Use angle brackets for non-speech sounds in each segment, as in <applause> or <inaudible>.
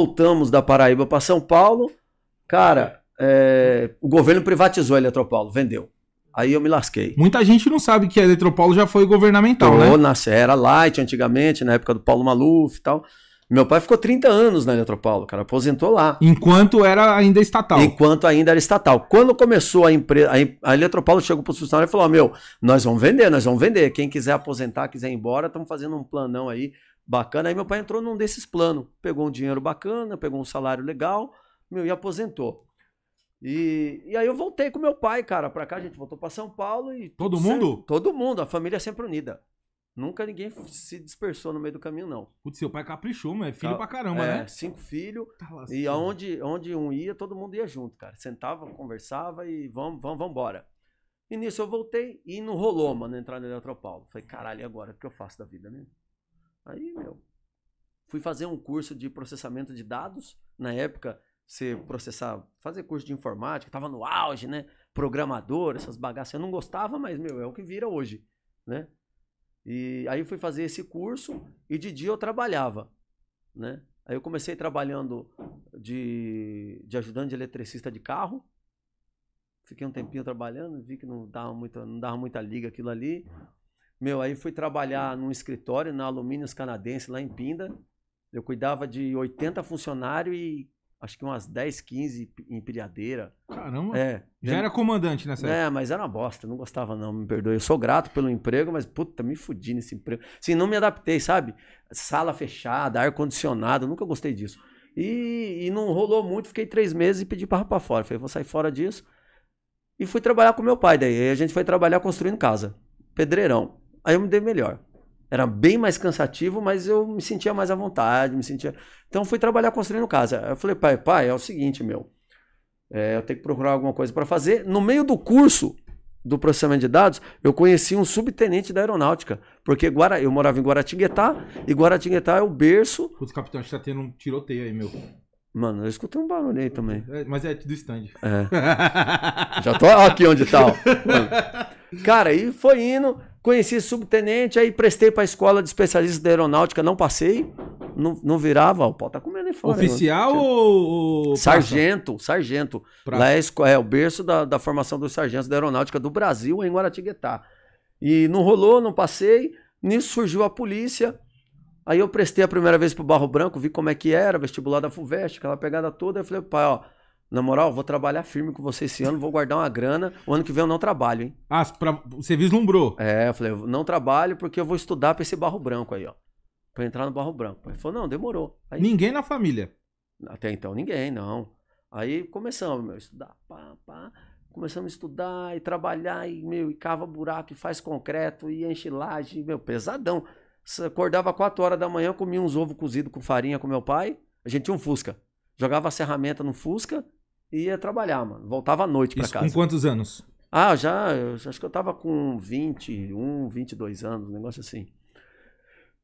voltamos da Paraíba para São Paulo, cara, é, o governo privatizou a Eletropaulo, vendeu. Aí eu me lasquei. Muita gente não sabe que a Eletropaulo já foi governamental, Tô né? era Light antigamente, na época do Paulo Maluf e tal. Meu pai ficou 30 anos na Eletropaulo, cara, aposentou lá. Enquanto era ainda estatal. Enquanto ainda era estatal. Quando começou a empresa, a Eletropaulo chegou para os funcionários e falou: Meu, nós vamos vender, nós vamos vender. Quem quiser aposentar, quiser ir embora, estamos fazendo um planão aí bacana. Aí meu pai entrou num desses planos, pegou um dinheiro bacana, pegou um salário legal, meu, e aposentou. E, e aí eu voltei com meu pai, cara, pra cá, a gente voltou pra São Paulo e. Todo mundo? certo. Todo mundo, a família é sempre unida. Nunca ninguém se dispersou no meio do caminho, não. Putz, seu pai caprichou, mano. É filho Tá- pra caramba, é, né? Cinco filhos. Tá E aonde, onde um ia, todo mundo ia junto, cara. Sentava, conversava e vamos, vamos, vamos embora. E nisso eu voltei e não rolou, mano, entrar na Eletropaulo. Falei, caralho, e agora? O que eu faço da vida, né? Aí, meu, fui fazer um curso de processamento de dados. Na época, você processar, fazer curso de informática, tava no auge, né? Programador, essas bagaças. Eu não gostava, mas, meu, é o que vira hoje, né? E aí fui fazer esse curso e de dia eu trabalhava, né? Aí eu comecei trabalhando de, de ajudante de eletricista de carro. Fiquei um tempinho trabalhando, vi que não dava muita, não dava muita liga aquilo ali. Meu, aí fui trabalhar num escritório na Alumínios Canadense, lá em Pinda. Eu cuidava de 80 funcionários e acho que umas 10, 15 em pilhadeira. Caramba. É. Já era comandante nessa época. É, mas era uma bosta, não gostava não, me perdoe. Eu sou grato pelo emprego, mas puta, me fudi nesse emprego. Assim, não me adaptei, sabe? Sala fechada, ar-condicionado, nunca gostei disso. E, e não rolou muito, fiquei três meses e pedi pra rapar fora. Falei, vou sair fora disso. E fui trabalhar com meu pai daí. Aí a gente foi trabalhar construindo casa. Pedreirão. Aí eu me dei melhor. Era bem mais cansativo, mas eu me sentia mais à vontade, me sentia... Então fui trabalhar construindo casa. Eu falei, pai, pai, é o seguinte, meu. É, eu tenho que procurar alguma coisa para fazer. No meio do curso do processamento de dados, eu conheci um subtenente da aeronáutica. Porque Guara, eu morava em Guaratinguetá, e Guaratinguetá é o berço. Putz, capitão, a gente tá tendo um tiroteio aí, meu. Mano, eu escutei um barulho aí também. É, mas é do stand. É. <laughs> Já tô aqui onde tá. ó. Cara, aí foi indo, conheci subtenente, aí prestei pra escola de especialistas da aeronáutica, não passei, não, não virava, o pau tá comendo aí fora. Oficial mano. ou, ou Sargento, sargento. Praça? Lá é, a esco- é o berço da, da formação dos sargentos da aeronáutica do Brasil, em Guaratinguetá. E não rolou, não passei. Nisso surgiu a polícia. Aí eu prestei a primeira vez pro Barro Branco, vi como é que era, vestibular da FUVEST, aquela pegada toda. Eu falei, pai, ó, na moral, vou trabalhar firme com você esse ano, vou guardar uma grana. O ano que vem eu não trabalho, hein? Ah, pra, você vislumbrou. É, eu falei, eu não trabalho porque eu vou estudar pra esse Barro Branco aí, ó. Pra entrar no Barro Branco. Ele falou, não, demorou. Aí, Ninguém na família. até então ninguém, não. Aí começamos, meu, estudar, pá, pá. Começamos a estudar e trabalhar, e, meu, e cava buraco, e faz concreto, e enche laje, meu, pesadão. Acordava 4 horas da manhã, comia uns ovos cozidos com farinha com meu pai. A gente tinha um Fusca. Jogava a ferramenta no Fusca e ia trabalhar, mano. Voltava à noite Isso casa. com quantos anos? Ah, já, eu acho que eu tava com 21, 22 anos, um negócio assim.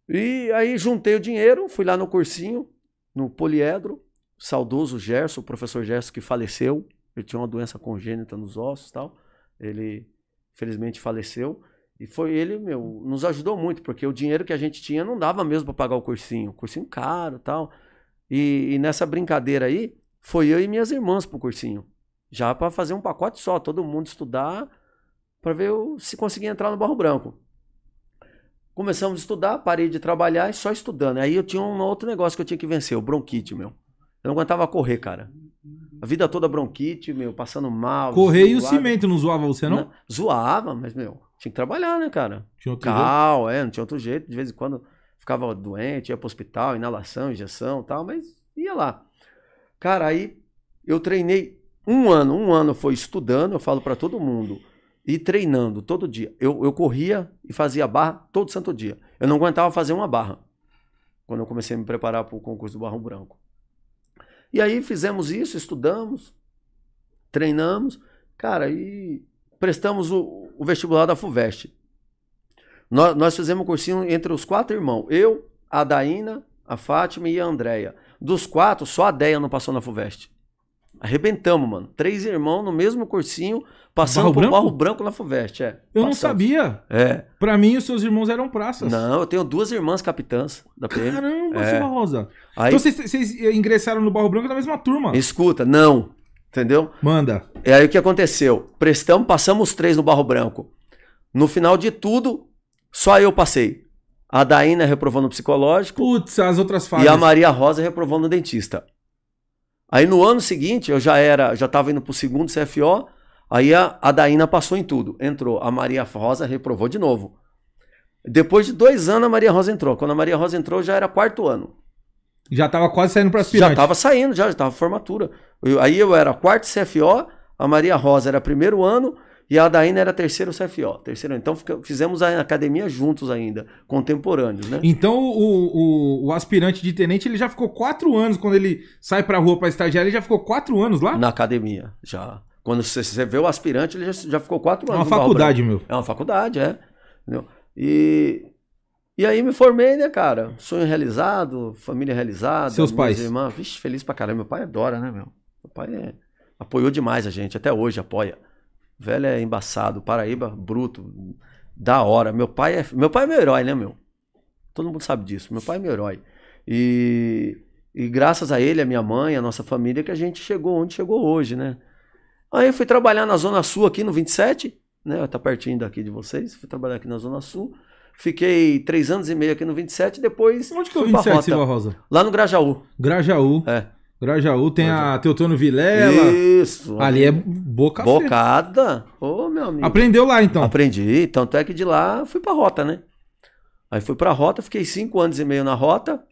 E aí juntei o dinheiro, fui lá no cursinho, no Poliedro, saudoso Gerson, o professor Gerson que faleceu, ele tinha uma doença congênita nos ossos e tal, ele felizmente faleceu, e foi ele, meu, nos ajudou muito, porque o dinheiro que a gente tinha não dava mesmo para pagar o cursinho, cursinho caro e tal, e, e nessa brincadeira aí, foi eu e minhas irmãs pro cursinho, já para fazer um pacote só, todo mundo estudar, para ver se conseguia entrar no Barro Branco. Começamos a estudar, parei de trabalhar e só estudando. Aí eu tinha um outro negócio que eu tinha que vencer, o bronquite, meu. Eu não aguentava correr, cara. A vida toda bronquite, meu, passando mal. Correr e o cimento não zoava você, não? Não, zoava, mas, meu, tinha que trabalhar, né, cara? Tinha outro jeito? Cal, é, não tinha outro jeito. De vez em quando ficava doente, ia pro hospital, inalação, injeção e tal, mas ia lá. Cara, aí eu treinei um ano, um ano foi estudando, eu falo pra todo mundo, e treinando todo dia. Eu, eu corria e fazia barra todo santo dia. Eu não aguentava fazer uma barra quando eu comecei a me preparar para o concurso do Barro Branco. E aí fizemos isso, estudamos, treinamos, cara, e prestamos o, o vestibular da FUVEST. Nós, nós fizemos um cursinho entre os quatro irmãos. Eu, a Daína, a Fátima e a Andréia. Dos quatro, só a Deia não passou na FUVEST. Arrebentamos, mano. Três irmãos no mesmo cursinho, passando Barro por Branco? Barro Branco na FUVEST, é. Eu não Passamos. sabia. É. Pra mim, os seus irmãos eram praças. Não, eu tenho duas irmãs capitãs da PM. Caramba, É. Silva Rosa. Aí, Então vocês, vocês ingressaram no Barro Branco na mesma turma. escuta, não. Entendeu? Manda. E aí o que aconteceu? Prestamos, passamos os três no Barro Branco. No final de tudo, só eu passei. A Daína reprovou no psicológico Putz, as outras fases. e a Maria Rosa reprovou no dentista. Aí no ano seguinte, eu já era, já estava indo pro segundo CFO, aí a, a Daína passou em tudo. Entrou. A Maria Rosa reprovou de novo. Depois de dois anos, a Maria Rosa entrou. Quando a Maria Rosa entrou, já era quarto ano. Já tava quase saindo Já aspirante. estava saindo, já estava formatura. Eu- aí eu era quarto CFO, a Maria Rosa era primeiro ano e a Daína era terceiro CFO. Terceiro, então fizemos a academia juntos ainda, contemporâneos, né? Então o, o, o aspirante de tenente ele já ficou quatro anos quando ele sai pra rua pra estagiar, ele já ficou quatro anos lá? Na academia, já. Quando você, você vê o aspirante, ele já, já ficou quatro É anos. uma no Barro faculdade, meu. É uma faculdade, é. Entendeu? E, e aí me formei, né, cara? Sonho realizado, família realizada. Seus pais? Irmãs, vixe, feliz pra caramba. Meu pai adora, né, meu? Meu pai é- apoiou demais a gente, até hoje apoia. Velho é embaçado, Paraíba, bruto, da hora. Meu pai é, meu pai é meu herói, né, meu? Todo mundo sabe disso. Meu pai é meu herói. E, e graças a ele, a minha mãe, a nossa família, que a gente chegou onde chegou hoje, né? Aí eu fui trabalhar na Zona Sul aqui no 27, né? Tá pertinho daqui de vocês. Fui trabalhar aqui na Zona Sul. Fiquei três anos e meio aqui no 27, depois Onde que é o fui pra 27, Rota. Silva Rosa? Lá no Grajaú. Grajaú. É. Grajaú tem a Teotônio Vilela. Isso. Ali é boca. Bocada. Ô, meu amigo. Aprendeu lá então. Aprendi, tanto é que de lá fui pra rota, né? Aí fui pra rota, fiquei cinco anos e meio na rota.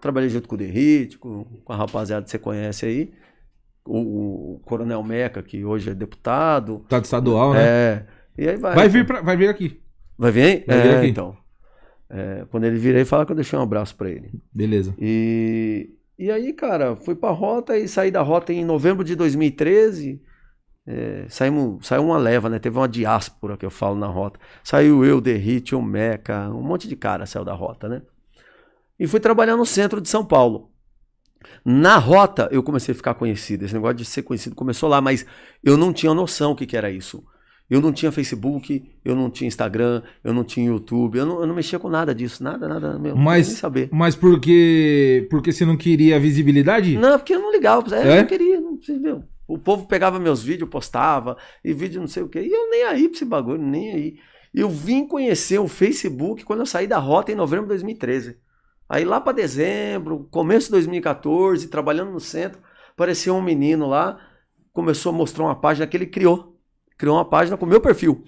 Trabalhei junto com o Derrite, com, com a rapaziada que você conhece aí. O, o Coronel Meca, que hoje é deputado. Tá de estadual, né? É. E aí vai. Vai vir, pra- vai vir aqui. Vai vir? Vai é, vir aqui. então. É, quando ele vir aí, fala que eu deixei um abraço pra ele. Beleza. E, e aí, cara, fui pra rota e saí da rota em novembro de 2013. É, saímos, saiu uma leva, né? Teve uma diáspora que eu falo na rota. Saiu eu, Derrite, o Meca, um monte de cara saiu da rota, né? E fui trabalhar no centro de São Paulo. Na rota eu comecei a ficar conhecido. Esse negócio de ser conhecido começou lá, mas eu não tinha noção o que, que era isso. Eu não tinha Facebook, eu não tinha Instagram, eu não tinha YouTube, eu não, eu não mexia com nada disso, nada, nada mesmo. Mas- nem saber. Mas porque porque você não queria visibilidade? Não, porque eu não ligava. É, É? Eu não queria, não meu. O povo pegava meus vídeos, postava, e vídeo não sei o quê. E eu nem aí pra esse bagulho, nem aí. Eu vim conhecer o Facebook quando eu saí da rota em novembro de 2013. Aí lá pra dezembro, começo de 2014, trabalhando no centro, apareceu um menino lá, começou a mostrar uma página que ele criou. Criou uma página com o meu perfil.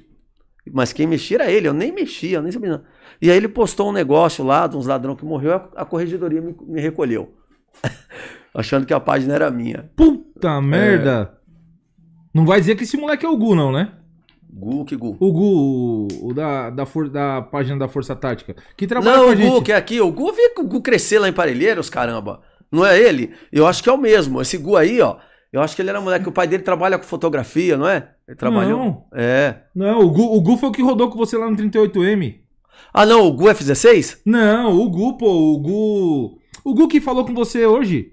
Mas quem mexia era ele, eu nem mexia, eu nem sabia. Não. E aí ele postou um negócio lá de uns ladrões que morreu, a, corregedoria me, me recolheu. <laughs> Achando que a página era minha. Puta merda. Não vai dizer que esse moleque é o Gu, não, né? Gu, que Gu. O Gu, o, o da, da, for- da página da Força Tática. Que trabalha Não, com a o gente. Gu, que é aqui. O Gu, vi o Gu crescer lá em Parelheiros, caramba. Não é ele? Eu acho que é o mesmo. Esse Gu aí, ó. Eu acho que ele era moleque. O pai dele trabalha com fotografia, não é? Ele trabalhou. Não. É. Não, o Gu, o Gu foi o que rodou com você lá no 38M. Ah, não, o Gu F16? Não, o Gu, pô, o Gu. O Gu que falou com você hoje.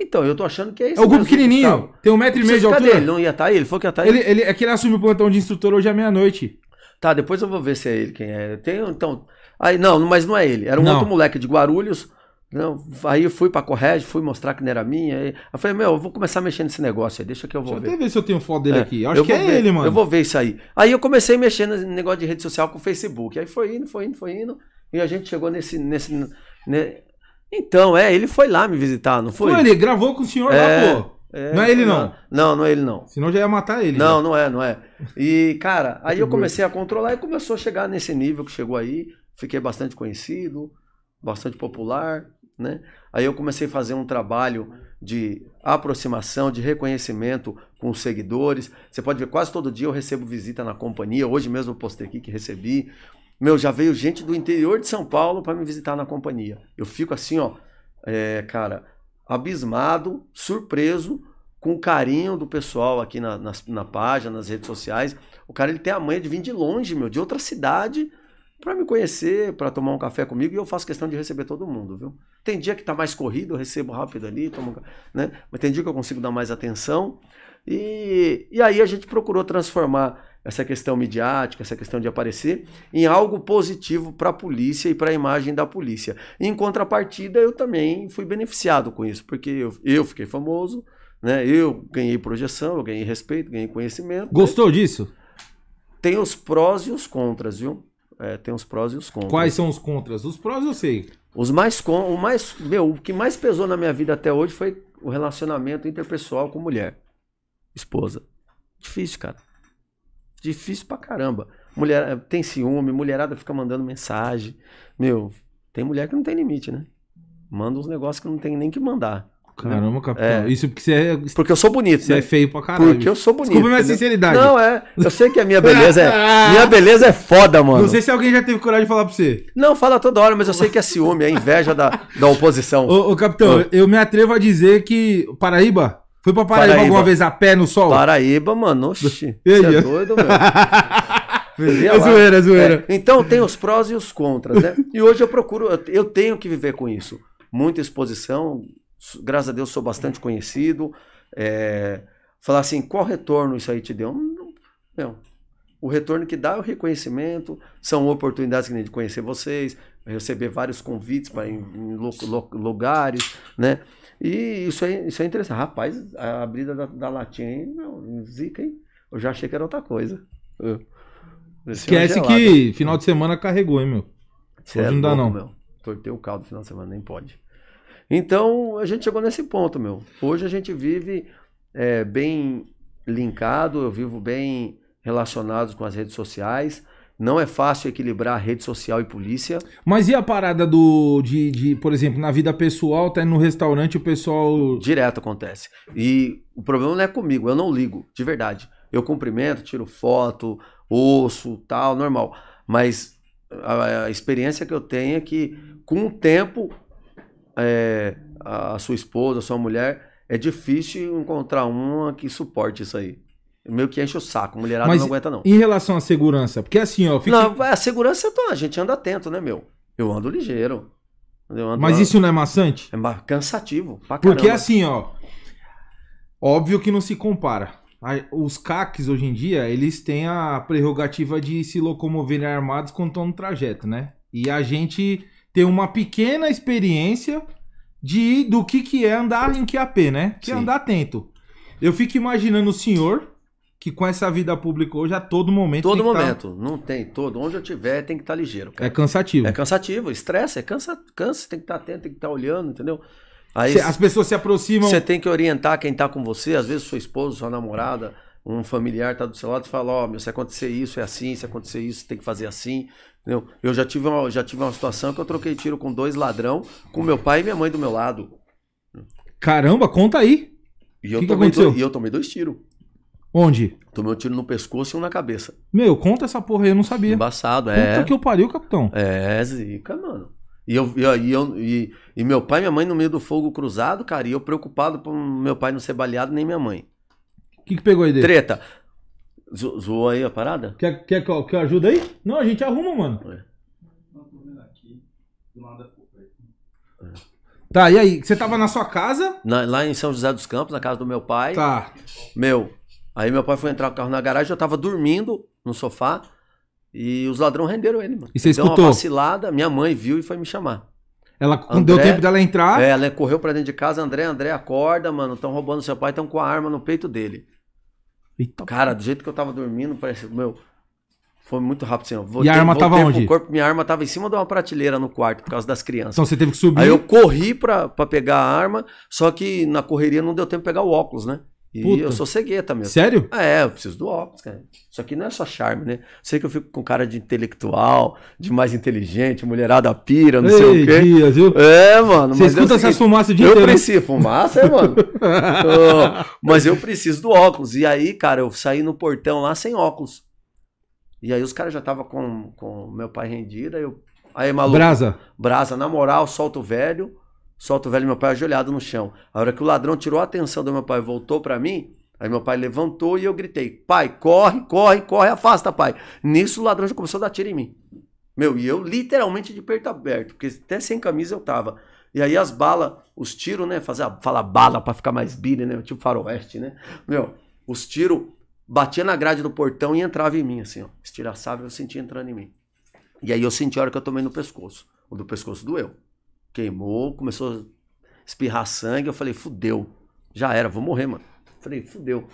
Então, eu tô achando que é esse. É o Gu pequenininho. Gustavo. Tem um metro e meio de Cadê altura. ele? Não ia estar aí? Ele falou que ia estar aí? Ele, ele, é que ele assumiu o plantão de instrutor hoje à meia-noite. Tá, depois eu vou ver se é ele quem é. Tem, então. Aí, não, mas não é ele. Era um Não. outro moleque de Guarulhos. Não, aí eu fui pra Correge, fui mostrar que não era minha. Aí eu falei, meu, eu vou começar a mexer nesse negócio aí, deixa que eu vou Deixa eu ver. até ver se eu tenho foto dele É, aqui. Eu Acho eu que é ver, ele, mano. Eu vou ver isso aí. Aí eu comecei a mexer nesse negócio de rede social com o Facebook. Aí foi indo, foi indo, foi indo. E a gente chegou nesse. nesse ne- Então, é, ele foi lá me visitar, não foi? Foi, ele gravou com o senhor É, lá, pô. É, Não é ele, não. Não, não é ele, não. Senão já ia matar ele. Não, já. não é, não é. E, cara, <laughs> aí eu comecei a controlar e começou a chegar nesse nível que chegou aí. Fiquei bastante conhecido, bastante popular, né? Aí eu comecei a fazer um trabalho de aproximação, de reconhecimento com os seguidores. Você pode ver, quase todo dia eu recebo visita na companhia. Hoje mesmo eu postei aqui que recebi. Meu, já veio gente do interior de São Paulo para me visitar na companhia. Eu fico assim, ó, é, cara, abismado, surpreso com o carinho do pessoal aqui na, nas- na página, nas redes sociais. O cara ele tem a manha de vir de longe, meu, de outra cidade, para me conhecer, para tomar um café comigo, e eu faço questão de receber todo mundo, viu? Tem dia que tá mais corrido, eu recebo rápido ali, tomo, né? Mas tem dia que eu consigo dar mais atenção. E, e aí a gente procurou transformar essa questão midiática, essa questão de aparecer, em algo positivo para a polícia e para a imagem da polícia. Em contrapartida, eu também fui beneficiado com isso, porque eu, eu fiquei famoso, né? Eu ganhei projeção, eu ganhei respeito, ganhei conhecimento. Gostou né? disso? Tem os prós e os contras, viu? É, tem os prós e os contras. Quais são os contras? Os prós eu sei. Os mais o mais, meu, o que mais pesou na minha vida até hoje foi o relacionamento interpessoal com mulher, esposa. Difícil, cara. Difícil pra caramba. Mulher tem ciúme, mulherada fica mandando mensagem. Meu, tem mulher que não tem limite, né? Manda uns negócios que não tem nem que mandar. Caramba, capitão. É. Isso porque você é. Porque eu sou bonito. Você né? é feio pra caralho. Porque eu sou bonito. Desculpa minha sinceridade. Não, é. Eu sei que a minha beleza é. <laughs> minha beleza é foda, mano. Não sei se alguém já teve coragem de falar pra você. Não, fala toda hora, mas eu sei que é ciúme, é inveja da, da oposição. Ô, ô capitão, eu me atrevo a dizer que. Paraíba? Foi pra Paraíba, Paraíba, alguma vez a pé no sol? Paraíba, mano. Oxi. <laughs> Você é doido, meu. <laughs> É zoeira, é zoeira. É, então tem os prós e os contras, né? E hoje eu procuro, eu tenho que viver com isso. Muita exposição, graças a Deus sou bastante conhecido. É, falar assim, qual retorno isso aí te deu? Não, não. O retorno que dá é o reconhecimento, são oportunidades de conhecer vocês, receber vários convites para em, em lugares, né? E isso é, isso é interessante. Rapaz, a abrida da, da latinha aí, não, zica, hein? Eu já achei que era outra coisa. Esquece que final de semana carregou, hein, meu? É não dá, não. Meu. Tortei o caldo no final de semana, nem pode. Então, a gente chegou nesse ponto, meu. Hoje a gente vive é, bem linkado, eu vivo bem relacionado com as redes sociais. Não é fácil equilibrar rede social e polícia. Mas e a parada do de, de, por exemplo, na vida pessoal, tá no restaurante o pessoal. Direto acontece. E o problema não é comigo, eu não ligo, de verdade. Eu cumprimento, tiro foto, ouço, tal, normal. Mas a, a experiência que eu tenho é que, com o tempo, é, a sua esposa, a sua mulher, é difícil encontrar uma que suporte isso aí. Meio que enche o saco, mulherada Mas não aguenta não. Em relação à segurança, porque assim, ó... Fique... Não, a segurança, a gente anda atento, né, meu? Eu ando ligeiro. Eu ando Mas isso não é maçante? É cansativo, pra Porque assim, ó... Óbvio que não se compara. Os CACs, hoje em dia, eles têm a prerrogativa de se locomoverem armados quando estão no trajeto, né? E a gente ter uma pequena experiência de do que, que é andar em QAP, né? Que é andar atento. Eu fico imaginando o senhor que com essa vida pública hoje a todo momento. Todo tá momento, tá... não tem todo. Onde eu tiver tem que estar tá ligeiro. Cara. É cansativo. É cansativo, estresse, é cansa, cansa, tem que estar tá atento, tem que estar tá olhando, entendeu? Aí Cê, as pessoas se aproximam. Você tem que orientar quem está com você, às vezes sua esposa, sua namorada, um familiar está do seu lado e fala, ó, oh, se acontecer isso é assim, se acontecer isso tem que fazer assim. Entendeu? Eu já tive, uma, já tive uma situação que eu troquei tiro com dois ladrão, com meu pai e minha mãe do meu lado. Caramba, conta aí. E eu, que tomei, que dois, e eu tomei dois tiros. Onde? Tomei um tiro no pescoço e um na cabeça. Meu, conta essa porra aí, eu não sabia. Embaçado, é. Puta que eu pariu, capitão. É, zica, mano. E, eu, e, eu, e, e, meu pai e minha mãe no meio do fogo cruzado, cara, e eu preocupado por meu pai não ser baleado, nem minha mãe. O que, que pegou aí dele? Treta. Zoou aí a parada? Quer, quer, quer ajuda aí? Não, a gente arruma, mano. É. Tá, e aí? Você tava na sua casa? Na, lá em São José dos Campos, na casa do meu pai. Tá. Meu, aí meu pai foi entrar com o carro na garagem, eu tava dormindo no sofá e os ladrões renderam ele, mano. E você escutou? Deu uma vacilada, minha mãe viu e foi me chamar. Ela André, deu tempo dela entrar? É, ela correu pra dentro de casa, André, André, acorda, mano, estão roubando seu pai, estão com a arma no peito dele. Eita. Cara, do jeito que eu tava dormindo, parece, meu, foi muito rápido assim, ó. Voltei, e a arma tava onde? Corpo, minha arma tava em cima de uma prateleira no quarto por causa das crianças. Então você teve que subir. Aí eu corri pra, pra pegar a arma, só que na correria não deu tempo de pegar o óculos, né? E Puta. eu sou cegueta mesmo. Sério? É, eu preciso do óculos, cara. Isso aqui não é só charme, né? Sei que eu fico com cara de intelectual, de mais inteligente, mulherada pira, não Ei, sei o quê. Dias, viu? É, mano. Você escuta é essas fumaças de Eu inteiro, né? preciso. Fumaça, é, mano. <laughs> oh, mas eu preciso do óculos. E aí, cara, eu saí no portão lá sem óculos. E aí os caras já estavam com, com meu pai rendido. Aí, eu, aí maluco. Brasa. Brasa, na moral, solta o velho solta o velho meu pai ajoelhado no chão. A hora que o ladrão tirou a atenção do meu pai e voltou para mim, aí meu pai levantou e eu gritei: Pai, corre, corre, corre, afasta, pai. Nisso o ladrão já começou a dar tiro em mim. Meu, e eu literalmente de peito aberto, porque até sem camisa eu tava. E aí as balas, os tiros, né? Fazer, falar bala pra ficar mais bile, né? Tipo faroeste, né? Meu, os tiros batia na grade do portão e entrava em mim, assim, ó. Estiraçava e eu sentia entrando em mim. E aí eu senti a hora que eu tomei no pescoço. O do pescoço doeu. Queimou, começou a espirrar sangue. Eu falei, fudeu. Já era, vou morrer, mano. Falei, fudeu.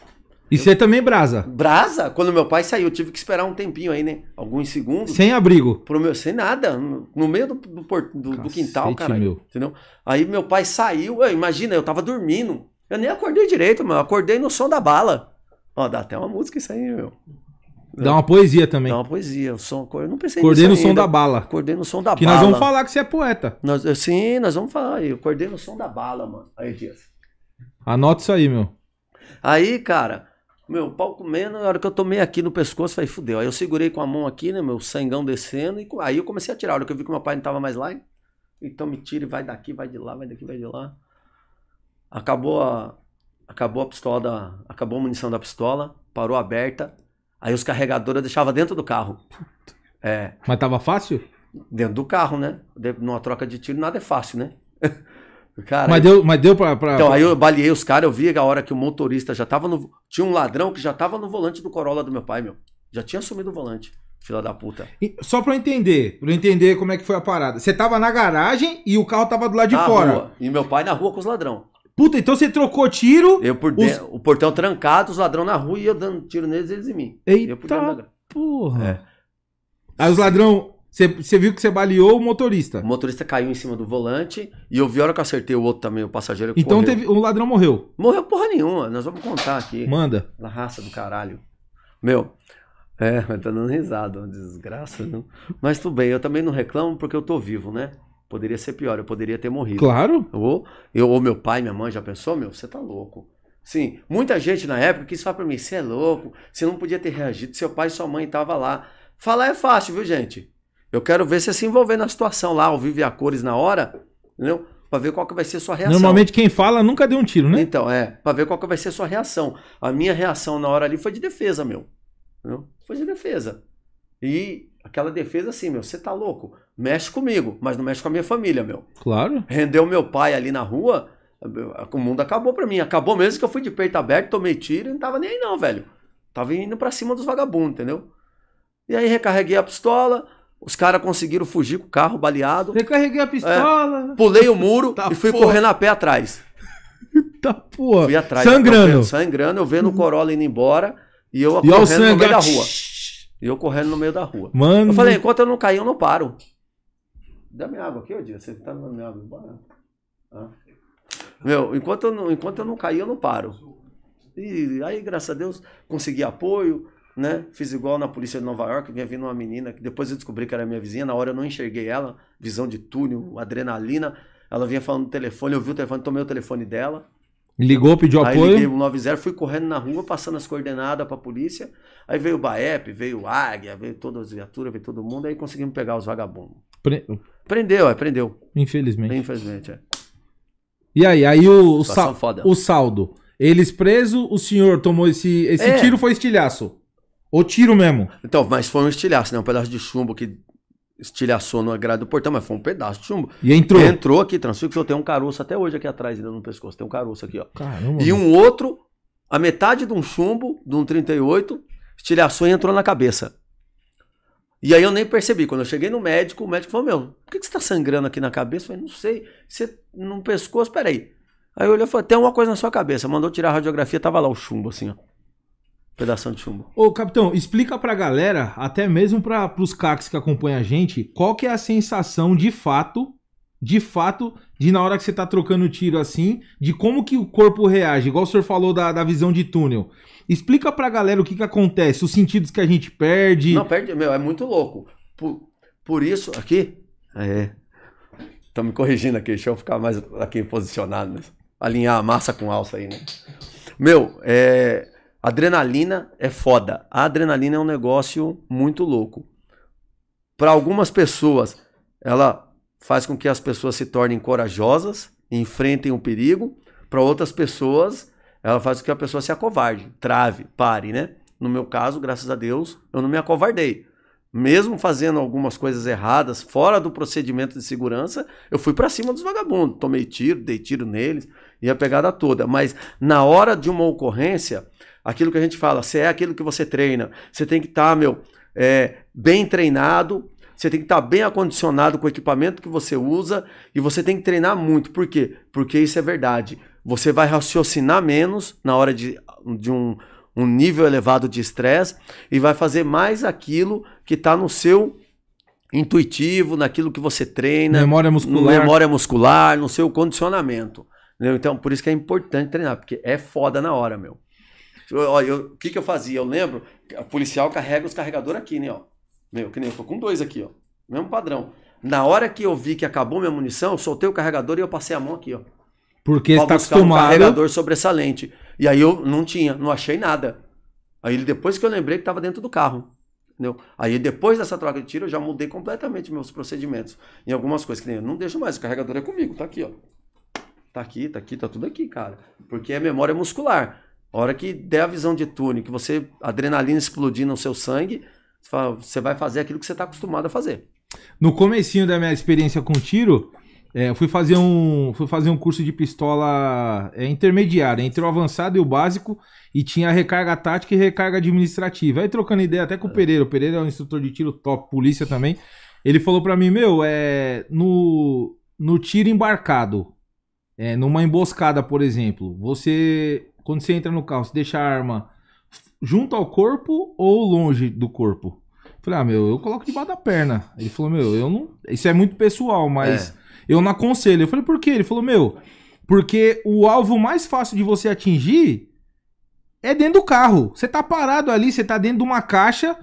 E você também brasa? Brasa? Quando meu pai saiu, eu tive que esperar um tempinho aí, né? Alguns segundos. Sem abrigo? Pro meu, sem nada. No meio do, do, do, do quintal, cara. Entendeu? Aí meu pai saiu. Eu, imagina, eu tava dormindo. Eu nem acordei direito, mano. Eu acordei no som da bala. Ó, dá até uma música isso aí, meu. Dá uma poesia também. Dá uma poesia. O som, eu não pensei Acordei no nisso som ainda. da bala. Acordei no som da Que bala. nós vamos falar que você é poeta. Nós, sim, nós vamos falar. Eu acordei no som da bala, mano. Aí, Dias. Anota isso aí, meu. Aí, cara, meu pau comendo, na hora que eu tomei aqui no pescoço, falei, fudeu. Aí eu segurei com a mão aqui, né, meu sangão descendo, e aí eu comecei a tirar. A hora que eu vi que meu pai não tava mais lá, então me tira e vai daqui, vai de lá, vai daqui, vai de lá. Acabou a, acabou a pistola, da, acabou a munição da pistola, parou aberta. Aí os carregadores eu deixava dentro do carro. É, Mas tava fácil? dentro do carro, né? Numa troca de tiro nada é fácil, né? <laughs> Cara, Mas deu, mas deu pra. pra- então, aí eu baleei os caras, eu vi a hora que o motorista já tava no. Tinha um ladrão que já tava no volante do Corolla do meu pai, meu. Já tinha assumido o volante, fila da puta. E- Só pra eu entender, pra eu entender como é que foi a parada. Você tava na garagem e o carro tava do lado de Na fora. rua. E meu pai na rua com os ladrão. Puta, então você trocou tiro. Eu por Os- dentro, o portão trancado, os ladrão na rua e eu dando tiro neles, eles em mim. eu por dentro da Eita porra. É. Aí os ladrão. Você, você viu que você baleou o motorista. O motorista caiu em cima do volante e eu vi a hora que eu acertei o outro também, o passageiro. Então correu. teve. O ladrão morreu. Morreu porra nenhuma, nós vamos contar aqui. Manda. Na raça do caralho. Meu, é, <laughs> mas tá dando risada, uma desgraça, não? Mas tudo bem, eu também não reclamo porque eu tô vivo, né? Poderia ser pior, eu poderia ter morrido. Claro. Ou, eu, ou meu pai, minha mãe já pensou, meu, você tá louco. Sim, muita gente na época quis falar pra mim, você é louco, você não podia ter reagido, seu pai e sua mãe estavam lá. Falar é fácil, viu, gente? Eu quero ver você se envolver na situação lá, ao vivo e a cores na hora, entendeu? Pra ver qual que vai ser a sua reação. Normalmente quem fala nunca deu um tiro, né? Então, é, pra ver qual que vai ser a sua reação. A minha reação na hora ali foi de defesa, meu. Entendeu? Foi de defesa. E aquela defesa assim, meu, você tá louco? Mexe comigo, mas não mexe com a minha família, meu. Claro. Rendeu meu pai ali na rua, o mundo acabou pra mim. Acabou mesmo que eu fui de peito aberto, tomei tiro e não tava nem aí não, velho. Tava indo pra cima dos vagabundos, entendeu? E aí recarreguei a pistola, os caras conseguiram fugir com o carro baleado. Recarreguei a pistola. Pulei o muro <laughs> Tá e fui porra. correndo a pé atrás. <laughs> Tá, porra. Fui atrás. Sangrando. vendo- sangrando, eu vendo o Corolla indo embora e eu E correndo no meio da rua. E eu correndo no meio da rua. Mano. Eu falei, enquanto eu não cair, eu não paro. Dá minha água aqui, ô dia. Você tá dando minha água embora? Ah. Meu, enquanto eu, não, enquanto eu não cair, eu não paro. E aí, graças a Deus, consegui apoio, né? Fiz igual na polícia de Nova York, vinha vindo uma menina, que depois eu descobri que era minha vizinha, na hora eu não enxerguei ela, visão de túnel, adrenalina. Ela vinha falando no telefone, eu vi o telefone, tomei o telefone dela. Ligou, pediu Aí liguei apoio. o 90, fui correndo na rua, passando as coordenadas pra polícia. Aí veio o BAEP, veio o Águia, veio todas as viaturas, veio todo mundo. Aí conseguimos pegar os vagabundos. Pre- Prendeu, é, prendeu. Infelizmente. Infelizmente, é. E aí, aí o, o, sal- o saldo. Eles presos, o senhor tomou esse. Esse É. tiro foi estilhaço. O tiro mesmo. Então, mas foi um estilhaço, né? Um pedaço de chumbo que estilhaçou na grade do portão, mas foi um pedaço de chumbo. E entrou. Entrou aqui, transfixou. Tem um caroço até hoje aqui atrás, ainda no pescoço. Tem um caroço aqui, ó. Caramba. E um outro, a metade de um chumbo, de um 38, estilhaçou e entrou na cabeça. E aí eu nem percebi. Quando eu cheguei no médico, o médico falou: Meu, por que que você tá sangrando aqui na cabeça? Eu falei: Não sei. Você no pescoço, peraí. Aí eu olhei e falei: Tem uma coisa na sua cabeça. Mandou tirar a radiografia, tava lá o chumbo, assim, ó. Pedação de chumbo. Ô, capitão, explica pra galera, até mesmo para pros caques que acompanham a gente, qual que é a sensação de fato, de fato, de na hora que você tá trocando tiro assim, de como que o corpo reage, igual o senhor falou da, da visão de túnel. Explica pra galera o que que acontece, os sentidos que a gente perde. Não, perde, meu, é muito louco. Por, por isso, aqui. É. Estão me corrigindo aqui, deixa eu ficar mais aqui posicionado. Né? Alinhar a massa com alça aí, né? Meu, é. Adrenalina é foda. A adrenalina é um negócio muito louco. Para algumas pessoas, ela faz com que as pessoas se tornem corajosas, enfrentem o perigo. Para outras pessoas, ela faz com que a pessoa se acovarde, trave, pare, né? No meu caso, graças a Deus, eu não me acovardei. mesmo fazendo algumas coisas erradas, fora do procedimento de segurança, eu fui para cima dos vagabundos. Tomei tiro, dei tiro neles, e a pegada toda. Mas na hora de uma ocorrência, aquilo que a gente fala, você é aquilo que você treina. Você tem que estar, tá, meu, é, bem treinado, você tem que estar bem acondicionado com o equipamento que você usa e você tem que treinar muito. Por quê? Porque isso é verdade. Você vai raciocinar menos na hora de, de um, um nível elevado de estresse e vai fazer mais aquilo que está no seu intuitivo, naquilo que você treina. Memória muscular. Memória muscular, no seu condicionamento. Entendeu? Então, por isso que é importante treinar, porque é foda na hora, meu. Olha, o que, que eu fazia? Eu lembro, o policial carrega os carregadores aqui, né? Ó. Meu, que nem eu tô com dois aqui, ó. Mesmo padrão. Na hora que eu vi que acabou minha munição, eu soltei o carregador e eu passei a mão aqui, ó. Porque está acostumado. Um carregador sobressalente. E aí eu não tinha, não achei nada. Aí depois que eu lembrei que estava dentro do carro. Entendeu? Aí depois dessa troca de tiro eu já mudei completamente meus procedimentos. Em algumas coisas que nem eu não deixo mais, o carregador é comigo, tá aqui, ó. Tá aqui, tá aqui, tá tudo aqui, cara. Porque é memória muscular. A hora que der a visão de túnel, que você, adrenalina explodindo no seu sangue, você vai fazer aquilo que você está acostumado a fazer. No comecinho da minha experiência com tiro, é, eu fui fazer um, fui fazer um curso de pistola é, intermediária, entre o avançado e o básico, e tinha recarga tática e recarga administrativa. Aí trocando ideia até com o é. Pereira, o Pereira é um instrutor de tiro top, polícia também. Ele falou para mim, meu, é, no, no tiro embarcado, é, numa emboscada, por exemplo, você, quando você entra no carro, você deixa a arma junto ao corpo ou longe do corpo? falei, ah, meu, eu coloco debaixo da perna. Ele falou, meu, eu não. Isso é muito pessoal, mas é. eu não aconselho. Eu falei, por quê? Ele falou, meu, porque o alvo mais fácil de você atingir é dentro do carro. Você tá parado ali, você tá dentro de uma caixa.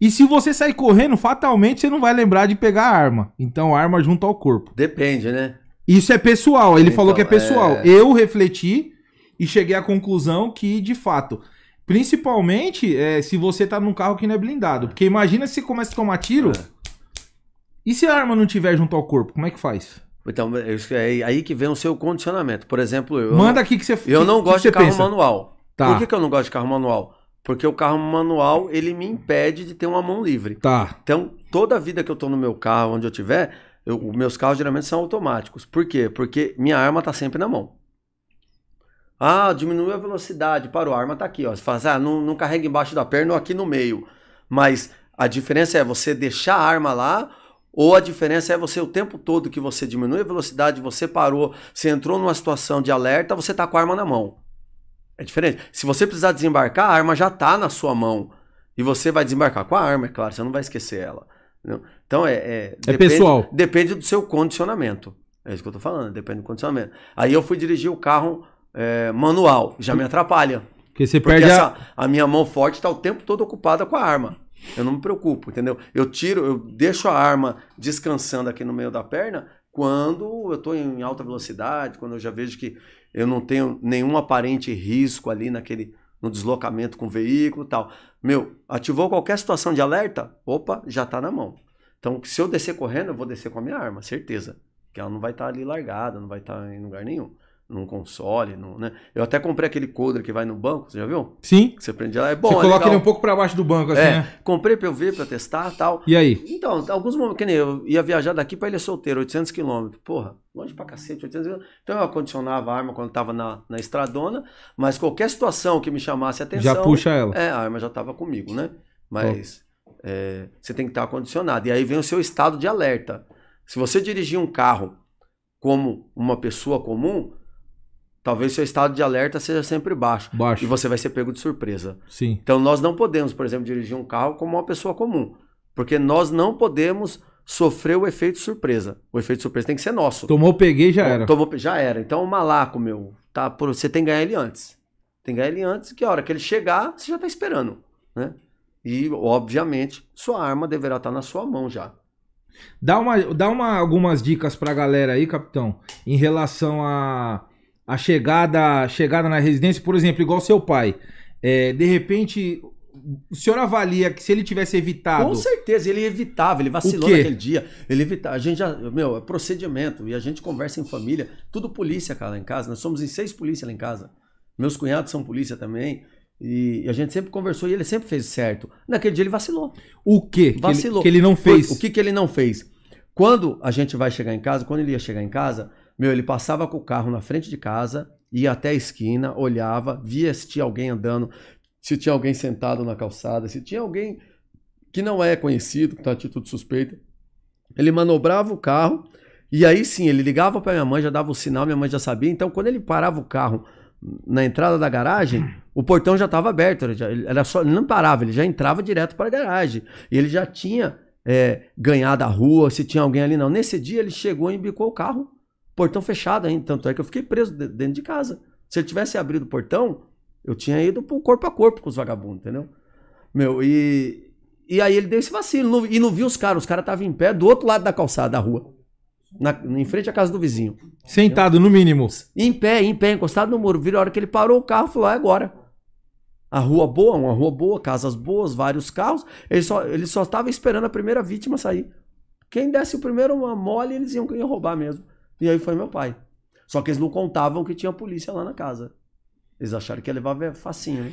E se você sair correndo, fatalmente você não vai lembrar de pegar a arma. Então, arma junto ao corpo. Depende, né? Isso é pessoal. Ele então, falou que é pessoal. É... Eu refleti e cheguei à conclusão que, de fato, principalmente é, se você tá num carro que não é blindado. Porque imagina se você começa a tomar tiro. É. E se a arma não tiver junto ao corpo, como é que faz? Então, é aí que vem o seu condicionamento. Por exemplo, eu. Manda aqui que você Eu não gosto de carro pensa? manual. Tá. Por que, que eu não gosto de carro manual? Porque o carro manual, ele me impede de ter uma mão livre. Tá. Então, toda a vida que eu tô no meu carro, onde eu tiver, eu, os meus carros geralmente são automáticos. Por quê? Porque minha arma tá sempre na mão. Ah, diminuiu a velocidade, parou, a arma tá aqui, ó. Você fala assim, ah, não, não carrega embaixo da perna ou aqui no meio. Mas a diferença é você deixar a arma lá ou a diferença é você o tempo todo que você diminui a velocidade, você parou, você entrou numa situação de alerta, você tá com a arma na mão. É diferente. Se você precisar desembarcar, a arma já tá na sua mão. E você vai desembarcar com a arma, é claro, você não vai esquecer ela. Então é. É, é depende, pessoal. Depende do seu condicionamento. É isso que eu tô falando, depende do condicionamento. Aí eu fui dirigir o carro é, manual, já me atrapalha. Porque você Porque perde essa, a... a minha mão forte está o tempo todo ocupada com a arma. Eu não me preocupo, entendeu? Eu tiro, eu deixo a arma descansando aqui no meio da perna quando eu estou em alta velocidade, quando eu já vejo que eu não tenho nenhum aparente risco ali naquele no deslocamento com o veículo e tal. Meu, ativou qualquer situação de alerta, opa, já está na mão. Então, se eu descer correndo, eu vou descer com a minha arma, certeza. Que ela não vai estar tá ali largada, não vai estar tá em lugar nenhum num console, num, né? Eu até comprei aquele coder que vai no banco, você já viu? Sim. Que você prende lá, é bom, Você é coloca legal. ele um pouco para baixo do banco, assim, é, né? Comprei para eu ver, para testar tal. E aí? Então, alguns momentos, que nem eu ia viajar daqui para Ilha Solteiro, 800 quilômetros. Porra, longe pra cacete, 800 quilômetros. Então eu acondicionava a arma quando tava na, na estradona, mas qualquer situação que me chamasse atenção... Já puxa ela. É, a arma já tava comigo, né? Mas é, você tem que estar acondicionado. E aí vem o seu estado de alerta. Se você dirigir um carro como uma pessoa comum talvez seu estado de alerta seja sempre baixo. Baixo. E você vai ser pego de surpresa. Sim. Então nós não podemos, por exemplo, dirigir um carro como uma pessoa comum. Porque nós não podemos sofrer o efeito surpresa. O efeito surpresa tem que ser nosso. Tomou, peguei, já era. Tomou, já era. Então o malaco, meu, tá, você tem que ganhar ele antes. Tem que ganhar ele antes, que a hora que ele chegar, você já está esperando, né? E, obviamente, sua arma deverá estar na sua mão já. Dá, uma, dá uma, algumas dicas pra galera aí, capitão, em relação a a chegada, chegada na residência, por exemplo, igual seu pai. É, de repente, o senhor avalia que se ele tivesse evitado. Com certeza, ele evitava, ele vacilou naquele dia. Ele evitava. A gente já. Meu, é procedimento. E a gente conversa em família. Tudo polícia, cara, lá em casa. Nós somos em seis polícias lá em casa. Meus cunhados são polícia também. E a gente sempre conversou e ele sempre fez certo. Naquele dia ele vacilou. O quê? Que ele, Vacilou. que ele não fez. O que, que ele não fez? Quando a gente vai chegar em casa, quando ele ia chegar em casa, meu, ele passava com o carro na frente de casa, ia até a esquina, olhava, via se tinha alguém andando, se tinha alguém sentado na calçada, se tinha alguém que não é conhecido, com atitude suspeita. Ele manobrava o carro e aí sim, ele ligava para minha mãe, já dava o sinal, minha mãe já sabia. Então, quando ele parava o carro na entrada da garagem, o portão já estava aberto. Ele, era só, ele não parava, ele já entrava direto para a garagem. E ele já tinha é, ganhado a rua, se tinha alguém ali não. Nesse dia, ele chegou e embicou o carro, portão fechado ainda. Tanto é que eu fiquei preso de- dentro de casa. Se ele tivesse abrido o portão, eu tinha ido pro corpo a corpo com os vagabundos, entendeu? Meu, e, e aí ele deu esse vacilo não- e não viu os caras. Os caras estavam em pé do outro lado da calçada da rua. Na- em frente à casa do vizinho. Sentado, no mínimo. Em pé, em pé, encostado no muro. Vira a hora que ele parou o carro, falou: é agora. A rua boa, uma rua boa, casas boas, vários carros. Ele só, ele só estava esperando a primeira vítima sair. Quem desse o primeiro uma mole, eles iam, iam roubar mesmo. E aí foi meu pai. Só que eles não contavam que tinha polícia lá na casa. Eles acharam que ia levar facinho, né?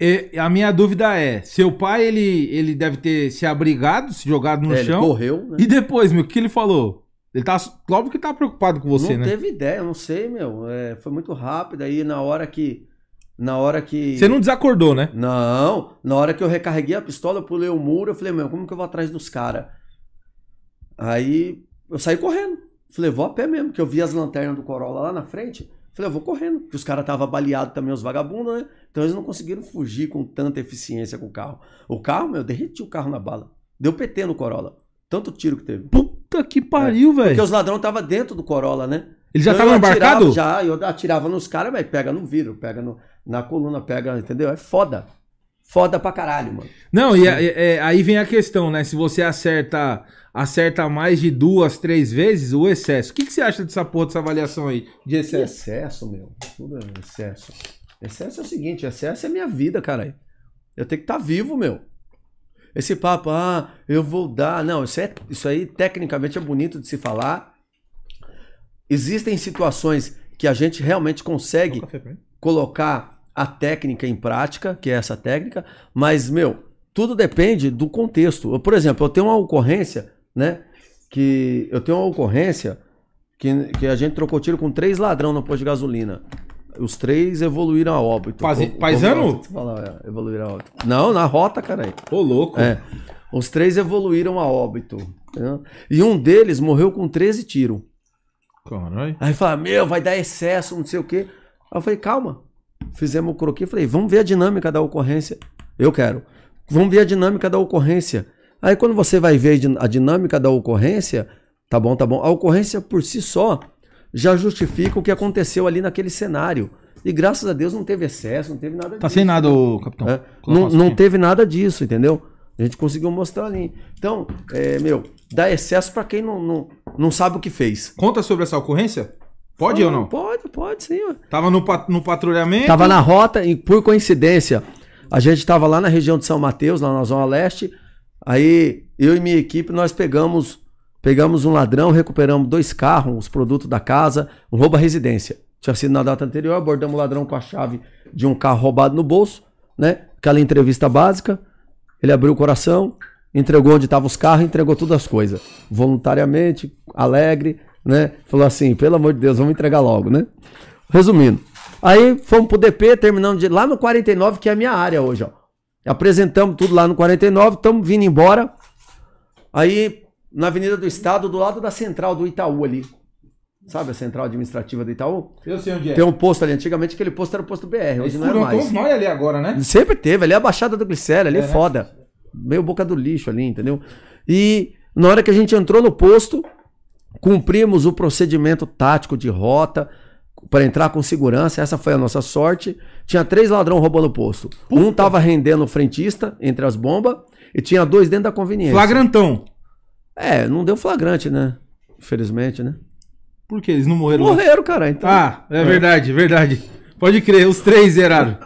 E a minha dúvida é: seu pai, ele, ele deve ter se abrigado, se jogado no É, ele chão. correu, né? E depois, meu, o que ele falou? Ele tá. Óbvio que tá preocupado com você, não né? teve ideia, eu não sei, meu. É, foi muito rápido. Aí na hora que. Na hora que. Você não desacordou, né? Não, na hora que eu recarreguei a pistola, eu pulei o muro, eu falei, meu, como que eu vou atrás dos caras? Aí eu saí correndo. Falei, vou a pé mesmo, porque eu vi as lanternas do Corolla lá na frente. Falei, eu vou correndo, porque os caras estavam baleados também, os vagabundos, né? Então eles não conseguiram fugir com tanta eficiência com o carro. O carro, meu, derreti o carro na bala. Deu PT no Corolla. Tanto tiro que teve. Puta que pariu, Porque velho. os ladrões estavam dentro do Corolla, né? Ele já Então tava eu atirava- embarcado? Já, eu atirava nos caras, mas pega no vidro, pega no- na coluna, pega, entendeu? É foda. Foda pra caralho, mano. Não, e é- é- aí vem a questão, né? Se você acerta acerta mais de duas, três vezes, o excesso. O que, que você acha dessa porra, dessa avaliação aí de Que excesso? excesso, meu. Tudo é excesso. Excesso é o seguinte, excesso é minha vida, caralho. Eu tenho que estar vivo, meu. Esse papo, ah, eu vou dar. Não, isso, é, isso aí tecnicamente é bonito de se falar. Existem situações que a gente realmente consegue colocar a técnica em prática, que é essa técnica, mas, meu, tudo depende do contexto. Eu, por exemplo, eu tenho uma ocorrência, né? Que eu tenho uma ocorrência que, que a gente trocou tiro com três ladrão no posto de gasolina. Os três evoluíram a óbito. O- paisano? falar, é, evoluíram a óbito. Não, na rota, caralho. Ô, louco. É. Os três evoluíram a óbito. entendeu? E um deles morreu com 13 tiros. Caralho. Aí fala, meu, vai dar excesso, não sei o quê. Aí eu falei, calma. Fizemos o croquis, falei, vamos ver a dinâmica da ocorrência. Eu quero. Vamos ver a dinâmica da ocorrência. Aí quando você vai ver a din- a dinâmica da ocorrência, tá bom, tá bom. A ocorrência por si só já justifica o que aconteceu ali naquele cenário. E graças a Deus não teve excesso, não teve nada Tá disso. sem nada, ô, capitão. É, não, não teve nada disso, entendeu? A gente conseguiu mostrar ali. Então, é, meu, dá excesso pra quem não, não, não sabe o que fez. Conta sobre essa ocorrência? Pode ou não? Pode, pode sim. Tava no, pat- no patrulhamento. Tava na rota e por coincidência, a gente tava lá na região de São Mateus, lá na Zona Leste. Aí eu e minha equipe nós pegamos pegamos um ladrão, recuperamos dois carros, os produtos da casa, um roubo à residência. Tinha sido na data anterior, abordamos o ladrão com a chave de um carro roubado no bolso, né? Aquela entrevista básica. Ele abriu o coração, entregou onde estavam os carros, entregou todas as coisas. Voluntariamente, alegre, né? Falou assim, pelo amor de Deus, vamos entregar logo, né? Resumindo. Aí fomos pro DP, terminamos de, lá no 49, que é a minha área hoje, ó. Apresentamos tudo lá no 49, estamos vindo embora. Aí, na Avenida do Estado, do lado da central do Itaú ali. Sabe a central administrativa do Itaú? Eu sei onde é. Tem um posto ali. Antigamente aquele posto era o posto BR, hoje não é mais. todos nós ali agora, né? Sempre teve, ali é a Baixada do Glicério, ali é, É, né? foda. Meio boca do lixo ali, entendeu? E na hora que a gente entrou no posto, cumprimos o procedimento tático de rota para entrar com segurança, essa foi a nossa sorte. Tinha três ladrões roubando o posto. Um tava rendendo o frentista entre as bombas e tinha dois dentro da conveniência. Flagrantão. É, não deu flagrante, né? Infelizmente, né? Por que eles não morreram? lá? Morreram, cara. Então, Ah, é verdade, verdade. Pode crer, os três zeraram.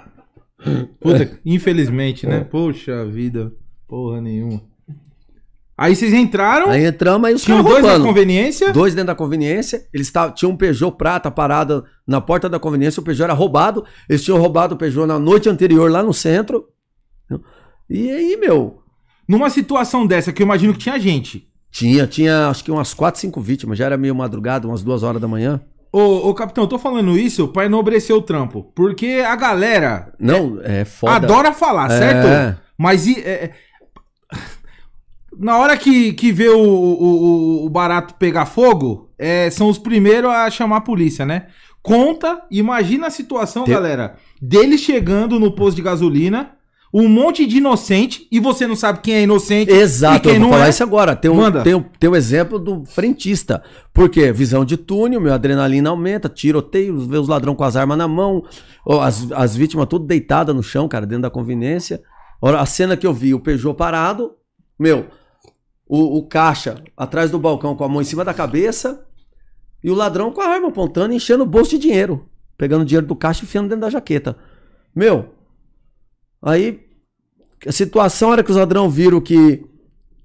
Puta, <laughs> infelizmente, né? Poxa vida, porra nenhuma. Aí vocês entraram, Aí entramos, aí os caras dois na roubando. conveniência. Dois dentro da conveniência, eles tavam, tinham um Peugeot prata parado na porta da conveniência, o Peugeot era roubado, eles tinham roubado o Peugeot na noite anterior lá no centro. E aí, meu, Numa situação dessa, que eu imagino que tinha gente. tinha, tinha acho que umas 4, 5 vítimas, já era meio madrugada, umas duas horas da manhã. Ô, ô, capitão, eu tô falando isso pra enobrecer o trampo. Porque a galera Não, é foda. adora falar, É. certo? Mas e- é, é, na hora que, que vê o, o, o- barato pegar fogo, é, são os primeiros a chamar a polícia, né? Conta, imagina a situação, Tem- galera, dele chegando no posto de gasolina, um monte de inocente, e você não sabe quem é inocente. Exato, E quem eu vou não falar é? isso agora. Tem um, Manda. tem, um, tem um exemplo do frentista. Por quê? Visão de túnel, meu adrenalina aumenta, tiroteio, vê os ladrões com as armas na mão, as, as vítimas tudo deitadas no chão, cara, dentro da conveniência. Ora, a cena que eu vi, o Peugeot parado, meu, o, o caixa atrás do balcão com a mão em cima da cabeça e o ladrão com a arma apontando enchendo o bolso de dinheiro. Pegando dinheiro do caixa e enfiando dentro da jaqueta. Meu, aí a situação era que os ladrões viram que,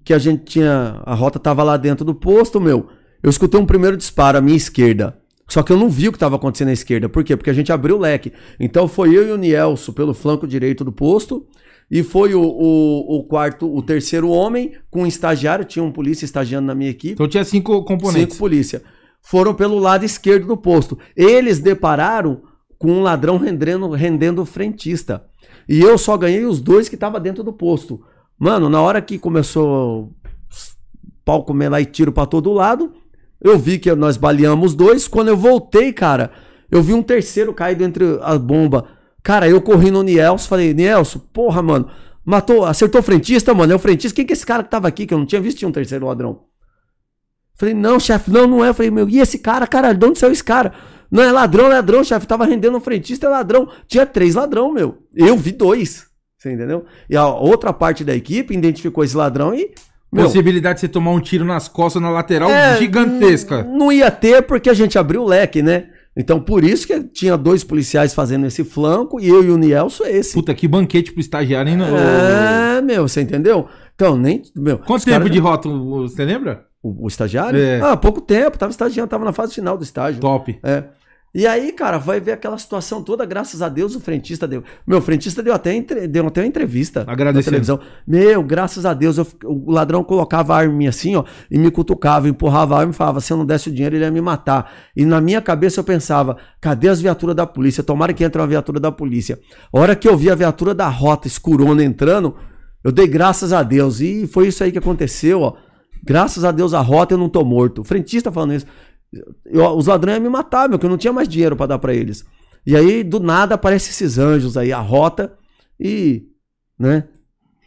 que a gente tinha. A rota tava lá dentro do posto, meu. Eu escutei um primeiro disparo à minha esquerda. Só que eu não vi o que estava acontecendo à esquerda. Por quê? Porque a gente abriu o leque. Então foi eu e o Nielso pelo flanco direito do posto. E foi o, o, o quarto, o terceiro homem com um estagiário. Tinha um polícia estagiando na minha equipe. Então tinha cinco componentes. Cinco polícia. Foram pelo lado esquerdo do posto. Eles depararam com um ladrão rendendo, rendendo o frentista. E eu só ganhei os dois que estavam dentro do posto. Mano, na hora que começou pau comer lá e tiro pra todo lado, eu vi que nós baleamos os dois. Quando eu voltei, cara, eu vi um terceiro caído entre a bomba. Cara, eu corri no Nielso, falei, Nielso, porra, mano, matou, acertou o frentista, mano, é o frentista. Quem que é esse cara que tava aqui, que eu não tinha visto tinha um terceiro ladrão? Falei, não, chefe, não, não é. Falei, meu, e esse cara, caralho, de onde saiu esse cara? Não é ladrão, é ladrão, chefe. Tava rendendo um frentista, é ladrão. Tinha três ladrão, meu. Eu vi dois. Você entendeu? E a outra parte da equipe identificou esse ladrão e. Meu, Possibilidade de você tomar um tiro nas costas na lateral é, gigantesca. Não ia ter porque a gente abriu o leque, né? Então por isso que tinha dois policiais fazendo esse flanco e eu e o Nielso esse. Puta, que banquete pro estagiário, hein? É, meu, você entendeu? Então, nem. Meu, Quanto tempo caras- de rota, você lembra? O, o estagiário? É. Ah, pouco tempo, tava estagiando, tava na fase final do estágio. Top. É. E aí, cara, vai ver aquela situação toda, graças a Deus o frentista deu. Meu, o frentista deu até, entre- deu até uma entrevista Agradecendo. na televisão. Meu, graças a Deus, eu o ladrão colocava a arma em mim assim, ó, e me cutucava, empurrava a arma e falava, se eu não desse o dinheiro, ele ia me matar. E na minha cabeça eu pensava, cadê as viaturas da polícia? Tomara que entre uma viatura da polícia. A hora que eu vi a viatura da rota escurona entrando, eu dei graças a Deus. E foi isso aí que aconteceu, ó. Graças a Deus a rota eu não tô morto. O frentista falando isso. Eu- os ladrões iam me matar, meu, que eu não tinha mais dinheiro pra dar pra eles. E aí, do nada, aparecem esses anjos aí, a rota, e, né,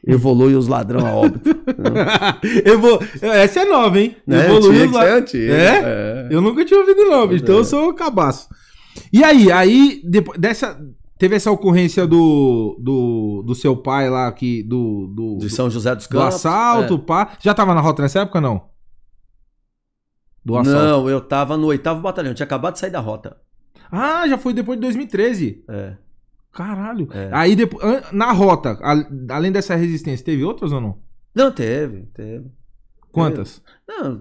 evolui os ladrões a óbito. <laughs> eu vou... Essa é nova, hein? né? Evoluiu Tinha os que la- ser antigo. É? É. Eu nunca tinha ouvido não, bicho. Então eu sou cabaço. E aí, aí, depois dessa. Teve essa ocorrência do, do, do seu pai lá, que, do, do, De São José dos do Campos. assalto, pá. Já tava na rota nessa época não? Do assalto. Não, eu tava no oitavo batalhão, tinha acabado de sair da rota. Ah, já foi depois de 2013. É. Caralho. É. Aí depois, na rota, além dessa resistência, teve outras ou não? Não, teve, teve. Quantas? Não,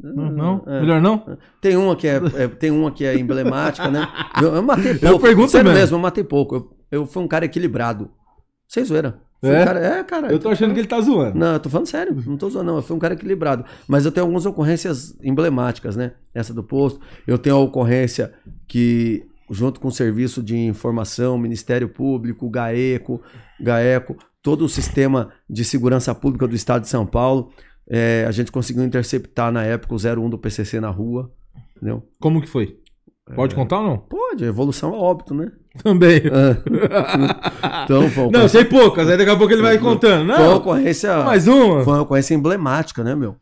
Não? não? é. Melhor não? Tem uma que é, é- tem uma que é emblemática, né? Eu, eu matei <laughs> pouco. Eu pergunto sério mesmo. mesmo, eu matei pouco. Eu, eu fui um cara equilibrado. Sem zoeira. Um É? cara- é, cara. Eu tô achando que ele tá zoando. Não, eu tô falando sério, não tô zoando, não. Eu fui um cara equilibrado. Mas eu tenho algumas ocorrências emblemáticas, né? Essa do posto. Eu tenho a ocorrência que, junto com o Serviço de Informação, Ministério Público, GAECO, GAECO, todo o sistema de segurança pública do Estado de São Paulo, é, a gente conseguiu interceptar na época o 01 do PCC na rua. Entendeu? Como que foi? É. Pode contar ou não? Pode, evolução é óbito, né? Também. É. então, foi Não, sei poucas, aí daqui a pouco ele vai contando. foi uma Não, ocorrência. mais uma. Foi uma ocorrência emblemática, né, meu?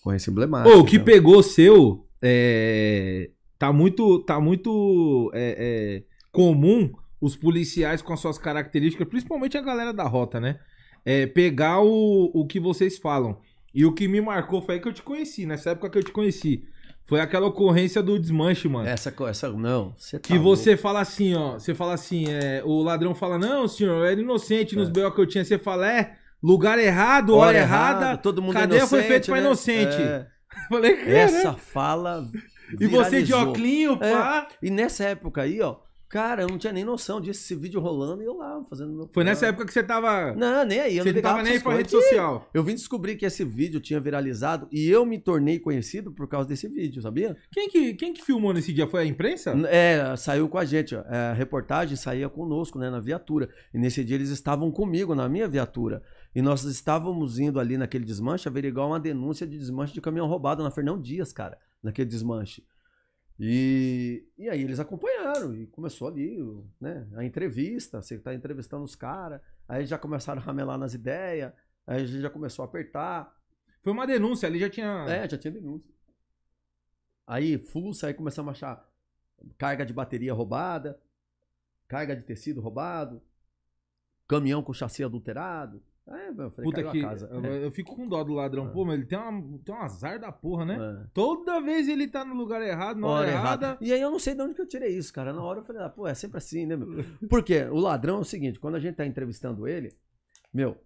Ocorrência emblemática. Ô, o que né? pegou seu é, tá muito, tá muito é, é, comum os policiais com as suas características, principalmente a galera da rota, né? É, pegar o, o que vocês falam. E o que me marcou foi que eu te conheci, nessa época que eu te conheci. Foi aquela ocorrência do desmanche, mano. Essa, essa não. Você tá Que você fala assim, ó. Você fala assim, é, o ladrão fala, não, senhor, eu era inocente nos É. B.O. que eu tinha. Você fala, é, Lugar errado, hora, errada. todo mundo cadeia foi feito pra né? inocente. É. <laughs> Falei, cara. Essa fala. E você de viralizou. oclinho, É. pá. E nessa época aí, ó, cara, eu não tinha nem noção disso, esse vídeo rolando e eu lá fazendo meu. Foi nessa época que você tava. Não, nem aí. Eu você não não tava nem aí pra rede social. Eu vim descobrir que esse vídeo tinha viralizado e eu me tornei conhecido por causa desse vídeo, sabia? Quem que, quem que filmou nesse dia? Foi a imprensa? É, saiu com a gente. ó. É, a reportagem saía conosco, né, na viatura. E nesse dia eles estavam comigo, na minha viatura. E nós estávamos indo ali naquele desmanche averiguar uma denúncia de desmanche de caminhão roubado na Fernão Dias, cara, naquele desmanche. E, e aí eles acompanharam e começou ali, né, a entrevista, você tá entrevistando os caras, aí já começaram a ramelar nas ideias, aí a gente já começou a apertar, Foi uma denúncia, ali já tinha. é, já tinha denúncia. Aí, fuça, aí começamos a achar carga de bateria roubada, carga de tecido roubado, caminhão com chassi adulterado. Aí, eu falei, Puta que. Eu, É, eu fico com dó do ladrão. É. Pô, mas ele tem, uma, tem um azar da porra, né? é. Toda vez ele tá no lugar errado, na hora, Hora errada. errada. E aí eu não sei de onde que eu tirei isso, cara. Na hora eu falei, ah, pô, é sempre assim, né, meu? Porque o ladrão é o seguinte, quando a gente tá entrevistando ele, meu,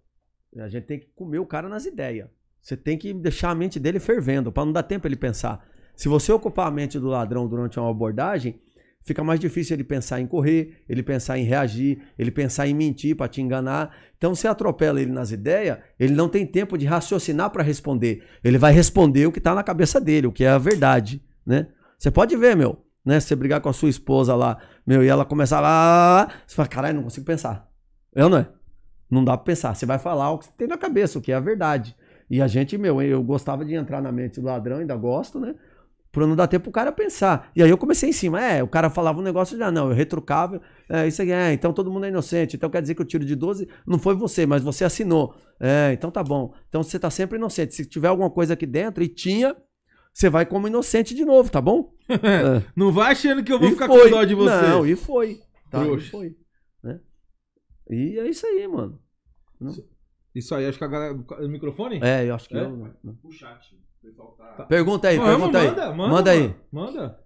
a gente tem que comer o cara nas ideias. Você tem que deixar a mente dele fervendo, pra não dar tempo ele pensar. Se você ocupar a mente do ladrão durante uma abordagem, fica mais difícil ele pensar em correr, ele pensar em reagir, ele pensar em mentir pra te enganar. Então você atropela ele nas ideias, ele não tem tempo de raciocinar pra responder. Ele vai responder o que tá na cabeça dele, o que é a verdade, né? Você pode ver, meu, né? Você brigar com a sua esposa lá, meu, e ela começar lá, você fala, caralho, não consigo pensar. Eu não é? Não dá pra pensar. Você vai falar o que você tem na cabeça, o que é a verdade. E a gente, meu, eu gostava de entrar na mente do ladrão, ainda gosto, né? Pra não dar tempo pro cara pensar. E aí eu comecei em cima. É, o cara falava um negócio já, não, eu retrucava. É, isso aqui, é, então todo mundo é inocente. Então quer dizer que o tiro de 12 não foi você, mas você assinou. É, então tá bom. Então você tá sempre inocente. Se tiver alguma coisa aqui dentro, e tinha, você vai como inocente de novo, tá bom? <laughs> É. Não vai achando que eu vou E ficar foi. com dó de você. Não, e foi. Tá, e foi. Né? E é isso aí, mano. Isso aí, acho que a galera. O microfone? É, eu acho que É? eu. não. O chat. O pessoal tá. Pergunta aí, Vamos, pergunta aí. manda, manda, Manda aí. Manda.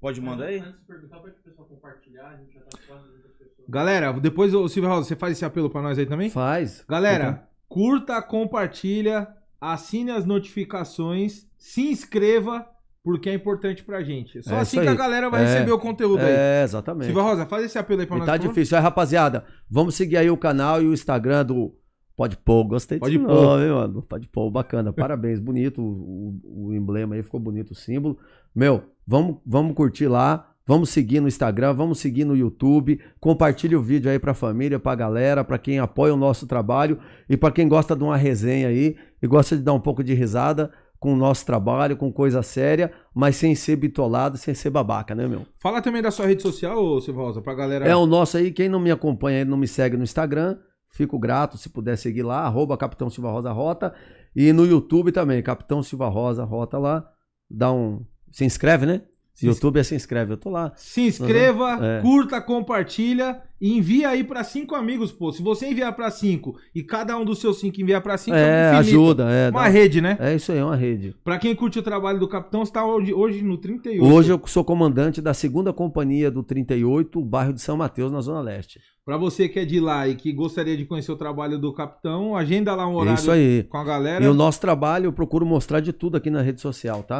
Pode mandar aí? Antes de perguntar, pede pro pessoal compartilhar, a gente já tá quase muitas pessoas. Galera, depois, o Silvio Rosa, você faz esse apelo pra nós aí também? Faz. Galera, curta, compartilha, assine as notificações, se inscreva, porque é importante pra gente. Só É assim que a galera vai É. receber o conteúdo aí. É, exatamente. Silvio Rosa, faz esse apelo aí pra E nós. tá difícil. Aí, rapaziada, vamos seguir aí o canal e o Instagram do Pode Pôr. Gostei Pode desse Pôr. mano. Pode Pôr, bacana. Parabéns, <laughs> bonito o, o- emblema aí, ficou bonito o símbolo. Meu, vamos, vamos curtir lá. Vamos seguir no Instagram, vamos seguir no YouTube. Compartilhe o vídeo aí pra família, pra galera, pra quem apoia o nosso trabalho e pra quem gosta de uma resenha aí e gosta de dar um pouco de risada com o nosso trabalho, com coisa séria, mas sem ser bitolado, sem ser babaca, né, meu? Fala também da sua rede social, Rosa, pra galera. É o nosso aí. Quem não me acompanha, não me segue no Instagram, fico grato se puder seguir lá, arroba Capitão Silva Rosa Rota. E no YouTube também, Capitão Silva Rosa Rota lá. Dá um. Se inscreve, né? Se YouTube é se inscreve, eu tô lá. Se inscreva, Uhum, é. curta, compartilha e envia aí pra cinco amigos, pô. Se você enviar pra cinco e cada um dos seus cinco enviar pra cinco, é, infinito. ajuda. É, Uma dá- rede, né? é isso aí, é uma rede. Pra quem curte o trabalho do capitão, você tá hoje, hoje no 38. Hoje eu sou comandante da segunda companhia do 38, bairro de São Mateus, na Zona Leste. Pra você que é de lá e que gostaria de conhecer o trabalho do capitão, agenda lá um É horário isso aí. com a galera. E o nosso trabalho eu procuro mostrar de tudo aqui na rede social, tá?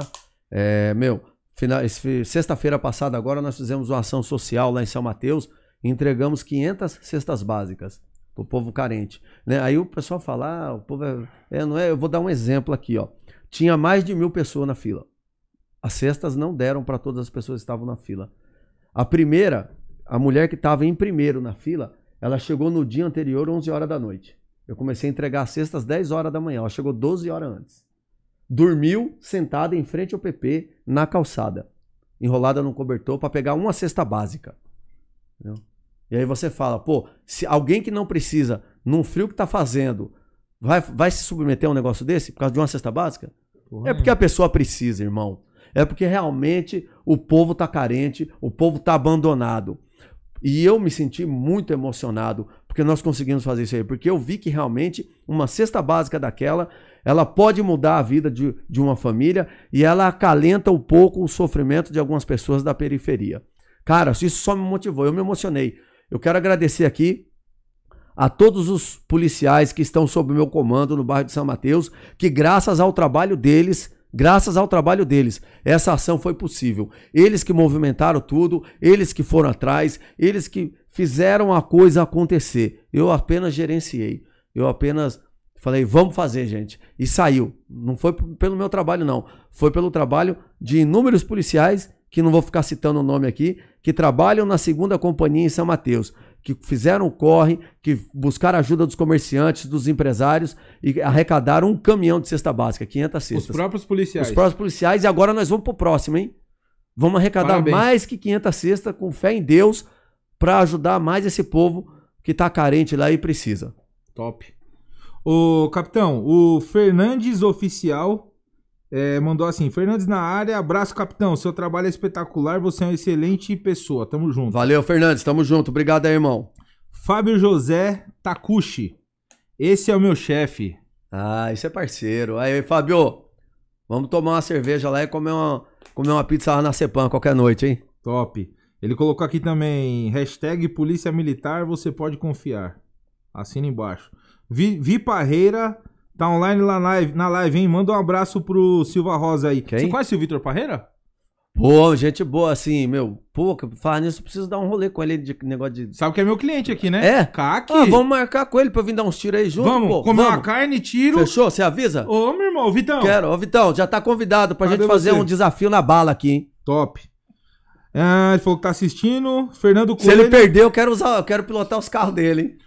É, meu, final- sexta-feira passada agora nós fizemos uma ação social lá em São Mateus e entregamos 500 cestas básicas pro povo carente, né? Aí o pessoal fala, ah, o povo é, é, não é, eu vou dar um exemplo aqui, ó. Tinha mais de mil pessoas na fila. As cestas não deram para todas as pessoas que estavam na fila. A primeira, a mulher que estava em primeiro na fila, ela chegou no dia anterior, 11 horas da noite. Eu comecei a entregar as cestas 10 horas da manhã. Ela chegou 12 horas antes. Dormiu sentada em frente ao PP na calçada, enrolada num cobertor para pegar uma cesta básica. Entendeu? E aí você fala, pô, se alguém que não precisa, num frio que tá fazendo, vai, vai se submeter a um negócio desse por causa de uma cesta básica? Porra, É porque a pessoa precisa, irmão. É porque realmente o povo tá carente, o povo tá abandonado. E eu me senti muito emocionado porque nós conseguimos fazer isso aí. Porque eu vi que realmente uma cesta básica daquela, ela pode mudar a vida de, de uma família e ela acalenta um pouco o sofrimento de algumas pessoas da periferia. Cara, isso só me motivou, eu me emocionei. Eu quero agradecer aqui a todos os policiais que estão sob meu comando no bairro de São Mateus, que graças ao trabalho deles, graças ao trabalho deles, essa ação foi possível. Eles que movimentaram tudo, eles que foram atrás, eles que fizeram a coisa acontecer. Eu apenas gerenciei. Eu apenas falei, vamos fazer, gente. E saiu. Não foi pelo meu trabalho, não. Foi pelo trabalho de inúmeros policiais, que não vou ficar citando o nome aqui, que trabalham na segunda companhia em São Mateus, que fizeram o corre, que buscaram ajuda dos comerciantes, dos empresários e arrecadaram um caminhão de cesta básica, 500 Os cestas. próprios policiais. Os próprios policiais, e agora nós vamos pro próximo, hein? Vamos arrecadar Parabéns. mais que 500 cestas com fé em Deus para ajudar mais esse povo que tá carente lá e precisa. Top. Ô, capitão, o Fernandes Oficial é, mandou assim: Fernandes na área, abraço, capitão. Seu trabalho é espetacular, você é uma excelente pessoa. Tamo junto. Valeu, Fernandes, tamo junto. Obrigado aí, irmão. Fábio José Takushi. Esse é o meu chefe. Ah, isso é parceiro. Aí, Fábio, vamos tomar uma cerveja lá e comer uma, comer uma pizza lá na Cepan qualquer noite, hein? Top. Ele colocou aqui também hashtag Polícia Militar, você pode confiar. Assina embaixo. Vi, Vi Parreira tá online lá na live, na live, hein? Manda um abraço pro Silva Rosa aí. Quem? Você conhece o Vitor Parreira? Pô, gente boa, assim, meu. Pô, falar nisso, preciso dar um rolê com ele de negócio de. Sabe que é meu cliente aqui, né? É? CAC. Ah, vamos marcar com ele pra eu vir dar uns tiros aí junto, Vamos, pô. comer uma Vamos. carne, tiro. Fechou? Você avisa? Ô, meu irmão, Vitão. Quero. Ô, Vitão, já tá convidado pra Cadê gente fazer você? um desafio na bala aqui, hein? Top. Ah, ele falou que tá assistindo. Fernando Se ele Coelho. perder, eu quero usar, eu quero pilotar os carros dele, hein?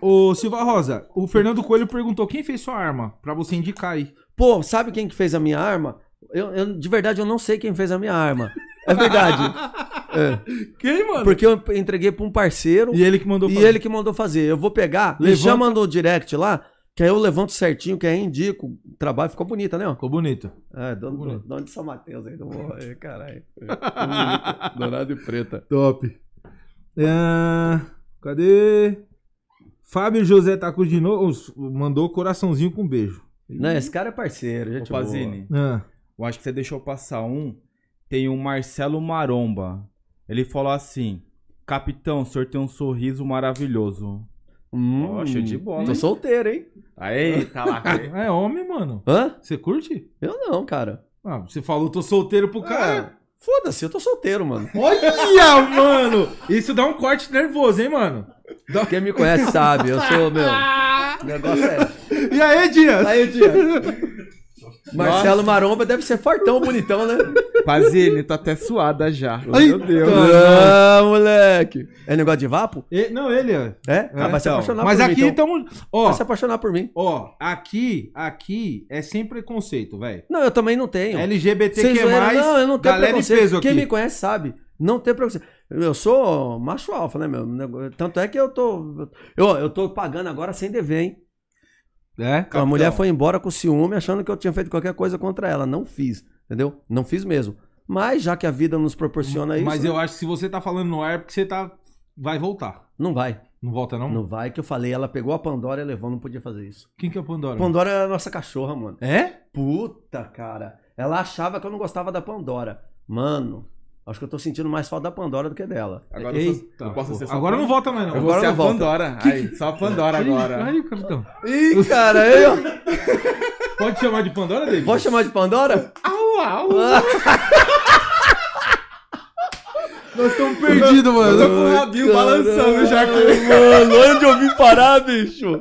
Ô, <laughs> Silva Rosa, o Fernando Coelho perguntou quem fez sua arma, pra você indicar aí. Pô, sabe quem que fez a minha arma? Eu, eu- de verdade, eu não sei quem fez a minha arma. É verdade. <laughs> É. Quem, mano? Porque eu entreguei pra um parceiro E ele que mandou e fazer. ele que mandou fazer. Eu vou pegar, me Levanta- chama no direct lá, que aí eu levanto certinho, que aí indico. O trabalho ficou bonito, né? ó? Ficou bonito. É, dono, bonito. dono de São Mateus aí, aí, <laughs> caralho. Dourado e preta. Top. Ah, cadê? Fábio José Tacu de novo. Mandou coraçãozinho com beijo. Não, esse cara é parceiro, gente. Pazini, Ah, eu acho que você deixou passar um. Tem o Marcelo Maromba. Ele falou assim: Capitão, o senhor tem um sorriso maravilhoso. Hum, Poxa, de bola, Tô hein? solteiro, hein? Aí, tá lá. <laughs> é homem, mano. Hã? Você curte? Eu não, cara. Ah, você falou tô solteiro pro cara. Foda-se, eu tô solteiro, mano. Olha, mano! Isso dá um corte nervoso, hein, mano? Quem me conhece sabe, eu sou, meu. <laughs> O negócio é. E aí, Dias? Aí, dia. Marcelo Maromba deve ser fortão, bonitão, né? Pazini, tá até suada já. Ai, Meu Deus. Ah, moleque. É negócio de vapo? E- não, ele, ó. É? Ah, vai se então. apaixonar Mas por aqui mim. Então. estamos. Ó, Vai se apaixonar por mim. ó, aqui, aqui é sem preconceito, velho. Não, eu também não tenho. LGBTQ+, zoeira, não, eu não tenho galera preconceito. peso Quem aqui. me conhece sabe. Não tem preconceito. Eu sou macho alfa, né, meu? Nego- Tanto é que eu tô. Eu, eu tô pagando agora sem dever, hein? É? A mulher foi embora com ciúme achando que eu tinha feito qualquer coisa contra ela. Não fiz, entendeu? Não fiz mesmo. Mas já que a vida nos proporciona isso, Mas eu acho que se você tá falando no ar é porque você tá. Vai voltar. não vai. Não volta, não? Não vai que eu falei. Ela pegou a Pandora e levou, não podia fazer isso. Quem que é o Pandora? Pandora é a nossa cachorra, mano. É? Puta, cara. Ela achava que eu não gostava da Pandora. Mano, acho que eu tô sentindo mais falta da Pandora do que dela. Agora eu, sou, Eita, eu posso ser só Agora não volta mais, não. Eu vou Agora ser a volta. Pandora. Aí, só a Pandora agora. Aí, capitão. Ih, cara, <laughs> aí, ó. Pode chamar de Pandora, David? Pode chamar de Pandora? Au, au. <laughs> Nós estamos perdidos, Eu tô mano. com o rabinho balançando já aqui. Mano, onde eu vim parar, bicho?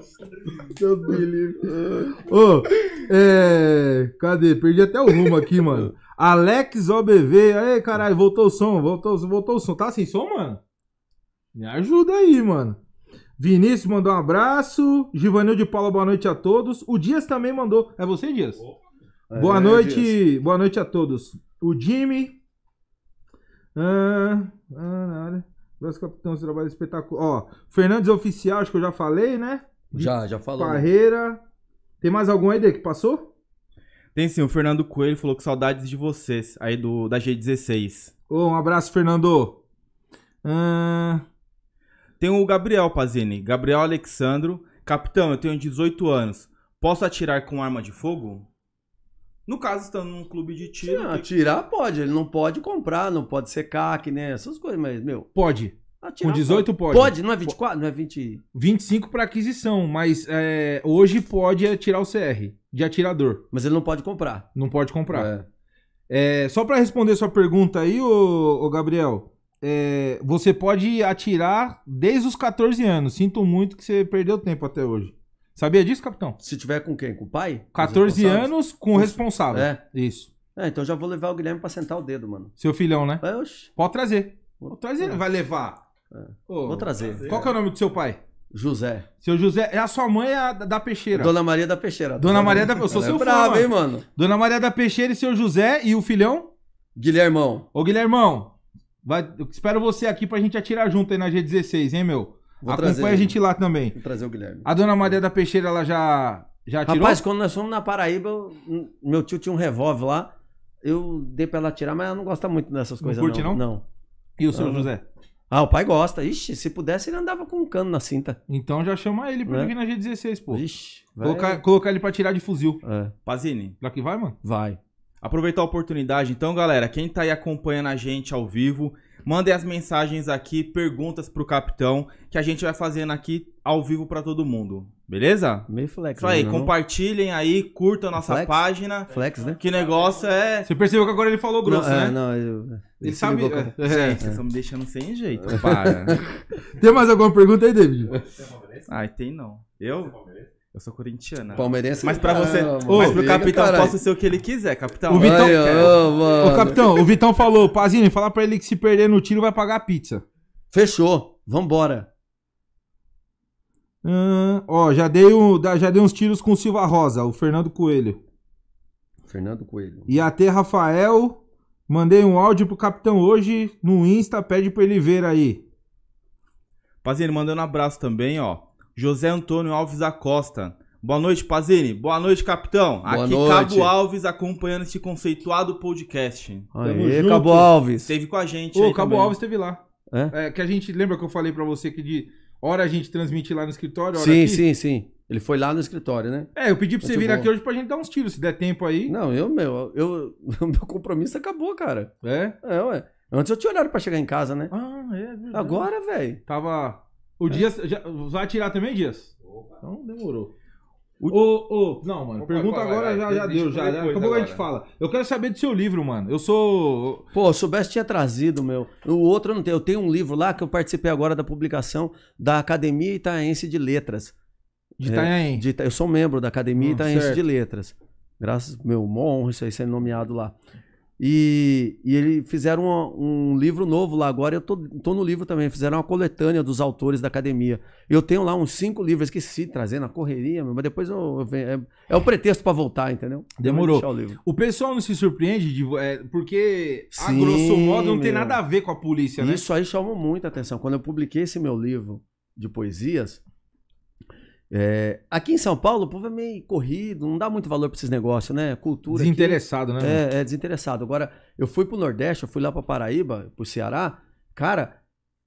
Ô, é. Cadê? Perdi até o rumo aqui, mano. Alex OBV. Aí, caralho, voltou o som, voltou, voltou o som. Tá sem som, mano? Me ajuda aí, mano. Vinícius mandou um abraço. Givanil de Paula, boa noite a todos. O Dias também mandou. É você, Dias? Boa É, noite, boa noite a todos. O Jimmy. Ah, ah, nada. Abraço, capitão, esse trabalho espetacular. Ó, Fernandes Oficial, acho que eu já falei, né? Já, já falou. Parreira. Tem mais algum aí, Dê, que passou? Tem sim, o Fernando Coelho falou que saudades de vocês, aí do da G16. Ô, um abraço, Fernando. Ah, Tem o Gabriel Pazini, Gabriel Alexandro. Capitão, eu tenho 18 anos. Posso atirar com arma de fogo? No caso, estando num clube de tiro. Não, que- tirar pode, ele não pode comprar, não pode ser CAC, né? Essas coisas, mas, meu, pode. Atirar, Com 18 pode. Pode, não é 24? Não é 20. 25 pra aquisição, mas é, hoje pode tirar o CR de atirador. Mas ele não pode comprar. Não pode comprar. É. É, só pra responder sua pergunta aí, ô, ô Gabriel, é, você pode atirar desde os 14 anos. Sinto muito que você perdeu tempo até hoje. Sabia disso, capitão? Se tiver com quem? Com o pai? Com os 14 responsáveis? anos com o responsável. É. Isso. É, então já vou levar o Guilherme pra sentar o dedo, mano. Seu filhão, né? É, oxe, Pode trazer. Pode trazer, ele vai levar. Ô, vou trazer. Qual que é o nome do seu pai? José. Seu José. É a sua mãe é a da Peixeira. Dona Maria da Peixeira. Dona Maria da- eu sou Ela seu é fã, brava, hein, mano? Dona Maria da Peixeira e seu José e o filhão? Guilhermão. Ô, Guilhermão, vai, eu espero você aqui pra gente atirar junto aí na G16, hein, meu? Vou Acompanha trazer a gente lá também. Vou trazer o Guilherme. A Dona Maria da Peixeira, ela já, já atirou? Rapaz, quando nós fomos na Paraíba, eu- meu tio tinha um revólver lá. Eu dei pra ela atirar, mas ela não gosta muito dessas Não coisas, curte, não. não? e o seu. José? Ah, o pai gosta. Ixi, se pudesse, ele andava com um cano na cinta. Então já chama ele pra Né? vir na G16, pô. Ixi, vai. Colocar, colocar ele pra tirar de fuzil. É, Pazini, Daqui vai, mano? vai. aproveitar a oportunidade. Então, galera, quem tá aí acompanhando a gente ao vivo, mandem as mensagens aqui, perguntas pro capitão, que a gente vai fazendo aqui ao vivo pra todo mundo. Beleza? Meio flex. Isso aí, né, não? compartilhem aí, curtam a nossa Flex? página. Flex, né? Que negócio é. Você percebeu que agora ele falou grosso, não, é, né? não, eu- Ele se sabe. é, é. Gente, vocês estão me deixando sem jeito. <laughs> Para. Tem mais alguma pergunta aí, David? Ai, tem não. Eu? Eu sou corintiana. Palmeirense. Mas pra você. Ah, mas pro capitão caralho. posso ser o que ele quiser, capitão. O Vitão- ó, quer. ô, mano. Ô, capitão, o Vitão falou, Pazini, fala pra ele que se perder no tiro vai pagar a pizza. Fechou. Vambora. Hum, ó, já dei, um, já dei uns tiros com o Silva Rosa, o Fernando Coelho. Fernando Coelho. E até Rafael, mandei um áudio pro capitão hoje no Insta, pede pra ele ver aí. Pazini, mandando um abraço também, ó. José Antônio Alves Acosta. Boa noite, Pazini. Boa noite, capitão. Boa Aqui noite. Cabo Alves acompanhando este conceituado podcast. Aê, junto. Cabo Alves. Esteve com a gente Ô, Cabo também. Alves esteve lá. É? É, que a gente, lembra que eu falei pra você que de hora a gente transmite lá no escritório, hora Sim, aqui? sim, sim. Ele foi lá no escritório, né? É, eu pedi pra você vir bom. aqui hoje pra gente dar uns tiros, se der tempo aí. Não, eu, meu, eu, o <laughs> meu compromisso acabou, cara. É? É, ué. Antes eu tinha horário pra chegar em casa, né? Ah, é verdade. Agora, velho. Tava. O Dias. Já, vai atirar também, Dias? Então demorou. Ô, ô, não, mano, Opa, pergunta vai, agora vai, já, já deu, já. depois Acabou que a gente fala. Eu quero saber do seu livro, mano. Eu sou. Pô, se soubesse tinha trazido, meu. O outro eu não tenho. Eu tenho um livro lá que eu participei agora da publicação da Academia Itaense de Letras. De É, Itanhaém. De Ita- eu sou membro da Academia Hum, Itaense certo. de Letras. Graças, meu, mó honra isso aí ser nomeado lá. E, e eles fizeram um, um livro novo lá agora. Eu tô, tô no livro também. Fizeram uma coletânea dos autores da academia. Eu tenho lá uns cinco livros, esqueci de trazer na correria, mas depois eu, eu venho- é, é o pretexto pra voltar, entendeu? Demorou. O. O pessoal não se surpreende de, é, porque, a Sim, grosso modo, não tem meu. nada a ver com a polícia, né? Isso aí chamou muita atenção. Quando eu publiquei esse meu livro de poesias, é, aqui em São Paulo o povo é meio corrido, não dá muito valor pra esses negócios, né? Cultura. aqui Desinteressado, né? mano? É, é desinteressado. Agora, eu fui pro Nordeste, eu fui lá pra Paraíba, pro Ceará, cara,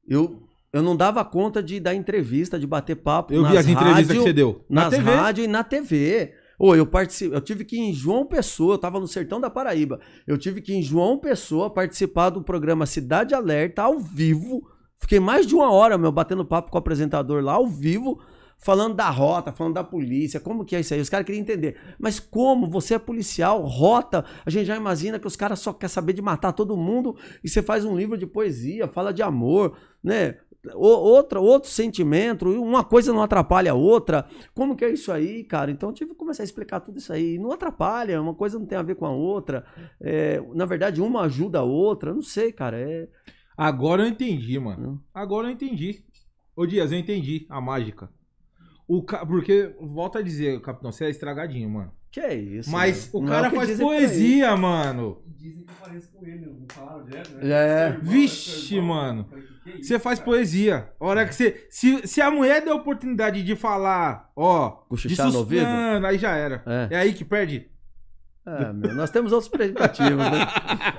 eu, eu não dava conta de dar entrevista, de bater papo. Eu vi as entrevistas rádio- que você deu. Na nas TV. rádio e na TV. Ô, eu participei, eu tive que ir em João Pessoa, eu tava no sertão da Paraíba. Eu tive que ir em João Pessoa participar do programa Cidade Alerta ao vivo. Fiquei mais de uma hora, meu, batendo papo com o apresentador lá ao vivo, falando da rota, falando da polícia, como que é isso aí? Os caras queriam entender. Mas como? Você é policial, rota, a gente já imagina que os caras só querem saber de matar todo mundo e você faz um livro de poesia, fala de amor, né? Outra, outro sentimento, uma coisa não atrapalha a outra. Como que é isso aí, cara? Então eu tive que começar a explicar tudo isso aí. Não atrapalha, uma coisa não tem a ver com a outra. É, na verdade, uma ajuda a outra. Não sei, cara. É, Agora eu entendi, mano. Agora eu entendi. Ô Dias, eu entendi a mágica. O ca... Porque, volta a dizer, capitão, você é estragadinho, mano. que é isso? Mas né? o é cara que faz poesia, mano. Dizem que eu pareço com ele, não falaram direto, né? É. Irmão, Vixe, mano. É Você faz cara? poesia. A hora que você. Se, se a mulher der a oportunidade de falar, ó. De Cochichar no ouvido? Mano, aí já era. É. É aí que perde. É, meu, nós temos outros predicativos, né?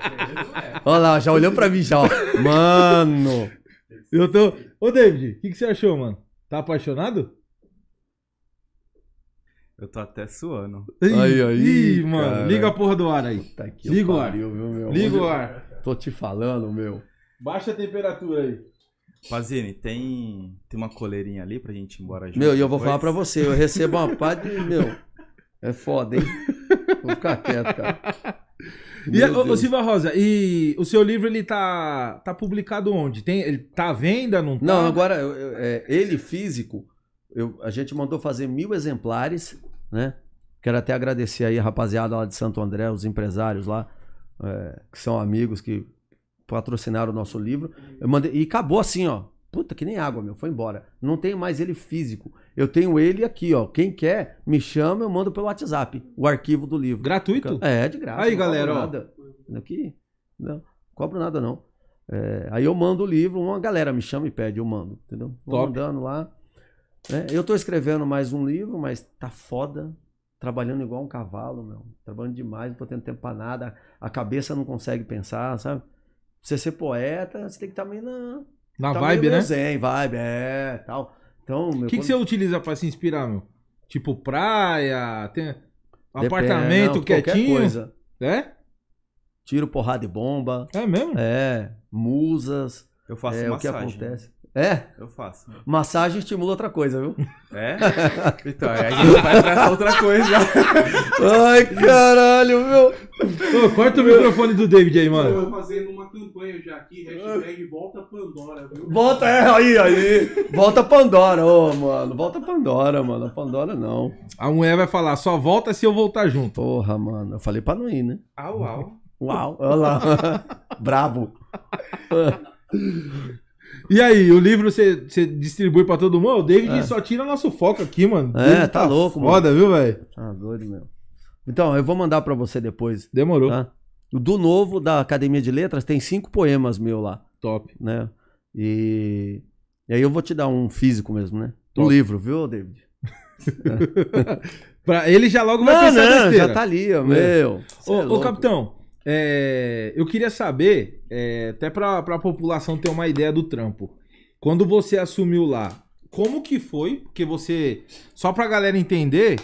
<laughs> Olha lá, já olhou pra mim já, ó. Mano! Eu tô. Ô, David, o que, que você achou, mano? Tá apaixonado? Eu tô até suando. Aí, aí, Ih, mano. cara. Liga a porra do ar aí. Tá aqui, Liga o ar. viu, meu? Liga o ar. Tô te falando, meu. Baixa a temperatura aí. Pazini, tem, tem uma coleirinha ali pra gente ir embora junto? Meu, e eu vou falar pra você, eu recebo uma <laughs> pá de. Meu, é foda, hein? Vou ficar quieto, cara. E, Meu ô, ô. Silva Rosa, e o seu livro ele tá, tá publicado onde? Tem, ele tá à venda, não tá? Não, agora, eu- eu- é, ele físico, eu- a gente mandou fazer mil exemplares, né? Quero até agradecer aí a rapaziada lá de Santo André, os empresários lá, é, que são amigos que patrocinaram o nosso livro. Eu mandei, e acabou assim, ó. Puta, que nem água, meu. Foi embora. Não tenho mais ele físico. Eu tenho ele aqui, ó. Quem quer, me chama, eu mando pelo WhatsApp o arquivo do livro. Gratuito? É, de graça. Aí, não cobro galera, ó. Nada. Aqui, não, cobro nada não. É, aí eu mando o livro, uma galera me chama e pede, eu mando, entendeu? Vou Top. mandando lá. É, eu tô escrevendo mais um livro, mas tá foda. Trabalhando igual um cavalo, meu. Trabalhando demais, não tô tendo tempo pra nada. A cabeça não consegue pensar, sabe? Pra você ser poeta, você tem que estar meio na. Na tá vibe, meio né? Zen, vibe, é, tal. Então, meu. O que, que quando- você utiliza pra se inspirar, meu? Tipo praia, tem Depende, apartamento não, qualquer quietinho? Coisa. É? Tiro, porrada e bomba. É mesmo? É, musas. Eu faço é o que massagem. acontece. É, Eu faço. massagem estimula outra coisa, viu? É? Então, aí a gente vai pra essa outra coisa. Ai, caralho, meu. Ô, corta o microfone do David aí, Eu mano. vou fazendo uma campanha já aqui, hashtag volta Pandora, viu? Volta, é, aí, aí. Volta Pandora, ô, mano. Volta Pandora, mano. Pandora não. A mulher vai falar, só volta se eu voltar junto. Porra, mano. Eu falei pra não ir, né? Au, au. Uau, olha lá. <laughs> Brabo. <laughs> E aí, o livro você, distribui pra todo mundo? O David É. só tira nosso foco aqui, mano. É, David tá louco, mano. Foda, viu, velho? Tá doido, meu. Então, eu vou mandar pra você depois, Demorou. tá? O Do novo da Academia de Letras tem cinco poemas meu lá. Top. né? E, e aí eu vou te dar um físico mesmo, né? Um Top. livro, viu, David? <laughs> Pra ele já logo vai Não, pensar não, besteira. já tá ali, ó, meu. Ô, é ô, louco. capitão, é, eu queria saber, é, até pra, pra população ter uma ideia do trampo. Quando você assumiu lá, como que foi? Porque você, só pra galera entender,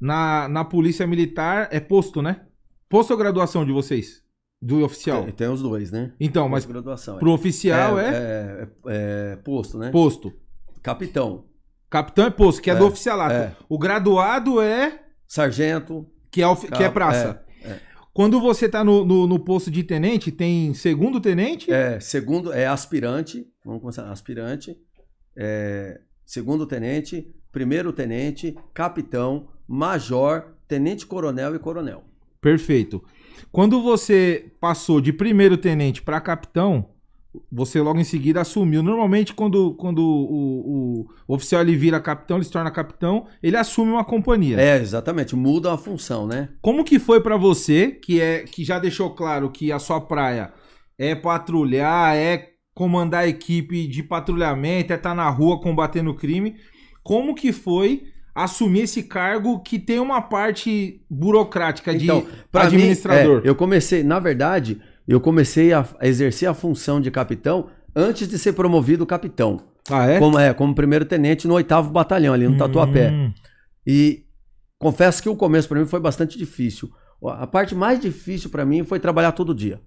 na, na polícia militar é posto, né? Posto ou graduação de vocês? Do oficial? Tem, tem os dois, né? Então, mas graduação. pro oficial é, é, é, é posto, né? posto. Capitão, Capitão é posto, que é, É, do oficialato. é. O graduado é sargento, que é, ofi- que é Cap- praça. Quando você tá no, no, no posto de tenente, tem segundo tenente? é segundo, é aspirante, vamos começar, aspirante, é, segundo tenente, primeiro tenente, capitão, major, tenente coronel e coronel. Perfeito. Quando você passou de primeiro tenente para capitão, você logo em seguida assumiu. Normalmente, quando, quando o, o- o oficial ele vira capitão, ele se torna capitão, ele assume uma companhia. É, exatamente, muda a função, né? Como que foi para você, que é que já deixou claro que a sua praia é patrulhar, é comandar a equipe de patrulhamento, é estar na rua combatendo crime? Como que foi assumir esse cargo que tem uma parte burocrática de Então, pra mim, administrador? é, eu comecei, na verdade, eu comecei a, a exercer a função de capitão antes de ser promovido capitão. Ah, é? Como, é, como primeiro tenente no oitavo batalhão, ali no Tatuapé. Hum. E confesso que o começo para mim foi bastante difícil. A parte mais difícil para mim foi trabalhar todo dia.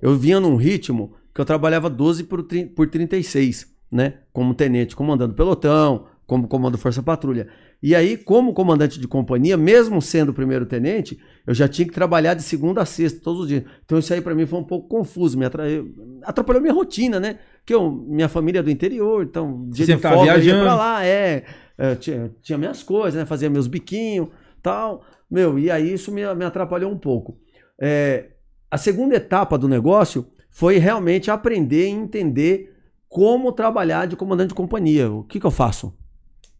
Eu vinha num ritmo que eu trabalhava 12 por, por 36, né? Como tenente, comandando pelotão, como comando Força Patrulha. E aí, como comandante de companhia, mesmo sendo primeiro tenente, eu já tinha que trabalhar de segunda a sexta, todos os dias. Então isso aí para mim foi um pouco confuso, me atra... atrapalhou minha rotina, né? Porque eu, minha família é do interior, então dia Você de tava folga eu ia viajando. pra lá, é, é, tinha, tinha minhas coisas, né? Fazia meus biquinhos, tal. Meu, e aí isso me, me atrapalhou um pouco. É, a segunda etapa do negócio foi realmente aprender e entender como trabalhar de comandante de companhia. O que, que eu faço?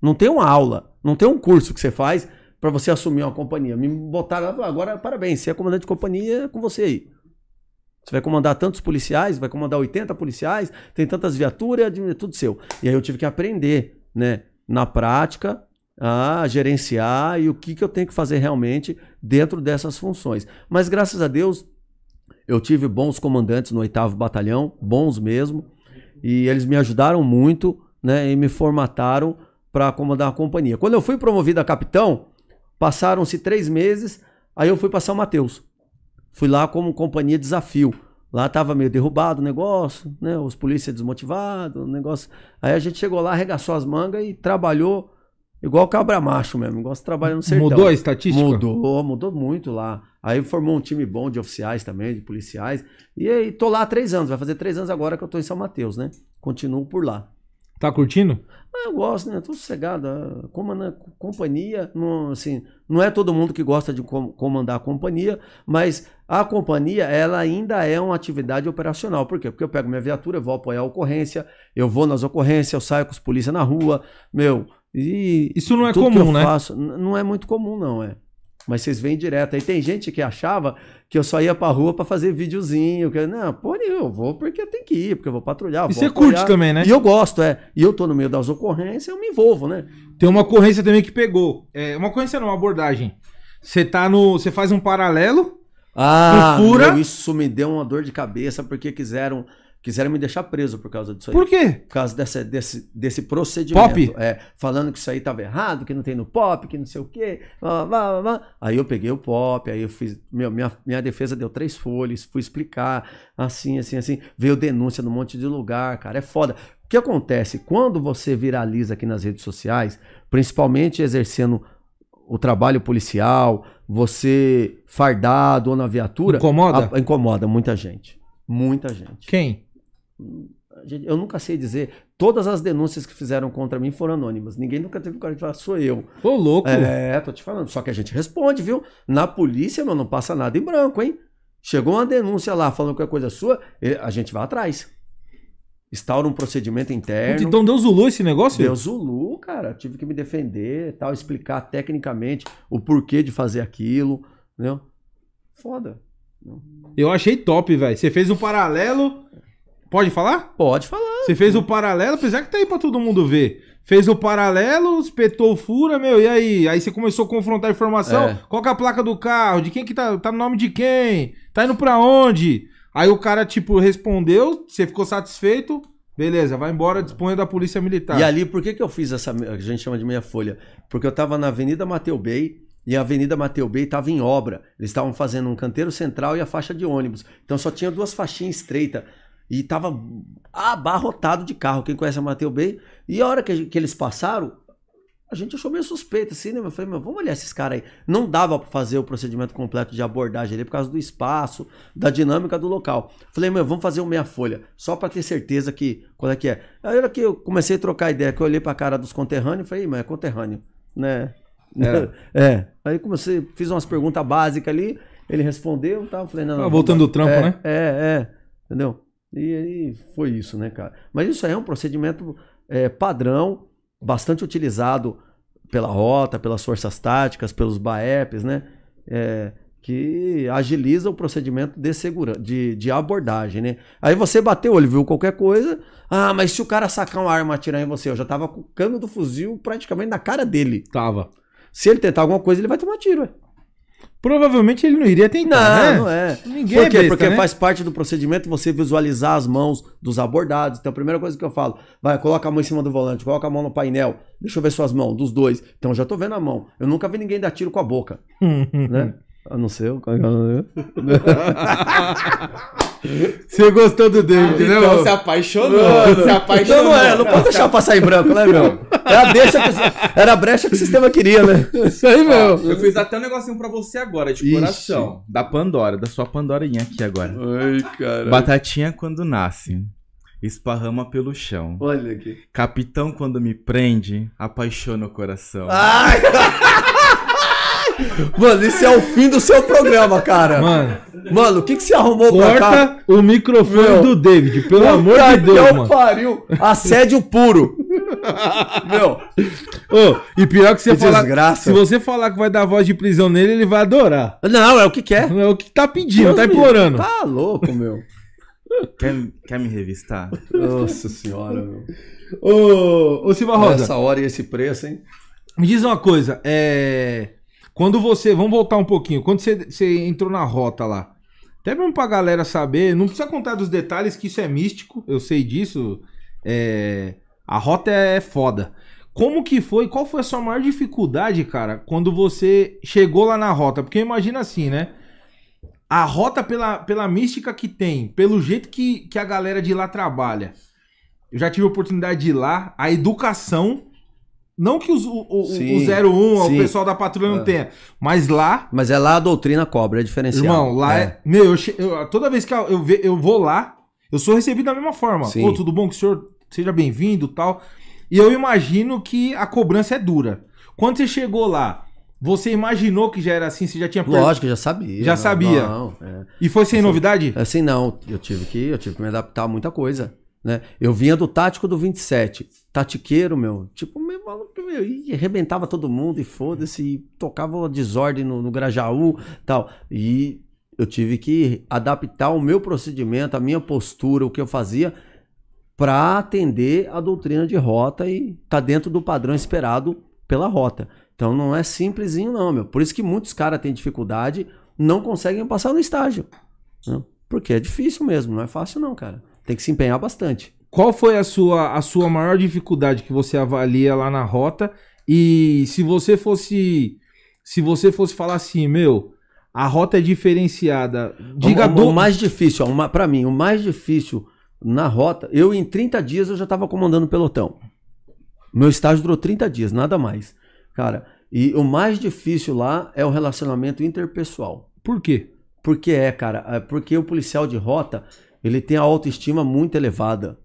Não tem uma aula, não tem um curso que você faz para você assumir uma companhia. Me botaram agora parabéns, você é comandante de companhia, é com você aí. Você vai comandar tantos policiais, vai comandar 80 policiais, tem tantas viaturas, é tudo seu. E aí eu tive que aprender, né, na prática, a gerenciar e o que, que eu tenho que fazer realmente dentro dessas funções. Mas graças a Deus, eu tive bons comandantes no oitavo batalhão, bons mesmo, e eles me ajudaram muito, né, e me formataram para comandar a companhia. Quando eu fui promovido a capitão, passaram-se três meses, aí eu fui para São Mateus. Fui lá como companhia desafio, Lá tava meio derrubado o negócio, né? Os polícia desmotivados, o negócio. Aí a gente chegou lá, arregaçou as mangas e trabalhou igual cabra macho mesmo, igual você trabalha no sertão. Mudou a estatística? Mudou, mudou muito lá. Aí formou um time bom de oficiais também, de policiais. E aí tô lá há três anos, vai fazer três anos agora que eu tô em São Mateus, né? Continuo por lá. Tá curtindo? Ah, eu gosto, né? Tô sossegado. ah, Comandar companhia, não, assim, não é todo mundo que gosta de com- comandar a companhia, mas a companhia, ela ainda é uma atividade operacional. Por quê? Porque eu pego minha viatura, eu vou apoiar a ocorrência, eu vou nas ocorrências, eu saio com os polícia na rua, meu, e Isso não é comum, né? faço, não é muito comum, não, é. Mas vocês vêm direto. Aí tem gente que achava que eu só ia pra rua pra fazer videozinho. Que, não, pô, eu vou porque eu tenho que ir, porque eu vou patrulhar. E você curte também, né? E eu gosto, é. E eu tô no meio das ocorrências, eu me envolvo, né? Tem uma ocorrência também que pegou. É, uma ocorrência não, uma abordagem. Você tá no. Você faz um paralelo. Ah, fura? meu, isso me deu uma dor de cabeça porque quiseram, quiseram me deixar preso por causa disso aí. Por quê? Por causa dessa, desse, desse procedimento. Pop? É, falando que isso aí tava errado, que não tem no pop, que não sei o quê. blá, blá, blá. Aí eu peguei o pop, aí eu fiz. Meu, minha, minha defesa deu três folhas, fui explicar, assim, assim, assim. Veio denúncia num monte de lugar, cara. É foda. O que acontece? Quando você viraliza aqui nas redes sociais, principalmente exercendo o trabalho policial, você fardado ou na viatura. Incomoda? a- incomoda muita gente. Muita gente. Quem? Eu nunca sei dizer. Todas as denúncias que fizeram contra mim foram anônimas. Ninguém nunca teve coragem de falar, sou eu. Ô, louco. É, tô te falando. Só que a gente responde, viu? Na polícia, meu, não passa nada em branco, hein? Chegou uma denúncia lá falando que é coisa sua, a gente vai atrás. Instaura um procedimento interno. Então deu Zulu esse negócio? Deu Zulu, cara. Tive que me defender, tal, explicar tecnicamente o porquê de fazer aquilo, entendeu? Foda. Eu achei top, velho. Você fez um paralelo. Pode falar? Pode falar. Você fez o paralelo, apesar que tá aí pra todo mundo ver. Fez o paralelo, espetou o fura, meu, e aí? Aí você começou a confrontar a informação. É. Qual que é a placa do carro? De quem que tá? Tá no nome de quem? Tá indo pra onde? Aí o cara, tipo, respondeu, você ficou satisfeito. Beleza, vai embora, disponha da polícia militar. E ali, por que, que eu fiz essa. A gente chama de meia folha? Porque eu tava na Avenida Mateu Bey e a Avenida Mateu Bey tava em obra. Eles estavam fazendo um canteiro central e a faixa de ônibus. Então só tinha duas faixinhas estreitas. E tava abarrotado de carro. Quem conhece a Mateu Bey? E a hora que, que eles passaram, a gente achou meio suspeito, assim, né? Eu falei, meu, vamos olhar esses caras aí. Não dava pra fazer o procedimento completo de abordagem ali por causa do espaço, da dinâmica do local. Falei, meu, vamos fazer o meia folha, só pra ter certeza que qual é que é. Aí a hora que eu comecei a trocar ideia, que eu olhei pra cara dos conterrâneos, falei, mas é conterrâneo, né? <laughs> É. Aí comecei, fiz umas perguntas básicas ali, ele respondeu, tá? Falei, não, não. Ah, voltando vamos- do trampo, é, né? É, é, entendeu? E aí foi isso, né, cara? Mas isso aí é um procedimento é, padrão, bastante utilizado pela rota, pelas forças táticas, pelos BAEPs, né? É, que agiliza o procedimento de, segura, de, de abordagem, né? Aí você bateu o olho, viu qualquer coisa. Ah, mas se o cara sacar uma arma e atirar em você, eu já tava com o cano do fuzil praticamente na cara dele. Tava. Se ele tentar alguma coisa, ele vai tomar tiro. ué. Provavelmente ele não iria tentar, né? Não, não é. Ninguém Por é quê? besta, Porque né? faz parte do procedimento você visualizar as mãos dos abordados. Então a primeira coisa que eu falo, vai, coloca a mão em cima do volante, coloca a mão no painel, deixa eu ver suas mãos, dos dois. Então eu já tô vendo a mão. Eu nunca vi ninguém dar tiro com a boca, <laughs> né? A não ser o... <laughs> Você gostou do David, né? Então mano? se apaixonou, se apaixonou. Não, não é, não pode deixar passar em branco, né, meu? É a deixa que, era a brecha que o sistema queria, né? Isso aí, meu. Eu fiz até um negocinho pra você agora, de Ixi. coração. Da Pandora, da sua Pandorinha aqui agora. Ai, cara. Batatinha quando nasce, esparrama pelo chão. Olha aqui. Capitão quando me prende, apaixona o coração. Ai! <laughs> Mano, isso é o fim do seu programa, cara. Mano, Mano, o que, que você arrumou pra cá? corta o microfone Meu. do David, pelo amor de Deus, que mano. pariu. Assédio puro. Meu, Ô, e pior que você Que falar. desgraça. Se você falar que vai dar voz de prisão nele, ele vai adorar. não, é o que quer. É o que tá pedindo, Deus tá implorando. Tá louco, meu. Quer, quer me revistar? Nossa senhora, meu. Ô, ô Silva Rosa, Essa hora e esse preço, hein? me diz uma coisa. É. Quando você. Vamos voltar um pouquinho. Quando você, você entrou na rota lá. Até mesmo pra galera saber, não precisa contar dos detalhes, que isso é místico, eu sei disso. É, a rota é foda. Como que foi? Qual foi a sua maior dificuldade, cara, quando você chegou lá na rota? Porque imagina assim, né? a rota pela, pela mística que tem, pelo jeito que, que a galera de lá trabalha. Eu já tive a oportunidade de ir lá, a educação. Não que os, o, o, Sim, o 01, o sim. pessoal da patrulha não É. tenha, mas lá Mas é lá a doutrina cobra, é diferencial. Irmão, lá é. Meu, eu, eu- toda vez que eu, eu, eu vou lá, eu sou recebido da mesma forma. Sim. Ô, tudo bom? Que o senhor seja bem-vindo tal. E eu imagino que a cobrança é dura. Quando você chegou lá, você imaginou que já era assim? Você já tinha per- Lógico, já sabia. Já não, sabia. Não, é. E foi sem novidade? Assim, não, eu tive que, eu tive que me adaptar a muita coisa, né? Eu vinha do tático do 27, tatiqueiro, meu, tipo, meu maluco, meu, e arrebentava todo mundo e foda-se, e tocava desordem no, no Grajaú, tal. E eu tive que adaptar o meu procedimento, a minha postura, o que eu fazia para atender a doutrina de rota e tá dentro do padrão esperado pela rota. Então não é simplesinho não, meu. Por isso que muitos caras têm dificuldade, não conseguem passar no estágio. né? Porque é difícil mesmo, não é fácil não, cara. Tem que se empenhar bastante. Qual foi a sua, a sua maior dificuldade que você avalia lá na rota? E se você fosse. Se você fosse falar assim, meu, a rota é diferenciada. Diga o, o, do... o mais difícil, pra mim, o mais difícil na rota, eu em 30 dias eu já tava comandando pelotão. Meu estágio durou 30 dias, nada mais. Cara, e o mais difícil lá é o relacionamento interpessoal. Por quê? Porque é, cara, é porque o policial de rota, ele tem a autoestima muito elevada.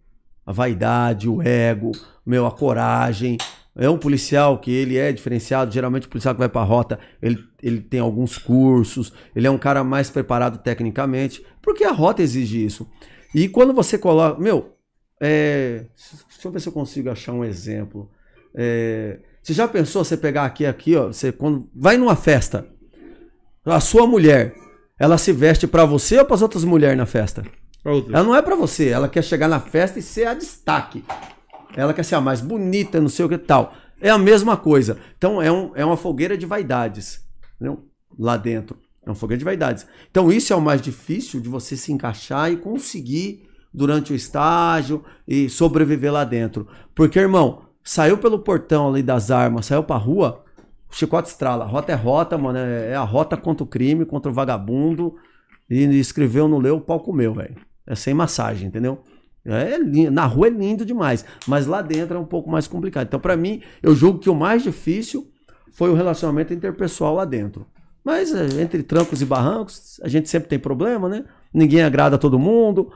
A vaidade, o ego, meu, a coragem. É um policial que ele é diferenciado, geralmente o policial que vai pra rota, ele, ele tem alguns cursos, ele é um cara mais preparado tecnicamente, porque a rota exige isso. E quando você coloca, meu, é, deixa eu ver se eu consigo achar um exemplo. É, você já pensou você pegar aqui, aqui, ó, você quando vai numa festa, a sua mulher, ela se veste pra você ou pras outras mulheres na festa? Ela não é pra você, ela quer chegar na festa e ser a destaque. Ela quer ser a mais bonita, não sei o que tal. É a mesma coisa. Então é, um, é uma fogueira de vaidades. Entendeu? Lá dentro. É uma fogueira de vaidades. Então isso é o mais difícil de você se encaixar e conseguir durante o estágio e sobreviver lá dentro. Porque, irmão, saiu pelo portão ali das armas, saiu pra rua, o chicote estrala. Rota é rota, mano. É é a rota contra o crime, contra o vagabundo. E escreveu, não leu, o pau comeu, velho. É sem massagem, entendeu? É lindo. Na rua é lindo demais, mas lá dentro é um pouco mais complicado. Então, pra mim, eu julgo que o mais difícil foi o relacionamento interpessoal lá dentro. Mas é, entre trancos e barrancos, a gente sempre tem problema, né? Ninguém agrada a todo mundo.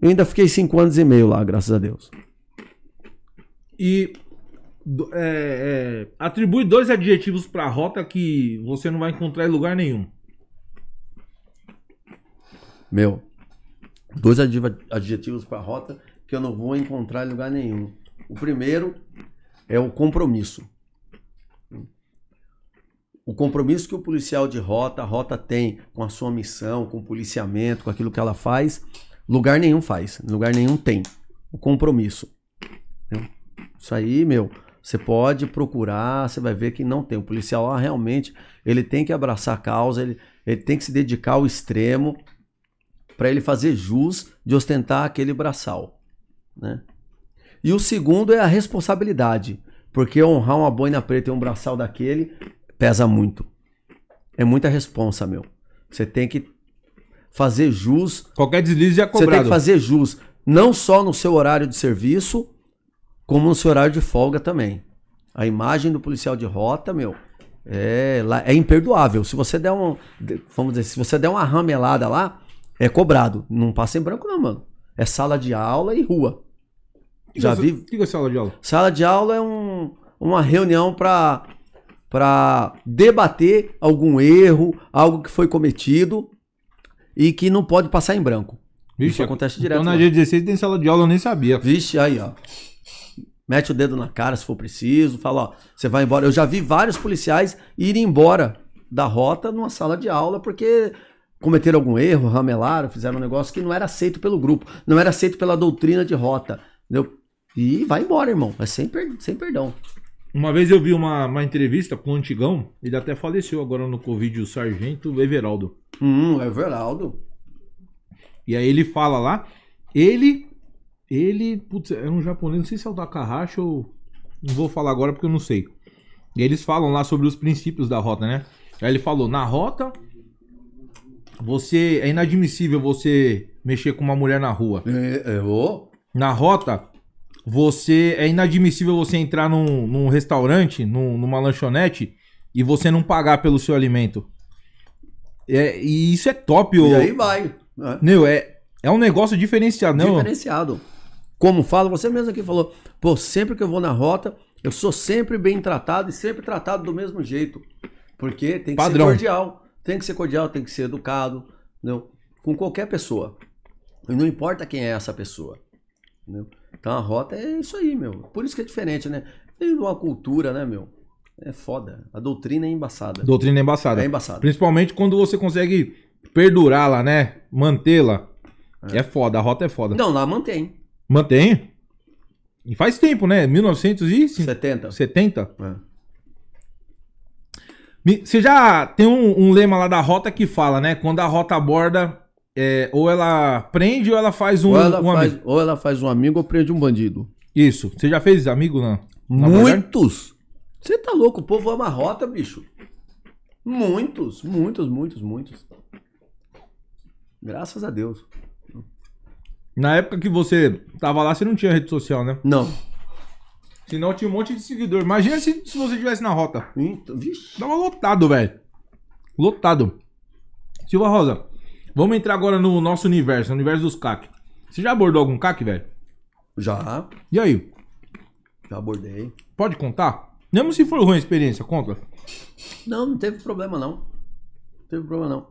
Eu ainda fiquei cinco anos e meio lá, graças a Deus. E é, é, atribui dois adjetivos pra rota que você não vai encontrar em lugar nenhum. Meu, dois adjetivos para rota que eu não vou encontrar em lugar nenhum. O primeiro é o compromisso. O compromisso que o policial de rota, a rota tem com a sua missão, com o policiamento, com aquilo que ela faz, lugar nenhum faz, lugar nenhum tem. O compromisso. Isso aí, meu, você pode procurar, você vai ver que não tem. O policial lá realmente, ele tem que abraçar a causa, ele, ele tem que se dedicar ao extremo para ele fazer jus de ostentar aquele braçal, né? E o segundo é a responsabilidade, porque honrar uma boina preta e um braçal daquele pesa muito. É muita responsa, meu. Você tem que fazer jus Qualquer deslize é você tem cobrado. que fazer jus não só no seu horário de serviço, como no seu horário de folga também. A imagem do policial de rota, meu, é, é imperdoável. Se você der um, vamos dizer, se você der uma ramelada lá, é cobrado. Não passa em branco não, mano. É sala de aula e rua. Já vi, O que que é sala de aula? Sala de aula é um- uma reunião para para debater algum erro, algo que foi cometido e que não pode passar em branco. Isso acontece direto. Então na lá. G16 tem sala de aula, eu nem sabia. Vixe, aí, ó. Mete o dedo na cara se for preciso, fala, ó, você vai embora. Eu já vi vários policiais irem embora da rota numa sala de aula porque cometeram algum erro, ramelaram, fizeram um negócio que não era aceito pelo grupo, não era aceito pela doutrina de rota, entendeu? E vai embora, irmão. É sem, per- sem perdão. Uma vez eu vi uma, uma entrevista com o Antigão, ele até faleceu agora no Covid, o Sargento Everaldo. Hum, Everaldo. E aí ele fala lá, ele, ele, putz, é um japonês, não sei se é o Takahashi ou... Não vou falar agora porque eu não sei. E eles falam lá sobre os princípios da rota, né? Aí ele falou, na rota, você é inadmissível você mexer com uma mulher na rua. É, é, Na rota, você é inadmissível você entrar num, num restaurante, num- numa lanchonete e você não pagar pelo seu alimento. É, e isso é top, ô. E aí vai. né? Meu, é, é um negócio diferenciado, não? Diferenciado. Como fala, você mesmo aqui falou, pô, sempre que eu vou na rota, eu sou sempre bem tratado e sempre tratado do mesmo jeito. Porque tem que Padrão. ser cordial. Tem que ser cordial, tem que ser educado, entendeu? Com qualquer pessoa. E não importa quem é essa pessoa. Entendeu? Então a rota é isso aí, meu. Por isso que é diferente, né? Tem uma cultura, né, meu? É foda. A doutrina é embaçada. Doutrina embaçada. É embaçada. Principalmente quando você consegue perdurá-la, né? Mantê-la. É. foda, a rota é foda. Não, lá mantém. Mantém. E faz tempo, né? 1970? 70. É. Você já tem um, um lema lá da rota que fala, né? Quando a rota aborda, é, ou ela prende ou ela faz um, ou, ela um faz, amigo. ou ela faz um amigo ou prende um bandido. Isso. Você já fez amigo na abordagem? Muitos! Você tá louco? O povo ama a rota, bicho. Muitos, muitos, muitos, muitos. Graças a Deus. Na época que você tava lá, você não tinha rede social, né? Não. Senão tinha um monte de seguidor. Imagina se, se você estivesse na rota. Então, vixe. Tava lotado, velho. Lotado. Silva Rosa, vamos entrar agora no nosso universo, no universo dos CAC. Você já abordou algum CAC, velho? Já, E aí? já abordei. Pode contar? Mesmo se for ruim a experiência, conta. Não, não teve problema não. Não teve problema não.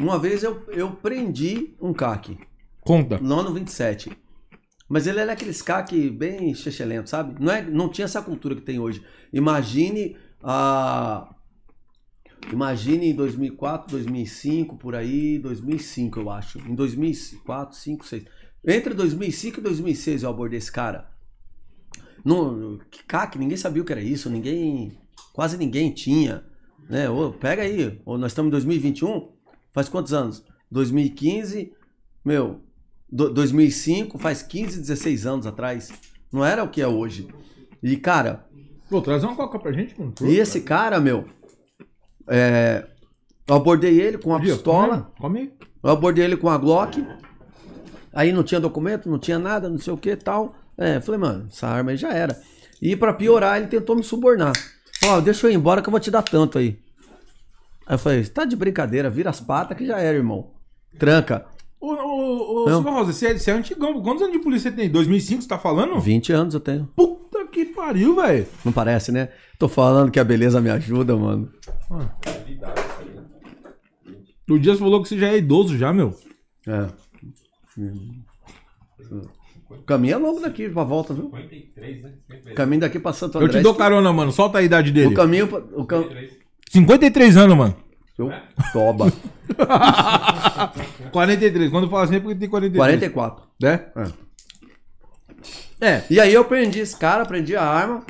Uma vez eu, eu prendi um CAC, Conta. no ano 27. Mas ele era aqueles CAC bem chechelento, sabe? Não, é, não tinha essa cultura que tem hoje. Imagine a. Imagine em 2004, 2005, por aí, 2005 eu acho. Em 2004, 2005, 2006. Entre 2005 e 2006 eu abordei esse cara. No, que CAC, ninguém sabia o que era isso, ninguém. Quase ninguém tinha. Né? Ô, pega aí, ô, nós estamos em 2021, faz quantos anos? 2015, meu, do- 2005, faz 15, 16 anos atrás. Não era o que é hoje. E, cara, Pô, traz uma coca pra gente, mano. e esse cara, meu, é, eu abordei ele com uma Dia, pistola, Come aí. eu abordei ele com a Glock. Aí não tinha documento, não tinha nada, não sei o que tal. É, falei, mano, essa arma aí já era. E pra piorar, ele tentou me subornar. Ó, deixa eu ir embora que eu vou te dar tanto aí. Aí eu falei, tá de brincadeira, vira as patas que já era, irmão. Tranca. Ô, ô, ô, Não. Silva Rosa, você é, você é antigão. Quantos anos de polícia você tem? 2005, você tá falando? 20 anos eu tenho. Puta que pariu, velho. Não parece, né? Tô falando que a beleza me ajuda, mano. O dia você falou que você já é idoso já, meu. É. O caminho é longo daqui pra volta, viu? 53, né? O caminho daqui pra Santo Eu André. te dou carona, mano. Solta a idade dele. O caminho pra... O cam... 53 anos, mano. Eu... Toba. <laughs> 43. Quando fala assim é porque tem 43. 44. Né? É. É. E aí eu prendi esse cara, prendi a arma.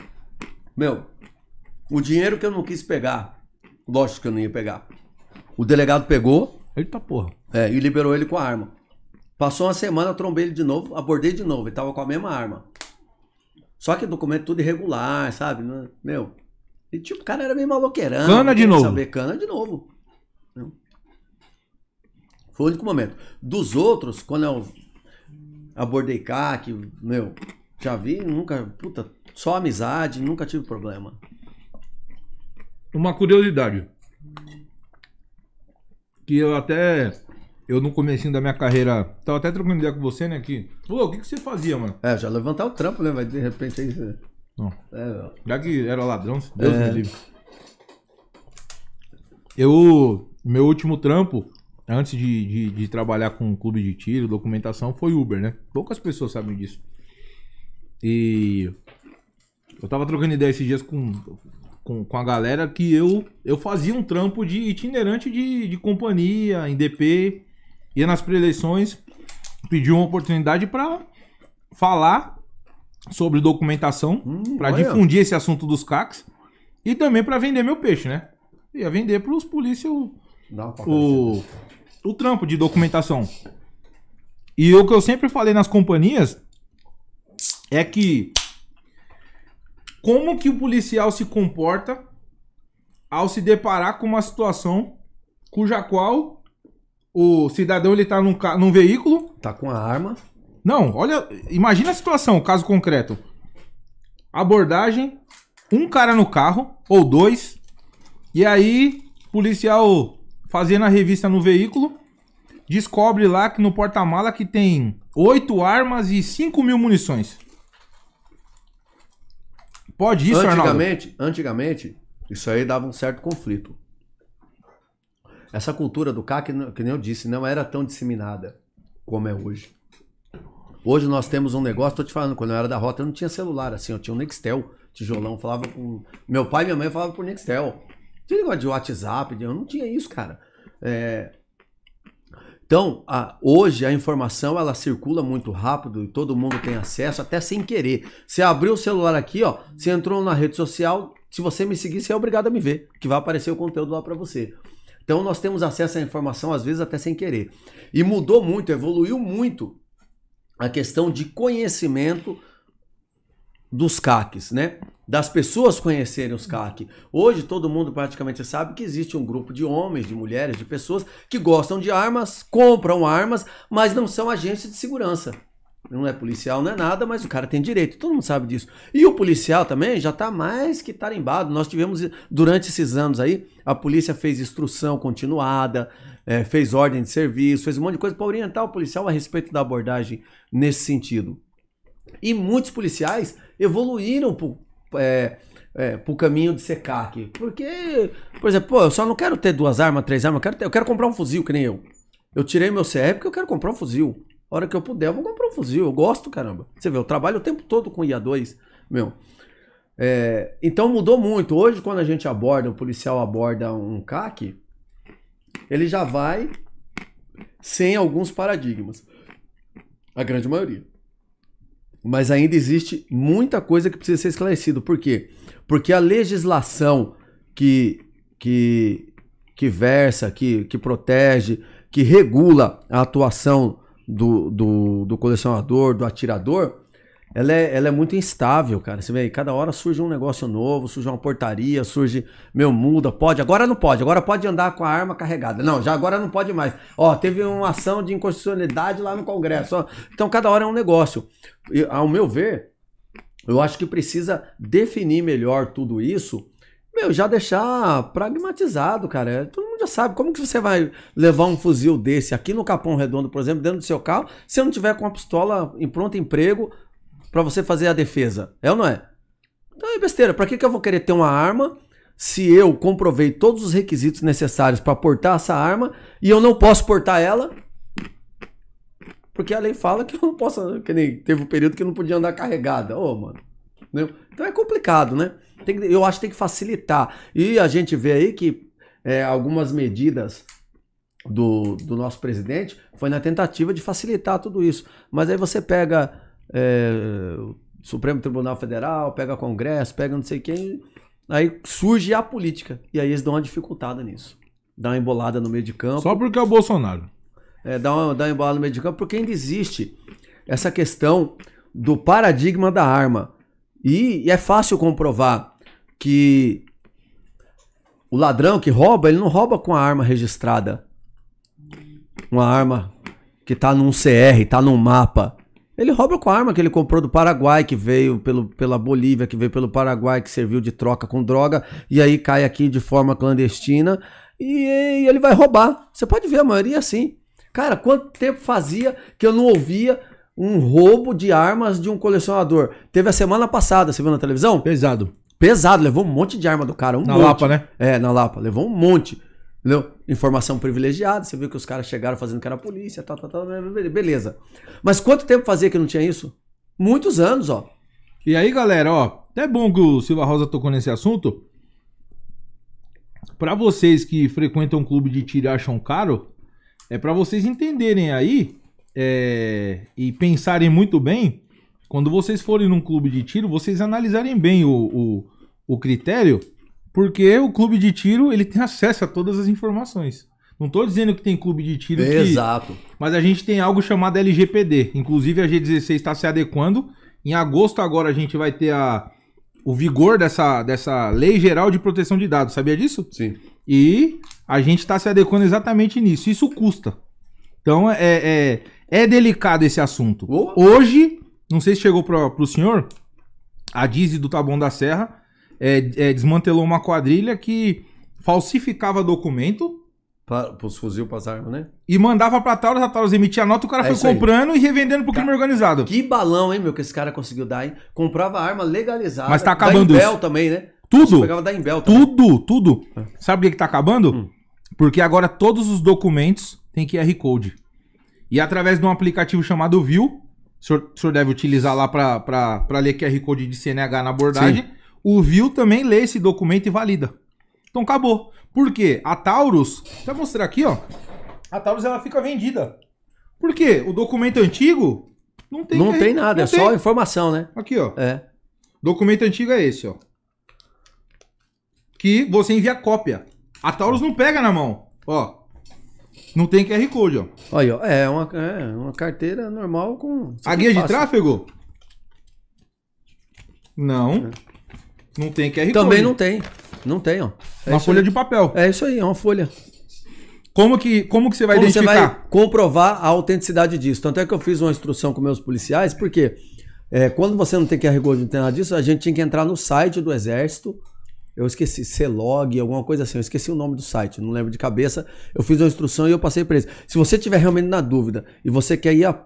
Meu, o dinheiro que eu não quis pegar, lógico que eu não ia pegar. O delegado pegou Eita porra. é, e liberou ele com a arma. Passou uma semana, trombei ele de novo, abordei de novo, ele tava com a mesma arma. Só que documento tudo irregular, sabe? Meu. E tipo, o cara era meio maloqueirão. Cana de novo. Saber, cana de novo. Foi o único momento. Dos outros, quando eu abordei CAC, meu, já vi, nunca, puta, só amizade, nunca tive problema. Uma curiosidade. Que eu até. Eu no comecinho da minha carreira. Tava até trocando ideia com você, né? Que. Pô, o que, que você fazia, mano? É, já levantar o trampo, né? Vai de repente aí. Não. É, Já que era ladrão, Deus me livre. Eu. Meu último trampo, antes de, de, de trabalhar com clube de tiro, documentação, foi Uber, né? Poucas pessoas sabem disso. E. Eu tava trocando ideia esses dias com, com, com a galera que eu, eu fazia um trampo de itinerante de, de companhia, em DP, ia nas preeleições, pedi uma oportunidade pra falar sobre documentação, Hum, pra olha. difundir esse assunto dos CACs e também pra vender meu peixe, né? Ia vender pros polícia o, dá uma paca o, o trampo de documentação. E o que eu sempre falei nas companhias é que como que o policial se comporta ao se deparar com uma situação cuja qual o cidadão ele tá num, num veículo. Tá com a arma. Não, olha, imagina a situação, caso concreto. Abordagem, um cara no carro, ou dois, e aí, policial fazendo a revista no veículo, descobre lá que no porta-mala que tem oito armas e 5 mil munições. Pode isso, Arnaldo? antigamente, antigamente, isso aí dava um certo conflito. Essa cultura do CAC, que nem eu disse, não era tão disseminada como é hoje. Hoje nós temos um negócio, tô te falando, quando eu era da rota eu não tinha celular, assim, eu tinha um Nextel, tijolão, falava com... Meu pai e minha mãe falavam por Nextel. Tinha negócio de WhatsApp, eu não tinha isso, cara. É, Então, a- hoje a informação ela circula muito rápido e todo mundo tem acesso, até sem querer. Você abriu o celular aqui, ó, você entrou na rede social, se você me seguir, você é obrigado a me ver, que vai aparecer o conteúdo lá para você. Então nós temos acesso à informação às vezes até sem querer. E mudou muito, evoluiu muito a questão de conhecimento dos CACs, né? Das pessoas conhecerem os CAC. Hoje todo mundo praticamente sabe que existe um grupo de homens, de mulheres, de pessoas que gostam de armas, compram armas, mas não são agentes de segurança. Não é policial, não é nada, mas o cara tem direito, todo mundo sabe disso. E o policial também já está mais que tarimbado. Nós tivemos, durante esses anos aí, a polícia fez instrução continuada, eh, fez ordem de serviço, fez um monte de coisa para orientar o policial a respeito da abordagem nesse sentido. E muitos policiais evoluíram para o caminho de ser CAC. Porque, por exemplo, pô, eu só não quero ter duas armas, três armas, eu quero, ter- eu quero comprar um fuzil, que nem eu. Eu tirei meu CR porque eu quero comprar um fuzil. A hora que eu puder, eu vou comprar um fuzil. Eu gosto, caramba. Você vê, eu trabalho o tempo todo com IA2, meu. É, então mudou muito. Hoje, quando a gente aborda, o policial aborda um CAC, ele já vai sem alguns paradigmas. A grande maioria. Mas ainda existe muita coisa que precisa ser esclarecido. Por quê? Porque a legislação que, que, que versa, que, que protege, que regula a atuação do, do, do colecionador, do atirador, ela é, ela é muito instável, cara. Você vê cada hora surge um negócio novo, surge uma portaria, surge, meu, muda, pode, agora não pode, agora pode andar com a arma carregada. Não, já agora não pode mais. Ó, teve uma ação de inconstitucionalidade lá no Congresso. ó. Então cada hora é um negócio. E, ao meu ver, eu acho que precisa definir melhor tudo isso. Meu, já deixar pragmatizado, cara. Todo mundo já sabe. Como que você vai levar um fuzil desse aqui no Capão Redondo, por exemplo, dentro do seu carro, se não tiver com uma pistola em pronto emprego para você fazer a defesa? É ou não é? Então é besteira. Para que, que eu vou querer ter uma arma se eu comprovei todos os requisitos necessários para portar essa arma e eu não posso portar ela? Porque a lei fala que eu não posso. Que nem teve um período que eu não podia andar carregada. Ô, mano. Entendeu? Então é complicado, né? Que- eu acho que tem que facilitar. E a gente vê aí que é, algumas medidas do, do nosso presidente foi na tentativa de facilitar tudo isso. Mas aí você pega é, Supremo Tribunal Federal, pega Congresso, pega não sei quem, aí surge a política. E aí eles dão uma dificultada nisso. Dá uma embolada no meio de campo. Só porque é o Bolsonaro. É, dá, uma, dá uma embolada no meio de campo, porque ainda existe essa questão do paradigma da arma. E, e é fácil comprovar que o ladrão que rouba, ele não rouba com a arma registrada. Uma arma que tá num CR, tá num mapa. Ele rouba com a arma que ele comprou do Paraguai, que veio pelo, pela Bolívia, que veio pelo Paraguai, que serviu de troca com droga, e aí cai aqui de forma clandestina e, e ele vai roubar. Você pode ver, a maioria é assim. Cara, quanto tempo fazia que eu não ouvia um roubo de armas de um colecionador? Teve a semana passada, você viu na televisão? Pesado. Pesado, levou um monte de arma do cara. Um Na monte. Lapa, né? É, na Lapa. Levou um monte. Entendeu? Informação privilegiada. Você viu que os caras chegaram fazendo que era polícia, tal, tal, tal. Beleza. Mas quanto tempo fazia que não tinha isso? Muitos anos, ó. E aí, galera, ó, até bom que o Silva Rosa tocou nesse assunto. Pra vocês que frequentam um clube de tiro e acham caro, é pra vocês entenderem aí é, e pensarem muito bem. Quando vocês forem num clube de tiro, vocês analisarem bem o, o, o critério, porque o clube de tiro ele tem acesso a todas as informações. Não tô dizendo que tem clube de tiro que Exato. mas a gente tem algo chamado LGPD. Inclusive a G16 está se adequando. Em agosto agora a gente vai ter a, o vigor dessa, dessa Lei Geral de Proteção de Dados. Sabia disso? Sim. E a gente está se adequando exatamente nisso. Isso custa. Então é, é, é delicado esse assunto. Oh. Hoje, não sei se chegou pro, pro senhor, a Dizzy do Taboão da Serra é, é, desmantelou uma quadrilha que falsificava documento Para os fuzil, para as armas, né? e mandava pra Taurus, a Taurus emitia nota, o cara É foi isso aí. comprando e revendendo pro crime organizado. Que balão, hein, meu, que esse cara conseguiu dar, hein? Comprava arma legalizada. Mas tá acabando Da Imbel isso. também, né? Tudo. Pegava da Imbel também. Tudo, tudo. Sabe por que, que tá acabando? Hum. Porque agora todos os documentos têm QR Code. E através de um aplicativo chamado View, o senhor, o senhor deve utilizar lá pra ler QR Code de CNH na abordagem, o View também lê esse documento e valida. Então acabou. Por quê? A Taurus, vou mostrar aqui, ó. A Taurus ela fica vendida. Por quê? O documento antigo não tem Não QR tem nada, não é tem. só informação, né? Aqui, ó. É. Documento antigo é esse, ó. Que você envia cópia. A Taurus não pega na mão, ó. Não tem QR Code, ó. Olha, ó, é uma, é uma carteira normal com. A guia de tráfego? Não. Não tem QR Code. Também não tem. Não tem, ó. É Uma folha aí. de papel. É isso aí, é uma folha. Como que, como que você vai Como você identificar? vai comprovar a autenticidade disso? Tanto é que eu fiz uma instrução com meus policiais, porque é, quando você não tem QR Code, não tem nada disso, a gente tinha que entrar no site do Exército. Eu esqueci, C-Log, alguma coisa assim. Eu esqueci o nome do site, não lembro de cabeça. Eu fiz uma instrução e eu passei para eles. Se você tiver realmente na dúvida e você quer ir a-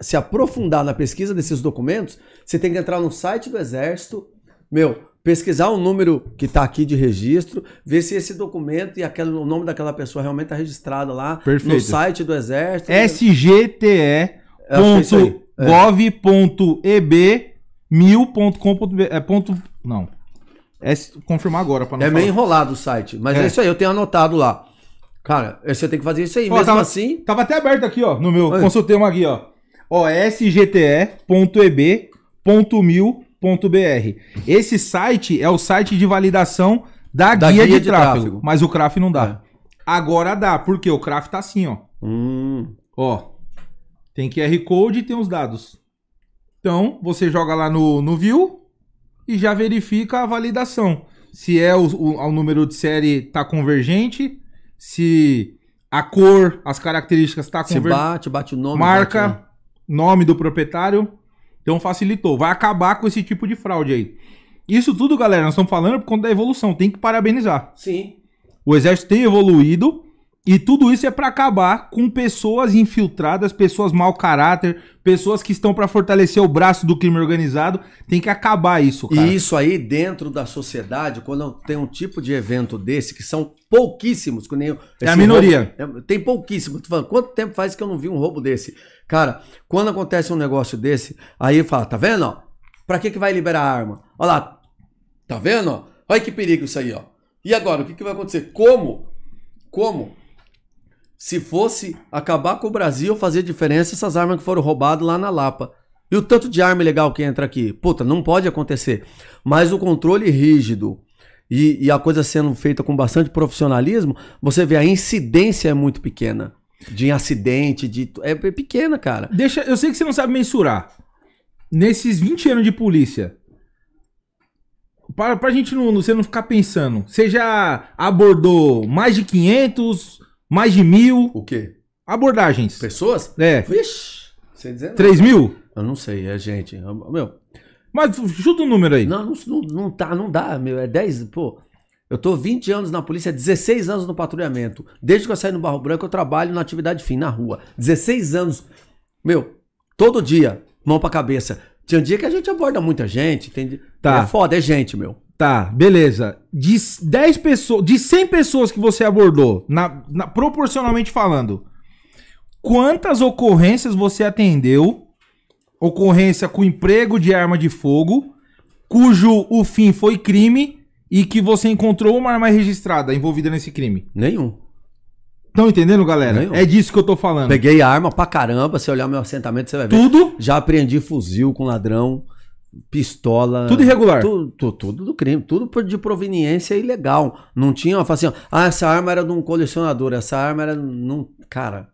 se aprofundar na pesquisa desses documentos, você tem que entrar no site do Exército, meu, pesquisar o número que está aqui de registro, ver se esse documento e aquele, o nome daquela pessoa realmente está registrado lá Perfeito. no site do Exército. sgte.gov.eb Acho que é é não é confirmar agora para não É falar. meio enrolado o site, mas é. É. isso aí, eu tenho anotado lá. Cara, você tem que fazer isso aí. Ó, Mesmo tava- assim, Tava até aberto aqui, ó, no meu. Oi. Consultei uma aqui, ó. Ó, sgte.eb.mil.br. Esse site é o site de validação da, Da guia, guia de, de tráfego, tráfego. Mas o CRAF não dá. Agora dá, porque o CRAF tá assim, ó. hum, Ó. Tem QR Code e tem os dados. Então, você joga lá no, no View e já verifica a validação. Se é o, o, o número de série tá convergente, se a cor, as características tá se convergente. bate, bate o nome. marca, bate, né? nome do proprietário. Então facilitou. Vai acabar com esse tipo de fraude aí. Isso tudo, galera, nós estamos falando por conta da evolução. Tem que parabenizar. Sim. O exército tem evoluído e tudo isso é para acabar com pessoas infiltradas, pessoas mau caráter, pessoas que estão para fortalecer o braço do crime organizado. Tem que acabar isso, cara. E isso aí, dentro da sociedade, quando tem um tipo de evento desse, que são pouquíssimos, que nem É a minoria. roubo- é, tem pouquíssimos. Tô falando, quanto tempo faz que eu não vi um roubo desse? Cara, quando acontece um negócio desse, aí fala, tá vendo? Pra que que vai liberar a arma? Olha lá, tá vendo? Olha que perigo isso aí, ó. E agora, o que que vai acontecer? Como? Como? Se fosse acabar com o Brasil, fazer diferença essas armas que foram roubadas lá na Lapa. E o tanto de arma ilegal que entra aqui? Puta, não pode acontecer. Mas o controle rígido e, e a coisa sendo feita com bastante profissionalismo, você vê a incidência é muito pequena. De acidente, de. É pequena, cara. Deixa, eu sei que você não sabe mensurar. Nesses 20 anos de polícia, para pra gente não, você não ficar pensando, você já abordou mais de 500, mais de mil O quê? abordagens? Pessoas? É, Vixe, sem dizer nada. 3 mil? Eu não sei, é gente. Meu, Mas chuta um número aí. não, não, não, não tá, não dá, meu. É 10, pô. Eu tô 20 anos na polícia, 16 anos no patrulhamento. Desde que eu saí no Barro Branco, eu trabalho na atividade fim, na rua. 16 anos. Meu, todo dia, mão pra cabeça. Tinha um dia que a gente aborda muita gente, entende? Tá. É foda, é gente, meu. Tá, beleza. De 10 pessoas, de 100 pessoas que você abordou, na, na- proporcionalmente falando, quantas ocorrências você atendeu? Ocorrência com emprego de arma de fogo, cujo o fim foi crime e que você encontrou uma arma registrada envolvida nesse crime. Nenhum. Estão entendendo, galera? Nenhum. É disso que eu tô falando. Peguei arma pra caramba. Se olhar meu assentamento, você vai ver. Tudo Já apreendi fuzil com ladrão, pistola. Tudo irregular. Tudo, tu- tudo do crime, tudo de proveniência ilegal. Não tinha, assim, ah, essa arma era de um colecionador, essa arma era. Não, cara.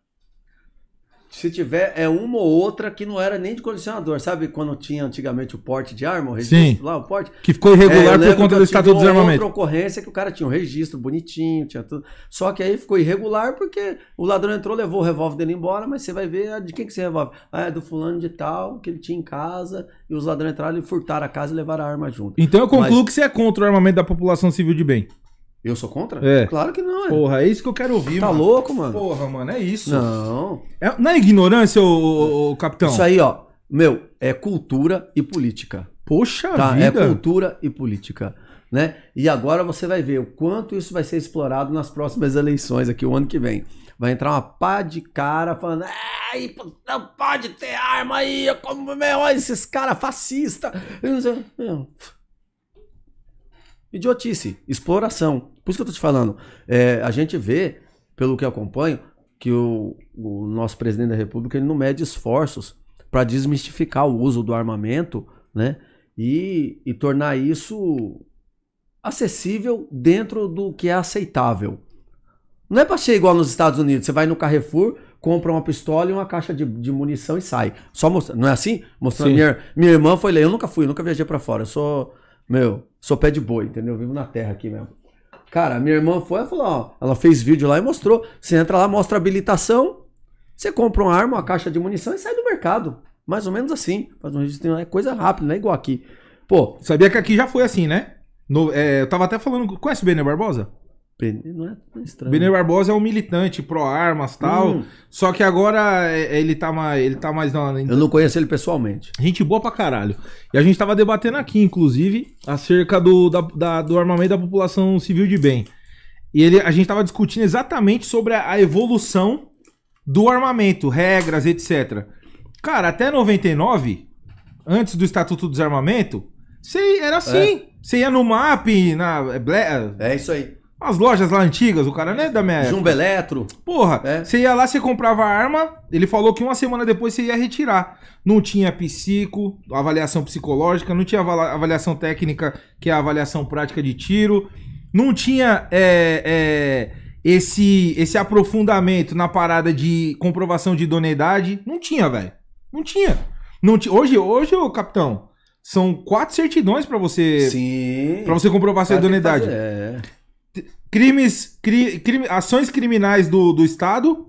Se tiver, é uma ou outra que não era nem de colecionador. Sabe quando tinha antigamente o porte de arma, o registro Sim. lá, o porte? Que ficou É, irregular eu por conta do Estatuto do uma Desarmamento. outra ocorrência que o cara tinha um registro bonitinho, tinha tudo. Só que aí ficou irregular porque o ladrão entrou, levou o revólver dele embora, mas você vai ver ah, de quem que esse revólver? Ah, é do fulano de tal, que ele tinha em casa, e os ladrões entraram e furtaram a casa e levaram a arma junto. Então eu concluo Mas- que você é contra o armamento da população civil de bem. Eu sou contra? É. Claro que não, é. Porra, é isso que eu quero ouvir, tá mano. louco, mano? Porra, mano, é isso. Não. É, não é ignorância, ô, ô, ô, capitão? Isso aí, ó, meu, é cultura e política. Poxa Tá? É vida. cultura e política. Né? E agora você vai ver o quanto isso vai ser explorado nas próximas eleições aqui, o ano que vem. Vai entrar uma pá de cara falando, não pode ter arma aí, como, meu, esses caras fascistas. Idiotice, exploração. Por isso que eu tô te falando. É, a gente vê, pelo que eu acompanho, que o, o nosso presidente da República ele não mede esforços para desmistificar o uso do armamento, né? E, e tornar isso acessível dentro do que é aceitável. Não é para ser igual nos Estados Unidos. Você vai no Carrefour, compra uma pistola e uma caixa de, de munição e sai. Só mostrando. Não é assim? Mostrando. Sim. Minha, minha irmã foi ler. Eu nunca fui, eu nunca viajei para fora. Eu sou. Meu, sou pé de boi, entendeu? Eu vivo na terra aqui mesmo. Cara, minha irmã foi, ela falou, ó, ela fez vídeo lá e mostrou. Você entra lá, mostra a habilitação, você compra uma arma, uma caixa de munição e sai do mercado. Mais ou menos assim. Faz um registro, é coisa rápida, não é igual aqui. Pô, Sabia que aqui já foi assim, né? No- é, eu tava até falando. Conhece o Benê Barbosa? Não é tão estranho. Benê Barbosa é um militante pró-armas e tal. Hum. Só que agora é, ele tá mais. Ele tá mais na. Eu não conheço ele pessoalmente. Gente boa pra caralho. E a gente tava debatendo aqui, inclusive, acerca do, da- da- do armamento da população civil de bem. E ele, a gente tava discutindo exatamente sobre a, a evolução do armamento, regras, etc. Cara, até 99, antes do Estatuto do Desarmamento, você era assim. Você ia no MAP, na. Ble- É isso aí. As lojas lá antigas, o cara não é da minha época. Jumbo Eletro. Porra, É. você ia lá, você comprava a arma, ele falou que uma semana depois você ia retirar. Não tinha psico, avaliação psicológica, não tinha avaliação técnica, que é a avaliação prática de tiro, não tinha é, é, esse, esse aprofundamento na parada de comprovação de idoneidade. Não tinha, velho. Não tinha. Não ti- Hoje, hoje, ô capitão, são quatro certidões pra você, Sim. pra você comprovar sua idoneidade É. crimes, cri- crime- ações criminais do, do Estado,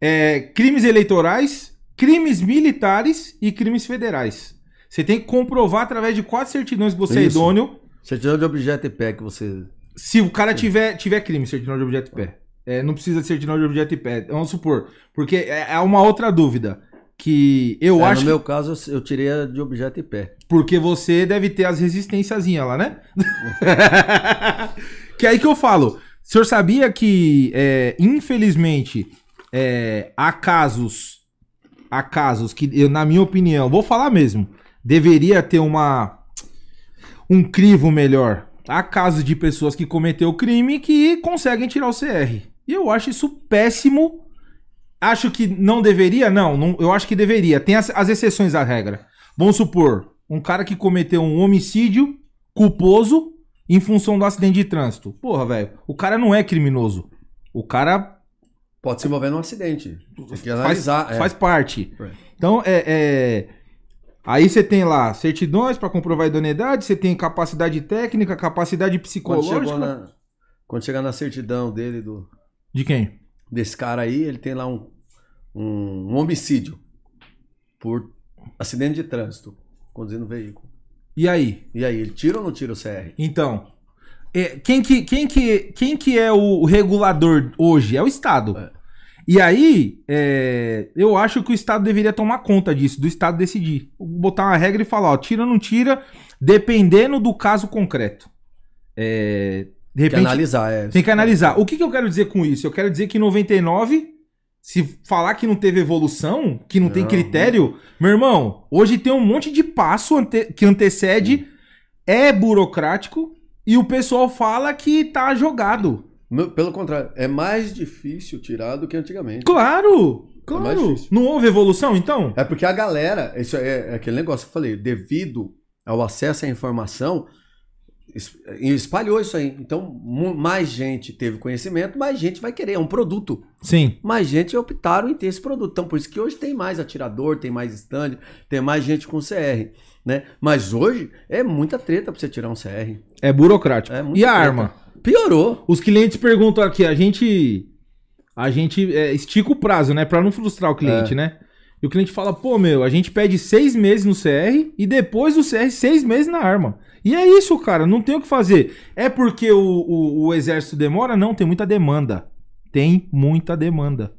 é, crimes eleitorais, crimes militares e crimes federais. Você tem que comprovar através de quatro certidões que você é Isso. idôneo. Certidão de objeto e pé que você. Se o cara tiver, tiver crime, certidão de objeto e pé. É, não precisa de certidão de objeto e pé. Vamos supor. Porque é, é uma outra dúvida. Que eu É, acho no que meu caso, eu- eu tirei a de objeto e pé. Porque você deve ter as resistênciazinhas lá, né? <laughs> que é aí que eu falo. O senhor sabia que, é, infelizmente, é, há casos. Há casos que, eu, na minha opinião, vou falar mesmo, deveria ter uma. Um crivo melhor. Há casos de pessoas que cometeu crime que conseguem tirar o CR. E eu acho isso péssimo. Acho que não deveria? Não, não eu acho que deveria. Tem as, as exceções à regra. Vamos supor, um cara que cometeu um homicídio culposo em função do acidente de trânsito. Porra, velho, o cara não é criminoso. O cara Pode se envolver num acidente. Tem que faz, analisar. é. faz parte. É. Então, é, é- Aí você tem lá certidões pra comprovar a idoneidade, você tem capacidade técnica, capacidade Quando psicológica. chegou na, quando chegar na certidão dele, do, De quem? desse cara aí, ele tem lá um, um, um homicídio por acidente de trânsito, conduzindo veículo. E aí? E aí, ele tira ou não tira o CR? Então, é, quem, que, quem, que, quem que é o regulador hoje? É o Estado. É. E aí, é, eu acho que o Estado deveria tomar conta disso, do Estado decidir. Botar uma regra e falar, ó, tira ou não tira, dependendo do caso concreto. É, de Tem que repente, analisar, é. tem que analisar. O que, que eu quero dizer com isso? Eu quero dizer que em 99, se falar que não teve evolução, que não, tem Não. critério, meu irmão, hoje tem um monte de passo ante- que antecede, é burocrático e o pessoal fala que tá jogado. Pelo contrário, é mais difícil tirar do que antigamente. Claro! É Claro! difícil. não houve evolução, então? É porque a galera, isso é, é aquele negócio que eu falei, devido ao acesso à informação, espalhou isso aí. Então, mais gente teve conhecimento, mais gente vai querer. É um produto. Sim. Mais gente optaram em ter esse produto. Então, por isso que hoje tem mais atirador, tem mais stand, tem mais gente com CR. Né? Mas hoje é muita treta pra você tirar um CR. É burocrático. É e a treta. arma? Piorou. Os clientes perguntam aqui, a gente. A gente é, estica o prazo, né? Pra não frustrar o cliente, É. né? E o cliente fala, pô, meu, a gente pede seis meses no CR e depois do CR, seis meses na arma. E é isso, cara, não tem o que fazer. É porque o, o, o exército demora? Não, tem muita demanda. Tem muita demanda.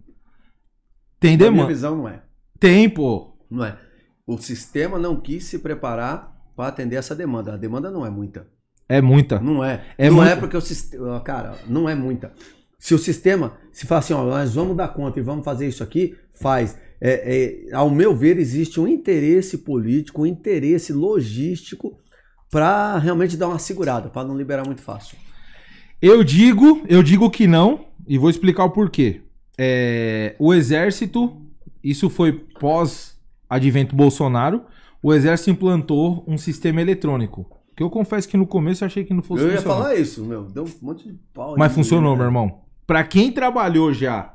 Tem Na minha demanda. visão, não é. Tem, pô. Não é. O sistema não quis se preparar para atender essa demanda. A demanda não é muita. É muita. Não é. É não muita. é porque o sistema. Cara, não é muita. Se o sistema se fala assim, ó, nós vamos dar conta e vamos fazer isso aqui, faz. É, é, ao meu ver, existe um interesse político, um interesse logístico para realmente dar uma segurada, para não liberar muito fácil. Eu digo, eu digo que não, e vou explicar o porquê. É, o exército, isso foi pós-advento Bolsonaro, o exército implantou um sistema eletrônico. Que eu confesso que no começo eu achei que não fosse Eu ia funcionar. falar isso, meu. Deu um monte de pau. Mas aí, funcionou, né? meu irmão. Pra quem trabalhou já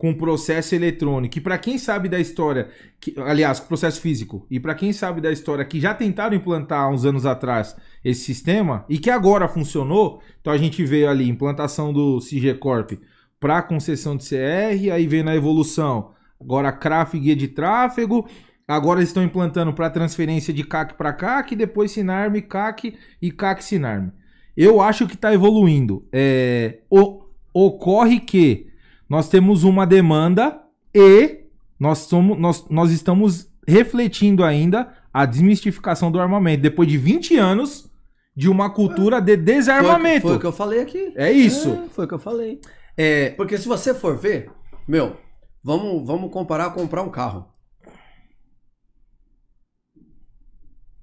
com processo eletrônico e pra quem sabe da história, que, aliás, processo físico, e pra quem sabe da história que já tentaram implantar há uns anos atrás esse sistema e que agora funcionou, então a gente veio ali implantação do CG Corp para concessão de CR, aí vem na evolução, agora CRAF guia de tráfego, agora estão implantando para transferência de CAC para CAC, depois Sinarme, CAC e CAC Sinarme. Eu acho que está evoluindo. É, o- ocorre que nós temos uma demanda e nós, somos, nós, nós estamos refletindo ainda a desmistificação do armamento. Depois de 20 anos de uma cultura de Foi, desarmamento. foi o que eu falei aqui. É isso. É, foi o que eu falei. É, Porque se você for ver, meu, vamos, vamos comparar com comprar um carro.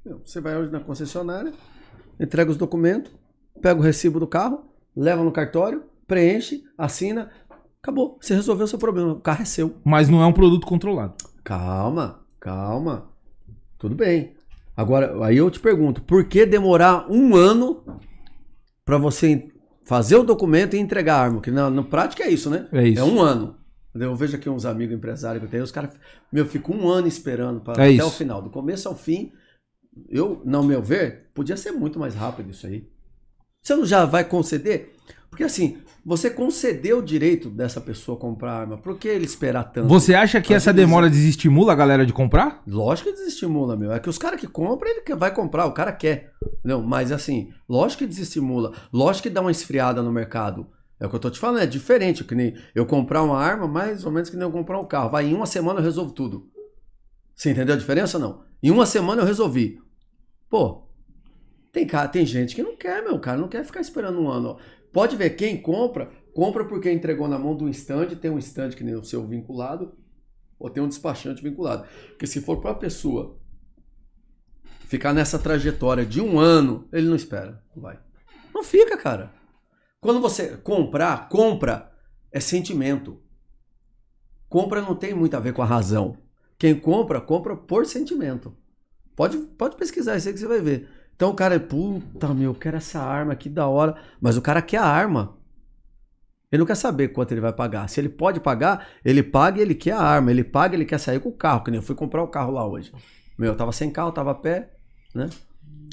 Meu, você vai hoje na concessionária, entrega os documentos, pega o recibo do carro, leva no cartório, preenche, assina, acabou. Você resolveu o seu problema. O carro é seu. mas não é um produto controlado. Calma, calma. Tudo bem. Agora, aí eu te pergunto, por que demorar um ano para você fazer o documento e entregar a arma? Porque na, na prática é isso, né? É isso. É um ano. Eu vejo aqui uns amigos empresários que eu tenho, os caras, meu, ficam um ano esperando pra, É até isso. o final, do começo ao fim. Eu, não meu ver, podia ser muito mais rápido isso aí. Você não já vai conceder? Porque assim, você concedeu o direito dessa pessoa comprar arma. Por que ele esperar tanto? Você acha que Mas essa demora desestimula a galera de comprar? Lógico que desestimula, meu. É que os caras que compram, ele vai comprar, o cara quer. Não, mas assim, lógico que desestimula. Lógico que dá uma esfriada no mercado. É o que eu tô te falando, é diferente. Que nem eu comprar uma arma, mais ou menos que nem eu comprar um carro. Vai, em uma semana eu resolvo tudo. Você entendeu a diferença ou não? Em uma semana eu resolvi. Pô, tem, cara, tem gente que não quer, meu. Cara não quer ficar esperando um ano. Pode ver, quem compra, compra porque entregou na mão de um stand, tem um stand que nem o seu vinculado, ou tem um despachante vinculado. Porque se for para a pessoa ficar nessa trajetória de um ano, ele não espera. Não vai. Não fica, cara. Quando você comprar, compra é sentimento. Compra não tem muito a ver com a razão. Quem compra, compra por sentimento. Pode, pode pesquisar isso aí que você vai ver. Então o cara é, puta meu, eu quero essa arma aqui da hora. Mas o cara quer a arma. Ele não quer saber quanto ele vai pagar. Se ele pode pagar, ele paga e ele quer a arma. Ele paga e ele quer sair com o carro. Que nem eu fui comprar o carro lá hoje. Meu, eu tava sem carro, tava a pé, né?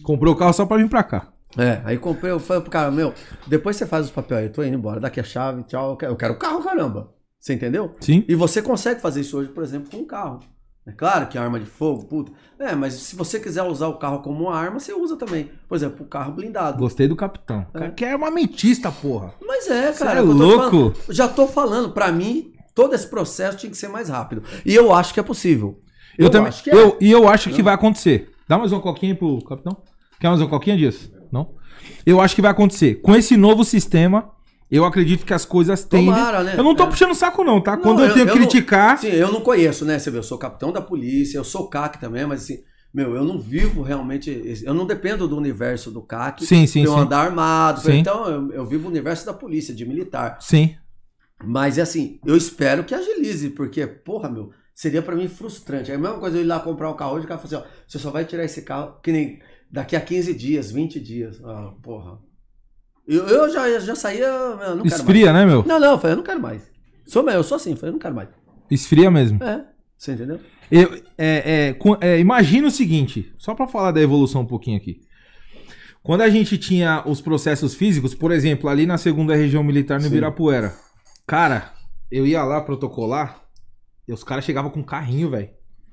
Comprou o carro só pra vir pra cá. É, aí comprei, eu falei pro cara, meu, depois você faz os papéis aí, eu tô indo embora, daqui a chave, tchau, eu quero, eu quero o carro, caramba. Você entendeu? Sim. E você consegue fazer isso hoje, por exemplo, com um carro. É claro que arma de fogo, puta. É, mas se você quiser usar o carro como uma arma, você usa também. Por exemplo, o carro blindado. Gostei do capitão. É. Cara, que é armamentista, porra. Mas é, cara. é eu tô louco? falando. já tô falando, pra mim, todo esse processo tinha que ser mais rápido. E eu acho que é possível. Eu, também. acho que é. eu, e eu acho que vai acontecer. Dá mais uma coquinha pro capitão? Quer mais uma coquinha disso? Não? Eu acho que vai acontecer. Com esse novo sistema, eu acredito que as coisas tendem. Tomara, né? Eu não tô É. puxando saco, não, tá? Não, Quando eu, tenho que não- criticar. sim, eu não conheço, né? Você vê, eu sou capitão da polícia, eu sou CAC também, mas assim, meu, eu não vivo realmente. Eu não dependo do universo do CAC. Sim, sim, pra eu sim. andar armado. Sim. Então, eu, eu vivo o universo da polícia, de militar. Sim. Mas assim, eu espero que agilize, porque, porra, meu, seria pra mim frustrante. É a mesma coisa eu ir lá comprar um carro hoje, o cara fala assim, ó, você só vai tirar esse carro, que nem Daqui a 15 dias, 20 dias. Ah, porra. Eu, eu já, já saía. Eu não quero Esfria, né, meu? mais. Não, não, eu falei, eu não quero mais. Sou, eu sou assim, eu falei, eu não quero mais. Esfria mesmo. É, você entendeu? Eu, é, é, é, imagina o seguinte, só pra falar da evolução um pouquinho aqui. Quando a gente tinha os processos físicos, por exemplo, ali na segunda região militar no Sim. Ibirapuera, cara, eu ia lá protocolar e os caras chegavam com carrinho, velho.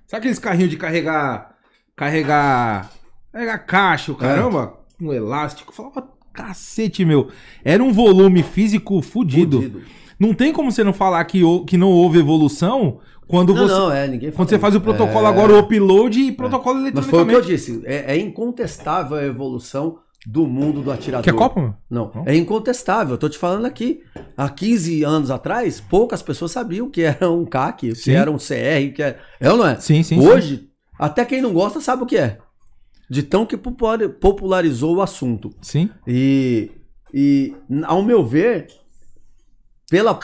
Sabe aqueles carrinhos de carregar. Carregar. Carregar caixa, o caramba? Um elástico. Eu falava, cacete, meu. Era um volume físico fudido. Fudido. Não tem como você não falar que, que não houve evolução quando Não, você. não, é, ninguém Quando você faz o protocolo É. agora, o upload e protocolo Mas foi o que eu disse. É, é incontestável a evolução do mundo do atirador. Quer copo, meu? Não, Não? é incontestável. Eu tô te falando aqui. Há 15 anos atrás, poucas pessoas sabiam que era um CAC, que Sim. era um CR, que é, é ou não é? Sim, sim. Hoje, até quem não gosta sabe o que é. De tão que popula- popularizou o assunto. Sim. E, e ao meu ver, pela,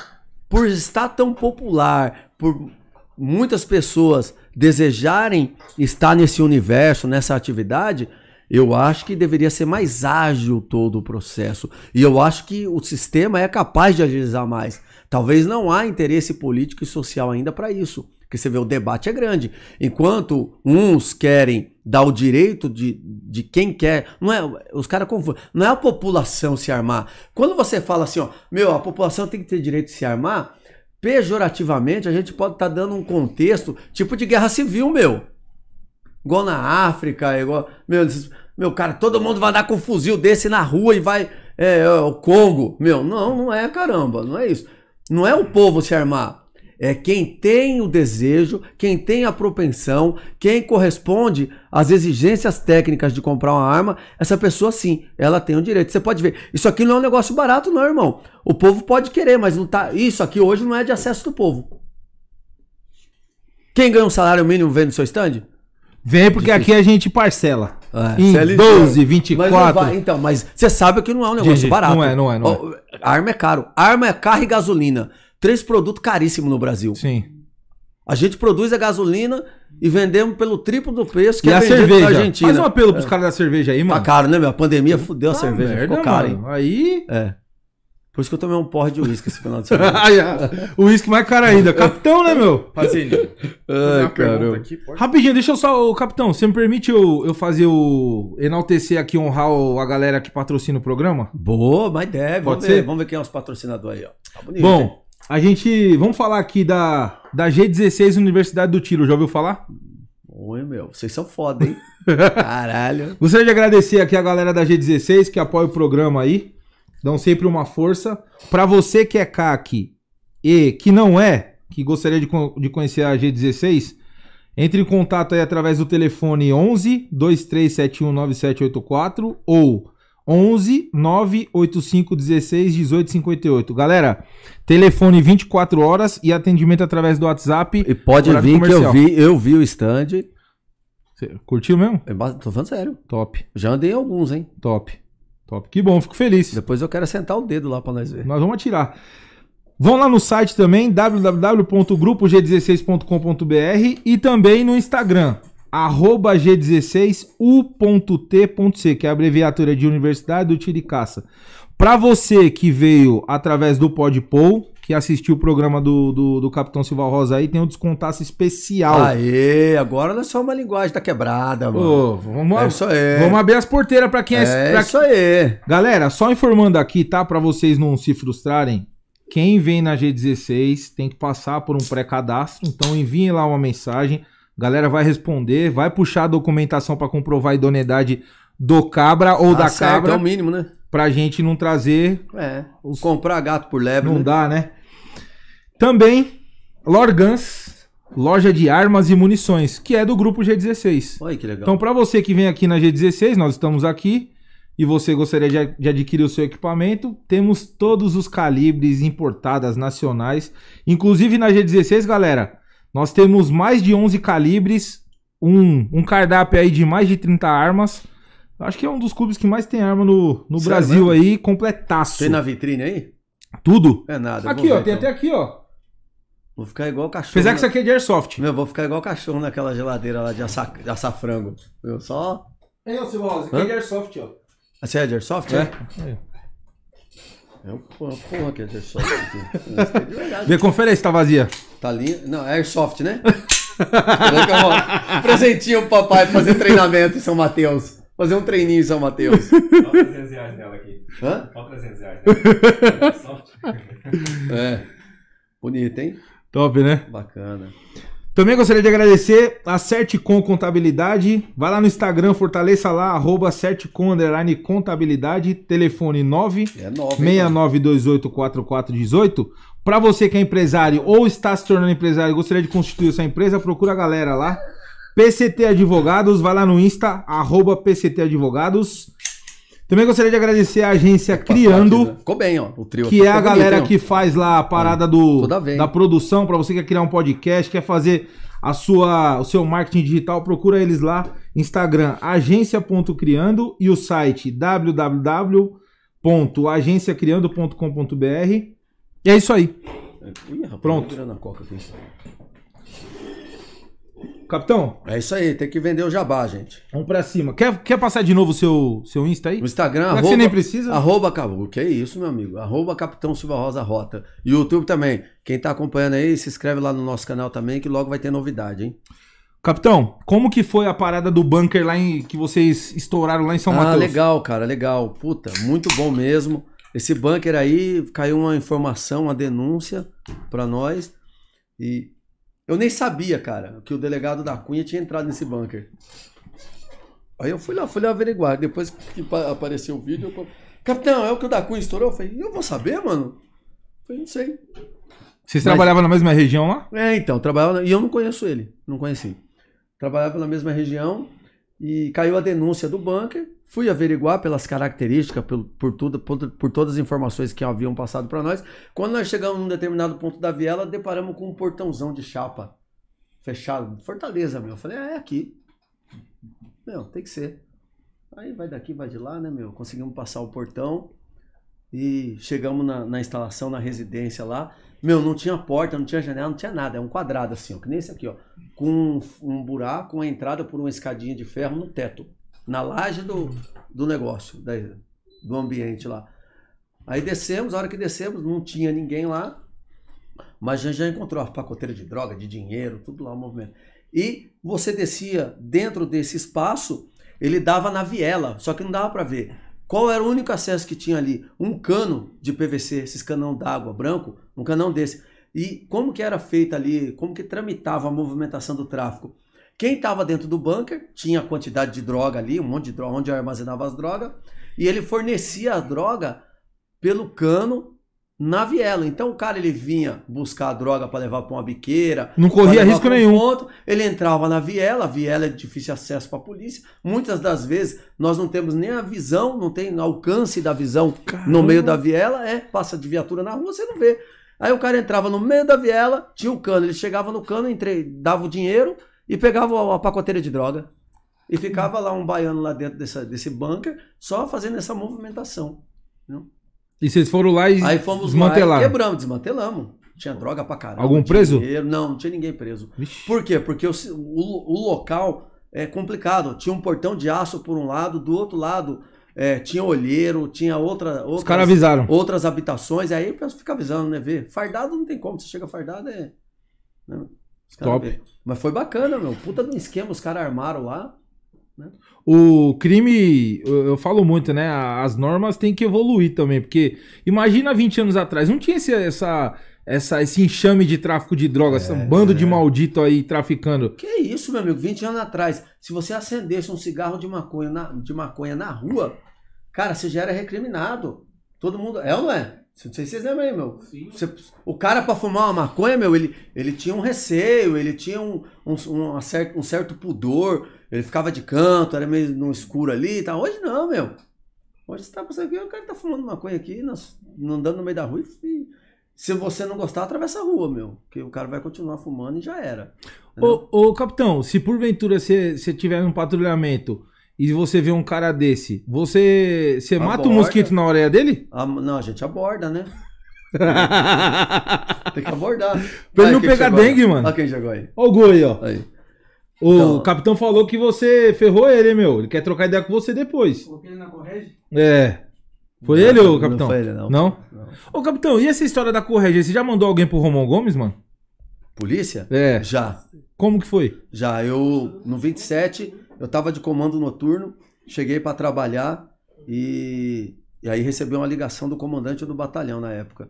por estar tão popular, por muitas pessoas desejarem estar nesse universo, nessa atividade, eu acho que deveria ser mais ágil todo o processo. E eu acho que o sistema é capaz de agilizar mais. Talvez não há interesse político e social ainda para isso. Porque você vê, o debate é grande. Enquanto uns querem dar o direito de, de quem quer. Não é, os caras confundem. Não é a população se armar. Quando você fala assim, ó, meu, a população tem que ter direito de se armar, pejorativamente a gente pode estar dando um contexto tipo de guerra civil, meu. Igual na África, igual. Meu, meu, cara, todo mundo vai andar com um fuzil desse na rua e vai. É, é, o Congo. Meu, não, não é, caramba, não é isso. Não é o povo se armar. É quem tem o desejo, quem tem a propensão, quem corresponde às exigências técnicas de comprar uma arma, essa pessoa sim, ela tem o direito. Você pode ver, isso aqui não é um negócio barato, não, irmão. O povo pode querer, mas não tá. Isso aqui hoje não é de acesso do povo. Quem ganha um salário mínimo vem no seu stand? Vem porque aqui a gente parcela. É, Em CLT. 12, Mas não 24. vai- então, mas você sabe que não é um negócio barato. não é, não é, não é. Arma é caro. Arma é carro e gasolina. Três produtos caríssimos no Brasil. Sim. A gente produz a gasolina e vendemos pelo triplo do preço que E é a cerveja? na Argentina. Faz um apelo pros caras da cerveja aí, Tá mano. caro, né, meu? A pandemia fudeu a Tá cerveja. merda, ficou caro, hein? mano. Aí. É. Por isso que eu tomei um porre de uísque esse final de <laughs> semana. Ai, o uísque mais caro ainda. <laughs> Capitão, né, meu? Pergunta aqui, pode? Rapidinho, deixa eu só. Ô, capitão, você me permite eu, eu fazer o. enaltecer aqui, honrar o- a galera que patrocina o programa? Boa, mas deve. Pode Vamos ver, ser? vamos ver quem é os patrocinadores aí, ó. Tá bonito. hein? A gente. Vamos falar aqui da, da G16 Universidade do Tiro, já ouviu falar? Oi, meu. Vocês são foda, hein? <laughs> Caralho. Gostaria de agradecer aqui a galera da G16 que apoia o programa aí. Dão sempre uma força. Pra você que é CAC e que não é, que gostaria de, de conhecer a G16, entre em contato aí através do telefone 11 2371 9784 ou 11 985 16 1858. Galera, telefone 24 horas e atendimento através do WhatsApp. E pode vir que eu comercial. vi, eu vi o stand. Cê curtiu mesmo? Eu ba- Tô falando sério. Top, Já andei alguns, hein? top, top. Que bom, fico feliz. Depois eu quero sentar o dedo lá pra nós ver. Nós vamos atirar. Vão lá no site também, www.grupog16.com.br e também no Instagram, arroba G16U.T.C, que é a abreviatura de Universidade do Tiro e Caça. Para você que veio através do Podpol, que assistiu o programa do, do, do Capitão Silva Rosa aí, tem um descontaço especial. Aê, agora nós somos uma linguagem tá quebrada, mano. Ô, vamos, é isso aí. vamos abrir as porteiras para quem é, é pra isso aí. Galera, só informando aqui, tá? Pra vocês não se frustrarem. Quem vem na G16 tem que passar por um pré-cadastro. Então enviem lá uma mensagem. Galera vai responder, vai puxar a documentação pra comprovar a idoneidade do cabra ou Tá da certo, cabra É o mínimo, né? pra gente não trazer. É. Comprar gato por lebre. Não né? dá, né? Também, Lorgans, loja de armas e munições, que é do grupo G16. Olha que legal. Então, para você que vem aqui na G16, nós estamos aqui e você gostaria de, de adquirir o seu equipamento, temos todos os calibres importadas nacionais. Inclusive na G16, galera, nós temos mais de 11 calibres, um, um cardápio aí de mais de 30 armas. Acho que é um dos clubes que mais tem arma no, no Sério Brasil aí, completaço. Tem na vitrine aí? Tudo. É nada. Aqui, ó, ver, tem então. até aqui, ó. Vou ficar igual cachorro. Apesar que né? isso aqui é de airsoft. Meu, vou ficar igual cachorro naquela geladeira lá de, assa... de açafrango. Meu, só. Seu Rosa, Hã? aqui é Airsoft, ó. Você é de Airsoft? É. É um porra, porra que é de Airsoft. <laughs> aqui. É de. Vê, confere aí se tá vazia. Tá lindo. Não, é Airsoft, né? Presentinho pro papai fazer treinamento em São Mateus. Fazer um treininho em São Mateus. Só 300 reais nela aqui. Hã? Só 300 reais nela. Soft. É. Bonito, hein? Top, né? Bacana. Também gostaria de agradecer a Certicom Contabilidade. Vai lá no Instagram, fortaleça lá, arroba Certicom Contabilidade, telefone 9 É nova. hein, 69284418. Para você que é empresário ou está se tornando empresário e gostaria de constituir sua empresa, procura a galera lá. PCT Advogados, vai lá no Insta, arroba PCT Advogados. Também gostaria de agradecer a agência Criando, né? Ficou bem, ó. O trio que é a bonito, galera que faz lá a parada do, vez. da produção, para você que quer criar um podcast, quer fazer a sua, o seu marketing digital, procura eles lá, Instagram, agência.criando e o site www.agenciacriando.com.br. E é isso aí. Ih, rapaz, Pronto. tô virando a coca aqui. Capitão, É isso aí, tem que vender o jabá, gente. vamos pra cima. Quer, quer passar de novo o seu, seu Insta aí? No Instagram, que arroba, você nem precisa. arroba, Cabo, que é isso, meu amigo. Arroba Capitão Silva Rosa Rota. YouTube também. Quem tá acompanhando aí, se inscreve lá no nosso canal também, que logo vai ter novidade, hein? Capitão, como que foi a parada do bunker lá em, que vocês estouraram lá em São ah, Mateus? legal, cara, legal. Puta, muito bom mesmo. Esse bunker aí, caiu uma informação, uma denúncia pra nós. E eu nem sabia, cara, que o delegado da Cunha tinha entrado nesse bunker. Aí eu fui lá, fui lá averiguar. Depois que pa- apareceu o vídeo, eu Capitão, é o que o da Cunha estourou? Eu falei, eu vou saber, mano? Eu falei, não sei. Vocês Mas- trabalhavam na mesma região lá? É, então, trabalhava. E eu não conheço ele, não conheci. Trabalhava na mesma região e caiu a denúncia do bunker. Fui averiguar pelas características, pelo- por, tudo, por, por todas as informações que haviam passado para nós. Quando nós chegamos num determinado ponto da viela, deparamos com um portãozão de chapa fechado. Fortaleza, meu. Eu falei, ah, é aqui. Meu, tem que ser. Aí vai daqui, vai de lá, né, meu? Conseguimos passar o portão e chegamos na, na instalação, na residência lá. Meu, não tinha porta, não tinha janela, não tinha nada. É um quadrado assim, ó, que nem esse aqui, ó. Com um, um buraco, uma entrada por uma escadinha de ferro no teto. Na laje do, do negócio, da- do ambiente lá. Aí descemos, a hora que descemos, não tinha ninguém lá. Mas gente já encontrou a pacoteira de droga, de dinheiro, tudo lá o movimento. E você descia dentro desse espaço, ele dava na viela, só que não dava para ver. Qual era o único acesso que tinha ali? Um cano de PVC, esses canão d'água branco, um canão desse. E como que era feita ali, como que tramitava a movimentação do tráfico? Quem estava dentro do bunker tinha a quantidade de droga ali, um monte de droga, onde armazenava as drogas, e ele fornecia a droga pelo cano na viela. Então o cara ele vinha buscar a droga para levar para uma biqueira, Não corria risco um nenhum. ponto, ele entrava na viela, a viela é de difícil acesso para a polícia. Muitas das vezes nós não temos nem a visão, não tem alcance da visão no meio da viela, é, passa de viatura na rua, você não vê. Aí o cara entrava no meio da viela, tinha o cano, ele chegava no cano, entre, dava o dinheiro e pegava a pacoteira de droga. E ficava lá um baiano lá dentro dessa, desse bunker, só fazendo essa movimentação. E vocês foram lá e Aí fomos lá e desmantelaram. quebramos, desmantelamos. Tinha droga pra caramba. Algum preso? dinheiro. Não, não tinha ninguém preso. Vixe. Por quê? Porque o, o- o local é complicado. Tinha um portão de aço por um lado, do outro lado é, tinha olheiro, tinha outra, Os outras, caras avisaram. outras habitações. Aí o pessoal fica avisando, né? Vê. Fardado não tem como. Você chega fardado é. né? Top. vê. Mas foi bacana, meu. Puta do esquema, os caras armaram lá. O crime, eu, falo muito, né? As normas têm que evoluir também, porque imagina 20 anos atrás, não tinha esse, essa, essa, esse enxame de tráfico de drogas, esse bando de maldito aí traficando. Que isso, meu amigo? 20 anos atrás, se você acendesse um cigarro de maconha na, de maconha na rua, cara, você já era recriminado. Todo mundo. É ou não é? Não sei se vocês lembram aí, meu. Sim. Você- o cara, pra fumar uma maconha, meu, ele, ele tinha um receio, ele tinha um, um, uma cer- um certo pudor, ele ficava de canto, era meio no escuro ali e tal. Hoje não, meu. Hoje você tá passando aqui, o cara tá fumando maconha aqui, nós- andando no meio da rua e. Se você não gostar, atravessa a rua, meu. Porque o cara vai continuar fumando e já era. Ô, ô, capitão, se porventura você você tiver num patrulhamento e você vê um cara desse, você, você mata o Aborda. mosquito na orelha dele? Ah, não, a gente aborda, né? <laughs> Tem que abordar. Pra ele Aí, não pegar aí? dengue, mano. Olha quem chegou aí. Ó o goi, ó. aí. O Então- capitão falou que você ferrou ele, hein, meu. Ele quer trocar ideia com você depois. Coloquei ele na correge? É. Foi Não, ele, ô não capitão? foi ele, não. Não? Não. Ô, capitão, e essa história da Correge? Você já mandou alguém pro Romão Gomes, mano? Polícia? É. Já. Como que foi? Já, eu no 27, eu tava de comando noturno, cheguei para trabalhar e, e aí recebi uma ligação do comandante do batalhão na época.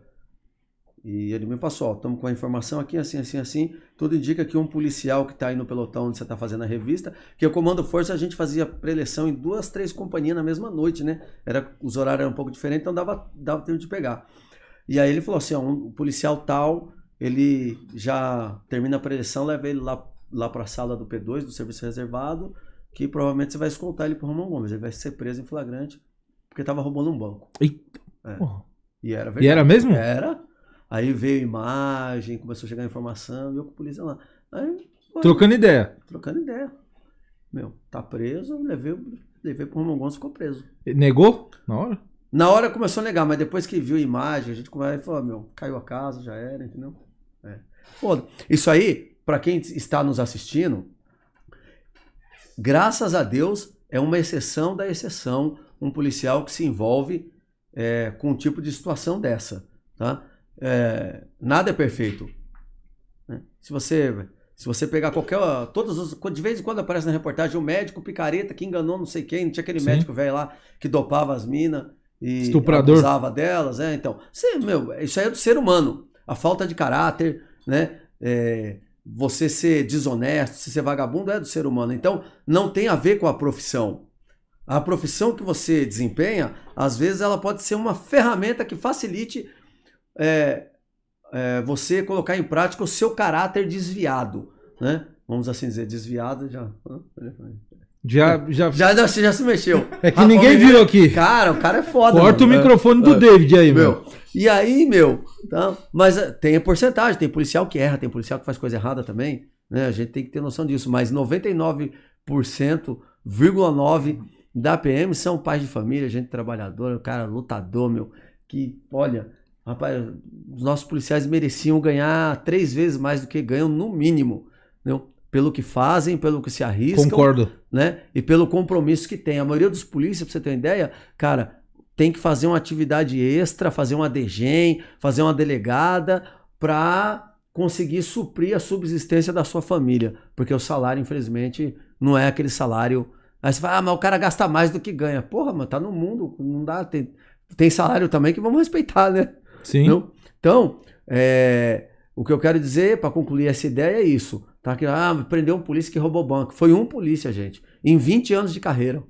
E ele me passou, estamos com a informação aqui, assim, assim, assim. Tudo indica que um policial que está aí no pelotão onde você está fazendo a revista, que o Comando Força a gente fazia preleção em duas, três companhias na mesma noite, né? Era, os horários eram um pouco diferentes, então dava, dava tempo de pegar. E aí ele falou assim, ó, um policial tal, ele já termina a preleção, leva ele lá, lá para a sala do P2, do serviço reservado, que provavelmente você vai escoltar ele pro Romão Gomes. Ele vai ser preso em flagrante, porque estava roubando um banco. Eita. É. E era E era mesmo? Era. Aí veio imagem, começou a chegar informação, e eu com a polícia lá. Aí, pô, Trocando ideia. trocando ideia. Meu, tá preso, levei, levei pro Romão Gomes, ficou preso. Negou? Na hora? Na hora começou a negar, mas depois que viu a imagem, a gente começou e falou, meu, caiu a casa, já era, entendeu? É. Foda. Isso aí, pra quem está nos assistindo, graças a Deus, é uma exceção da exceção um policial que se envolve é, com um tipo de situação dessa, tá? É, nada é perfeito. né? Se você se você pegar qualquer todos os de vez em quando aparece na reportagem o médico picareta que enganou não sei quem, tinha aquele Sim. médico velho lá que dopava as minas e Estuprador. abusava delas, é, então, você, meu, isso aí é do ser humano, a falta de caráter, né? É, você ser desonesto, você ser vagabundo é do ser humano. Então, não tem a ver com a profissão. A profissão que você desempenha, às vezes, ela pode ser uma ferramenta que facilite é, é, você colocar em prática o seu caráter desviado, né? Vamos assim dizer, desviado já. Já, já... Já, já, já se mexeu. <laughs> É que Ah, ninguém o viu aqui. Cara, o cara é foda. Corta o mano. microfone do É. David aí, meu. Meu, e aí, meu, tá? mas eh, tem a porcentagem, tem policial que erra, tem policial que faz coisa errada também, né? A gente tem que ter noção disso, mas 99,9% da PM são pais de família, gente trabalhadora, cara lutador, meu, que, olha, rapaz, os nossos policiais mereciam ganhar três vezes mais do que ganham no mínimo, entendeu? Pelo que fazem, pelo que se arriscam Concordo. né? E pelo compromisso que tem. A maioria dos polícias, pra você ter uma ideia, cara, tem que fazer uma atividade extra, fazer uma DGEM, fazer uma delegada pra conseguir suprir a subsistência da sua família. Porque o salário, infelizmente, não é aquele salário. Aí você fala, ah, mas o cara gasta mais do que ganha. Porra, mano, tá no mundo, não dá. Tem, tem salário também que vamos respeitar, né? Sim. Não? Então, é, o que eu quero dizer, para concluir essa ideia, é isso. Tá? Que, ah, prendeu um polícia que roubou banco. Foi um polícia, gente. Em 20 anos de carreira.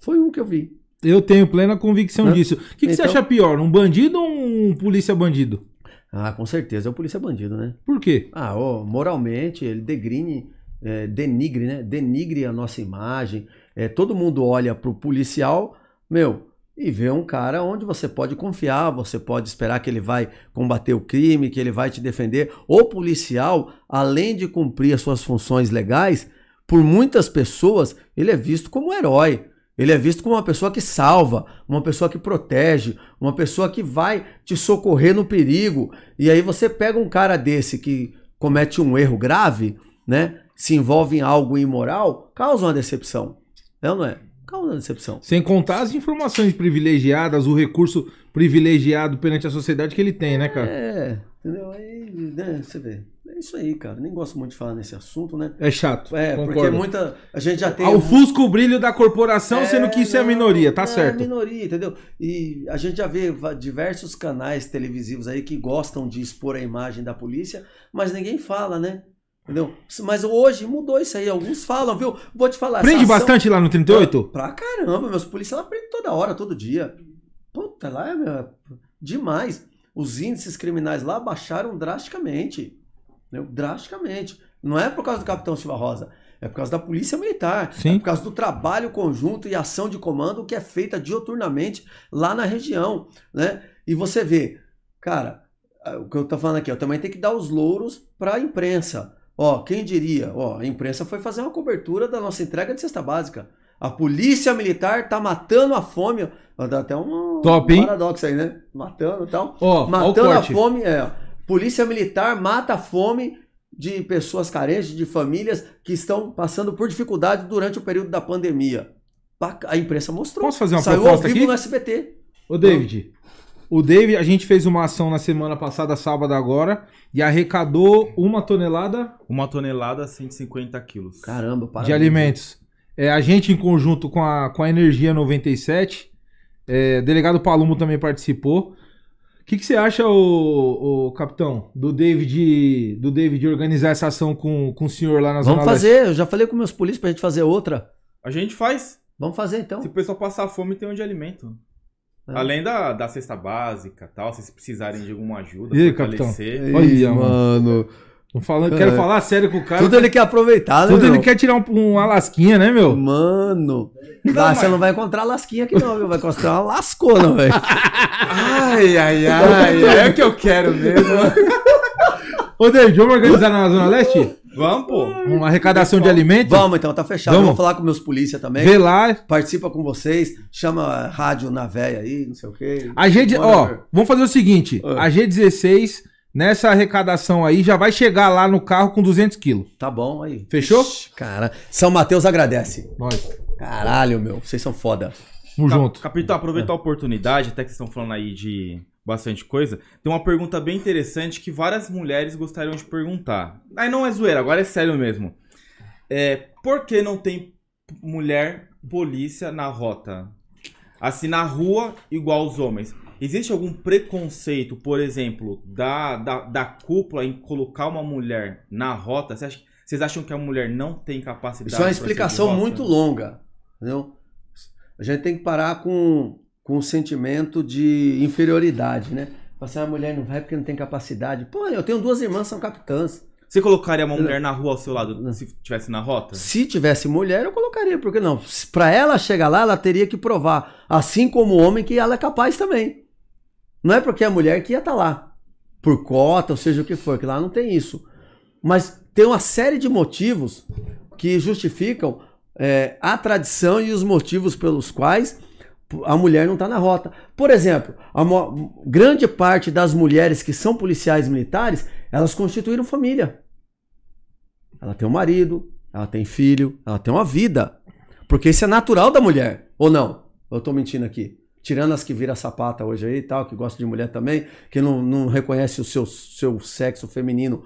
Foi um que eu vi. Eu tenho plena convicção disso. O que, que você Então- acha pior, um bandido ou um polícia bandido? Ah, com certeza. É o polícia bandido, né? Por quê? Ah, ó, moralmente, ele degrine, é, denigre, né? Denigre a nossa imagem. É, todo mundo olha pro policial, meu, e vê um cara onde você pode confiar, você pode esperar que ele vai combater o crime, que ele vai te defender. O policial, além de cumprir as suas funções legais, por muitas pessoas, ele é visto como um herói. Ele é visto como uma pessoa que salva, uma pessoa que protege, uma pessoa que vai te socorrer no perigo. E aí você pega um cara desse que comete um erro grave, né? Se envolve em algo imoral, causa uma decepção. É ou não é? Causa uma decepção. Sem contar as informações privilegiadas, o recurso privilegiado perante a sociedade que ele tem, né, cara? É, entendeu? Aí, né, você vê. É isso aí, cara. Nem gosto muito de falar nesse assunto, né? É, chato. É, concordo. porque muita. A gente já tem. Ofusca o brilho da corporação, É, sendo que isso é a não, minoria, tá é certo. minoria, entendeu? E a gente já vê diversos canais televisivos aí que gostam de expor a imagem da polícia, mas ninguém fala, né? Entendeu? Mas hoje mudou isso aí. Alguns falam, viu? Vou te falar. Prende bastante lá no 38? Pra caramba, meus policiais lá prendem toda hora, todo dia. Puta, lá é meu, demais. Os índices criminais lá baixaram drasticamente. Entendeu? Drasticamente. Não é por causa do capitão Silva Rosa. É por causa da polícia militar. Sim. É por causa do trabalho conjunto e ação de comando que é feita dioturnamente lá na região. Né? E você vê, cara, o que eu tô falando aqui, eu também tem que dar os louros para a imprensa. Ó, quem diria? Ó, a imprensa foi fazer uma cobertura da nossa entrega de cesta básica. A polícia militar tá matando a fome. Ó, Dá até um, Top, hein? paradoxo aí, né? Matando e tal. Ó, ó matando a corte. fome, é. Polícia militar mata a fome de pessoas carentes, de famílias que estão passando por dificuldade durante o período da pandemia. A imprensa mostrou. Posso fazer uma Saiu ao proposta vivo aqui? no SBT. Ô, David. O David, a gente fez uma ação na semana passada, sábado agora, e arrecadou uma tonelada Uma tonelada, 150 quilos. Caramba, para. de alimentos. É, a gente, em conjunto com a, com a Energia 97, é, o delegado Palumo também participou. O que, que você acha, ô, capitão, do David, do David organizar essa ação com, com o senhor lá na Vamos Zona Leste? fazer, eu já falei com meus polícias pra gente fazer outra. A gente faz. Vamos fazer então. Se o pessoal passar fome, tem um de alimento. É. Além da, da cesta básica tal, se vocês precisarem de alguma ajuda, E aí, fortalecer. Olha, mano. mano. Não falando, quero É. falar sério com o cara. Tudo ele quer aproveitar, né? Tudo meu? ele quer tirar um, um alasquinha, né, meu? Mano. Não, Ah, mas- Você não vai encontrar lasquinha aqui, não, viu? Vai encontrar uma lascona, velho. Ai, ai, ai, é o que eu quero mesmo. Ô, David, vamos organizar na Zona Leste? Vamos, pô. Uma arrecadação de alimentos? Vamos então, tá fechado. Vamos. Vou falar com meus polícia também. Vê lá. Participa com vocês. Chama a rádio na véia aí, não sei o quê. A G, ó, vamos fazer o seguinte. Ah. A G16, nessa arrecadação aí, já vai chegar lá no carro com 200 quilos. Tá bom aí. Fechou? Ixi, Cara, São Mateus agradece. Nós. Caralho, meu. Vocês são foda. Tamo Cap- junto. Capitão, aproveitar a oportunidade, até que vocês estão falando aí de bastante coisa, tem uma pergunta bem interessante que várias mulheres gostariam de perguntar. Aí não é zoeira, agora é sério mesmo. É, por que não tem mulher polícia na rota? Assim, na rua, igual os homens. Existe algum preconceito, por exemplo, da, da, da cúpula em colocar uma mulher na rota? Você acha- vocês acham que a mulher não tem capacidade Isso é uma explicação muito longa. Entendeu? A gente tem que parar com, com o sentimento de inferioridade, né? Falar assim, a mulher não vai porque não tem capacidade. Pô, eu tenho duas irmãs são capitãs. Você colocaria uma mulher na rua ao seu lado se tivesse na rota? Se tivesse mulher, eu colocaria, por que não? Para ela chegar lá, ela teria que provar, assim como o homem, que ela é capaz também. Não é porque é mulher que ia estar lá, por cota, ou seja o que for, que lá não tem isso. Mas tem uma série de motivos que justificam é, a tradição e os motivos pelos quais a mulher não está na rota. Por exemplo, a grande parte das mulheres que são policiais militares, elas constituíram família. Ela tem um marido, ela tem filho, ela tem uma vida. Porque isso é natural da mulher, ou não? Eu tô mentindo aqui. Tirando as que viram sapata hoje aí e tal, que gostam de mulher também, que não, não reconhece o seu, seu sexo feminino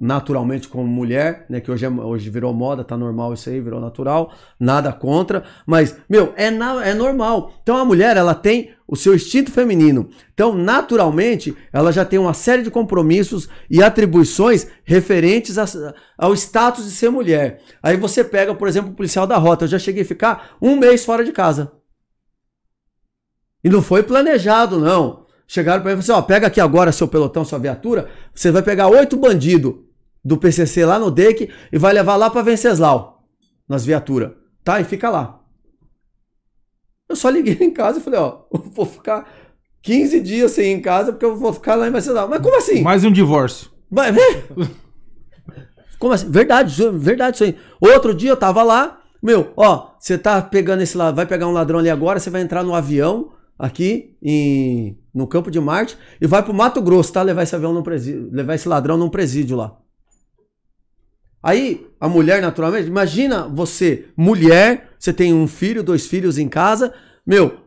naturalmente como mulher, né? Que hoje, é- hoje virou moda, tá normal isso aí, virou natural, nada contra, mas, meu, é, na- é normal. Então a mulher, ela tem o seu instinto feminino. Então, naturalmente, ela já tem uma série de compromissos e atribuições referentes a- ao status de ser mulher. Aí você pega, por exemplo, o policial da rota. Eu já cheguei a ficar um mês fora de casa. E não foi planejado, não. Chegaram pra mim e falaram assim: ó, pega aqui agora seu pelotão, sua viatura. Você vai pegar oito bandidos do PCC lá no DEC e vai levar lá pra Venceslau, nas viaturas. Tá? E fica lá. Eu só liguei <laughs> em casa e falei: ó, <laughs> vou ficar 15 dias sem ir em casa porque eu vou ficar lá em Venceslau. Mas como assim? Mais um divórcio. Vai ver? Como assim? Verdade, verdade isso aí. Outro dia eu tava lá, meu, ó, você tá pegando esse lá, vai pegar um ladrão ali agora, você vai entrar no avião aqui em, no Campo de Marte e vai pro Mato Grosso, tá? Levar esse avião num presídio, levar esse ladrão num presídio lá. Aí, a mulher, naturalmente, imagina você, mulher, você tem um filho, dois filhos em casa, meu,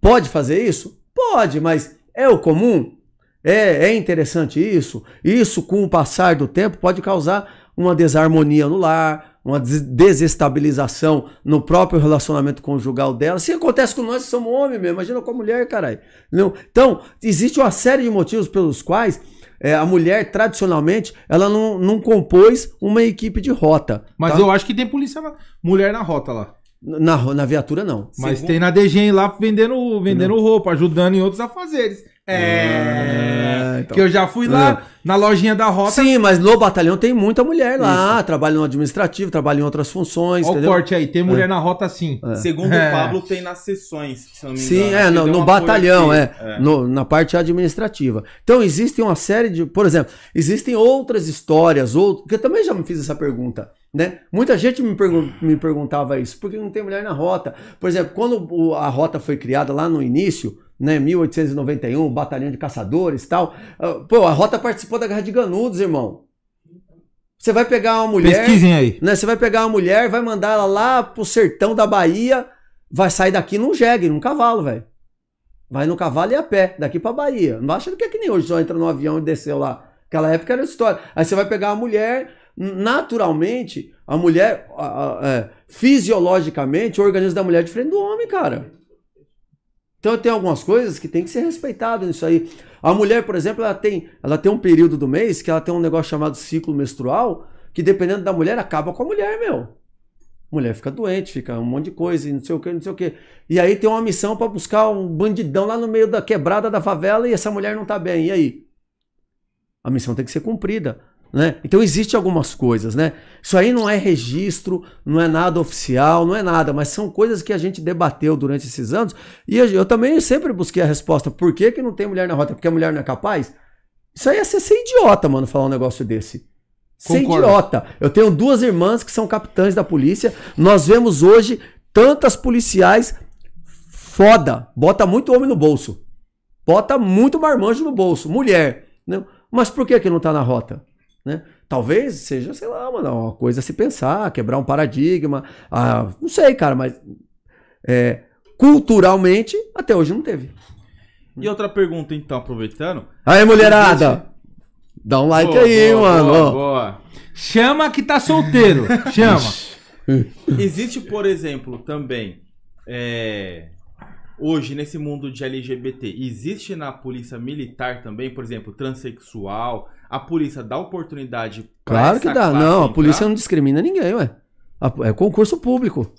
pode fazer isso? Pode, mas é o comum? É, é interessante isso? Isso, com o passar do tempo, pode causar uma desarmonia no lar, uma des- desestabilização no próprio relacionamento conjugal dela. Se acontece com nós somos homens mesmo, imagina com a mulher, caralho. Então, existe uma série de motivos pelos quais é, a mulher, tradicionalmente, ela não, não compôs uma equipe de rota. Mas tá? eu acho que tem polícia na- mulher na rota lá. na, na viatura, não. Mas Segundo- tem na DGM lá vendendo, vendendo roupa, ajudando em outros afazeres. É. É, então. Que eu já fui lá na lojinha da rota. Sim, mas no batalhão tem muita mulher lá, trabalha no administrativo, trabalha em outras funções, Olha o entendeu? corte aí, tem mulher na rota sim. Segundo É. o Pablo, tem nas sessões, se não me Sim, engano. é, Ele no, no batalhão, aqui. é, no- na parte administrativa. Então, existem uma série de, por exemplo, existem outras histórias, outro, que eu também já me fiz essa pergunta, né? Muita gente me, pergun- me perguntava isso, por que não tem mulher na rota? Por exemplo, quando o- a rota foi criada lá no início, né, 1891, batalhão de caçadores e tal, ah, pô, a rota participou da Guerra de Ganudos, irmão. Você vai pegar uma mulher. Pesquisem aí. né? Você vai pegar uma mulher, vai mandar ela lá pro sertão da Bahia, vai sair daqui num jegue, num cavalo, velho. Vai no cavalo e a pé, daqui pra Bahia. Não acha que é que nem hoje, só entra no avião e desceu lá. Aquela época era história. Aí você vai pegar uma mulher, naturalmente, a mulher, a- a- é, fisiologicamente, o organismo da mulher é diferente do homem, cara. Então tem algumas coisas que tem que ser respeitado nisso aí. A mulher, por exemplo, ela tem, ela tem um período do mês que ela tem um negócio chamado ciclo menstrual, que dependendo da mulher, acaba com a mulher, meu. Mulher fica doente, fica um monte de coisa, e não sei o que, não sei o que. E aí tem uma missão pra buscar um bandidão lá no meio da quebrada da favela e essa mulher não tá bem. E aí? A missão tem que ser cumprida. Né? Então existem algumas coisas, né? Isso aí não é registro, não é nada oficial, não é nada, mas são coisas que a gente debateu durante esses anos e eu, eu também sempre busquei a resposta. Por que, que não tem mulher na rota? Porque a mulher não é capaz? Isso aí é ser, ser idiota, mano, falar um negócio desse. Ser Concordo. idiota. Eu tenho duas irmãs que são capitães da polícia. Nós vemos hoje tantas policiais foda. Bota muito homem no bolso. Bota muito marmanjo no bolso. Mulher. Né? Mas por que, que não tá na rota? Né? Talvez seja, sei lá, mano, uma coisa a se pensar, quebrar um paradigma. Ah, não sei, cara, mas é, culturalmente até hoje não teve. E outra pergunta, então, aproveitando. Aí, mulherada! Dá um like Boa, aí, boa, mano. boa, boa. Chama que tá solteiro. Chama. Existe, por exemplo, também. é, Hoje, nesse mundo de LGBT, existe na polícia militar também, por exemplo, transexual? A polícia dá oportunidade pra Claro que dá. Não, a polícia não discrimina ninguém, ué. É concurso público.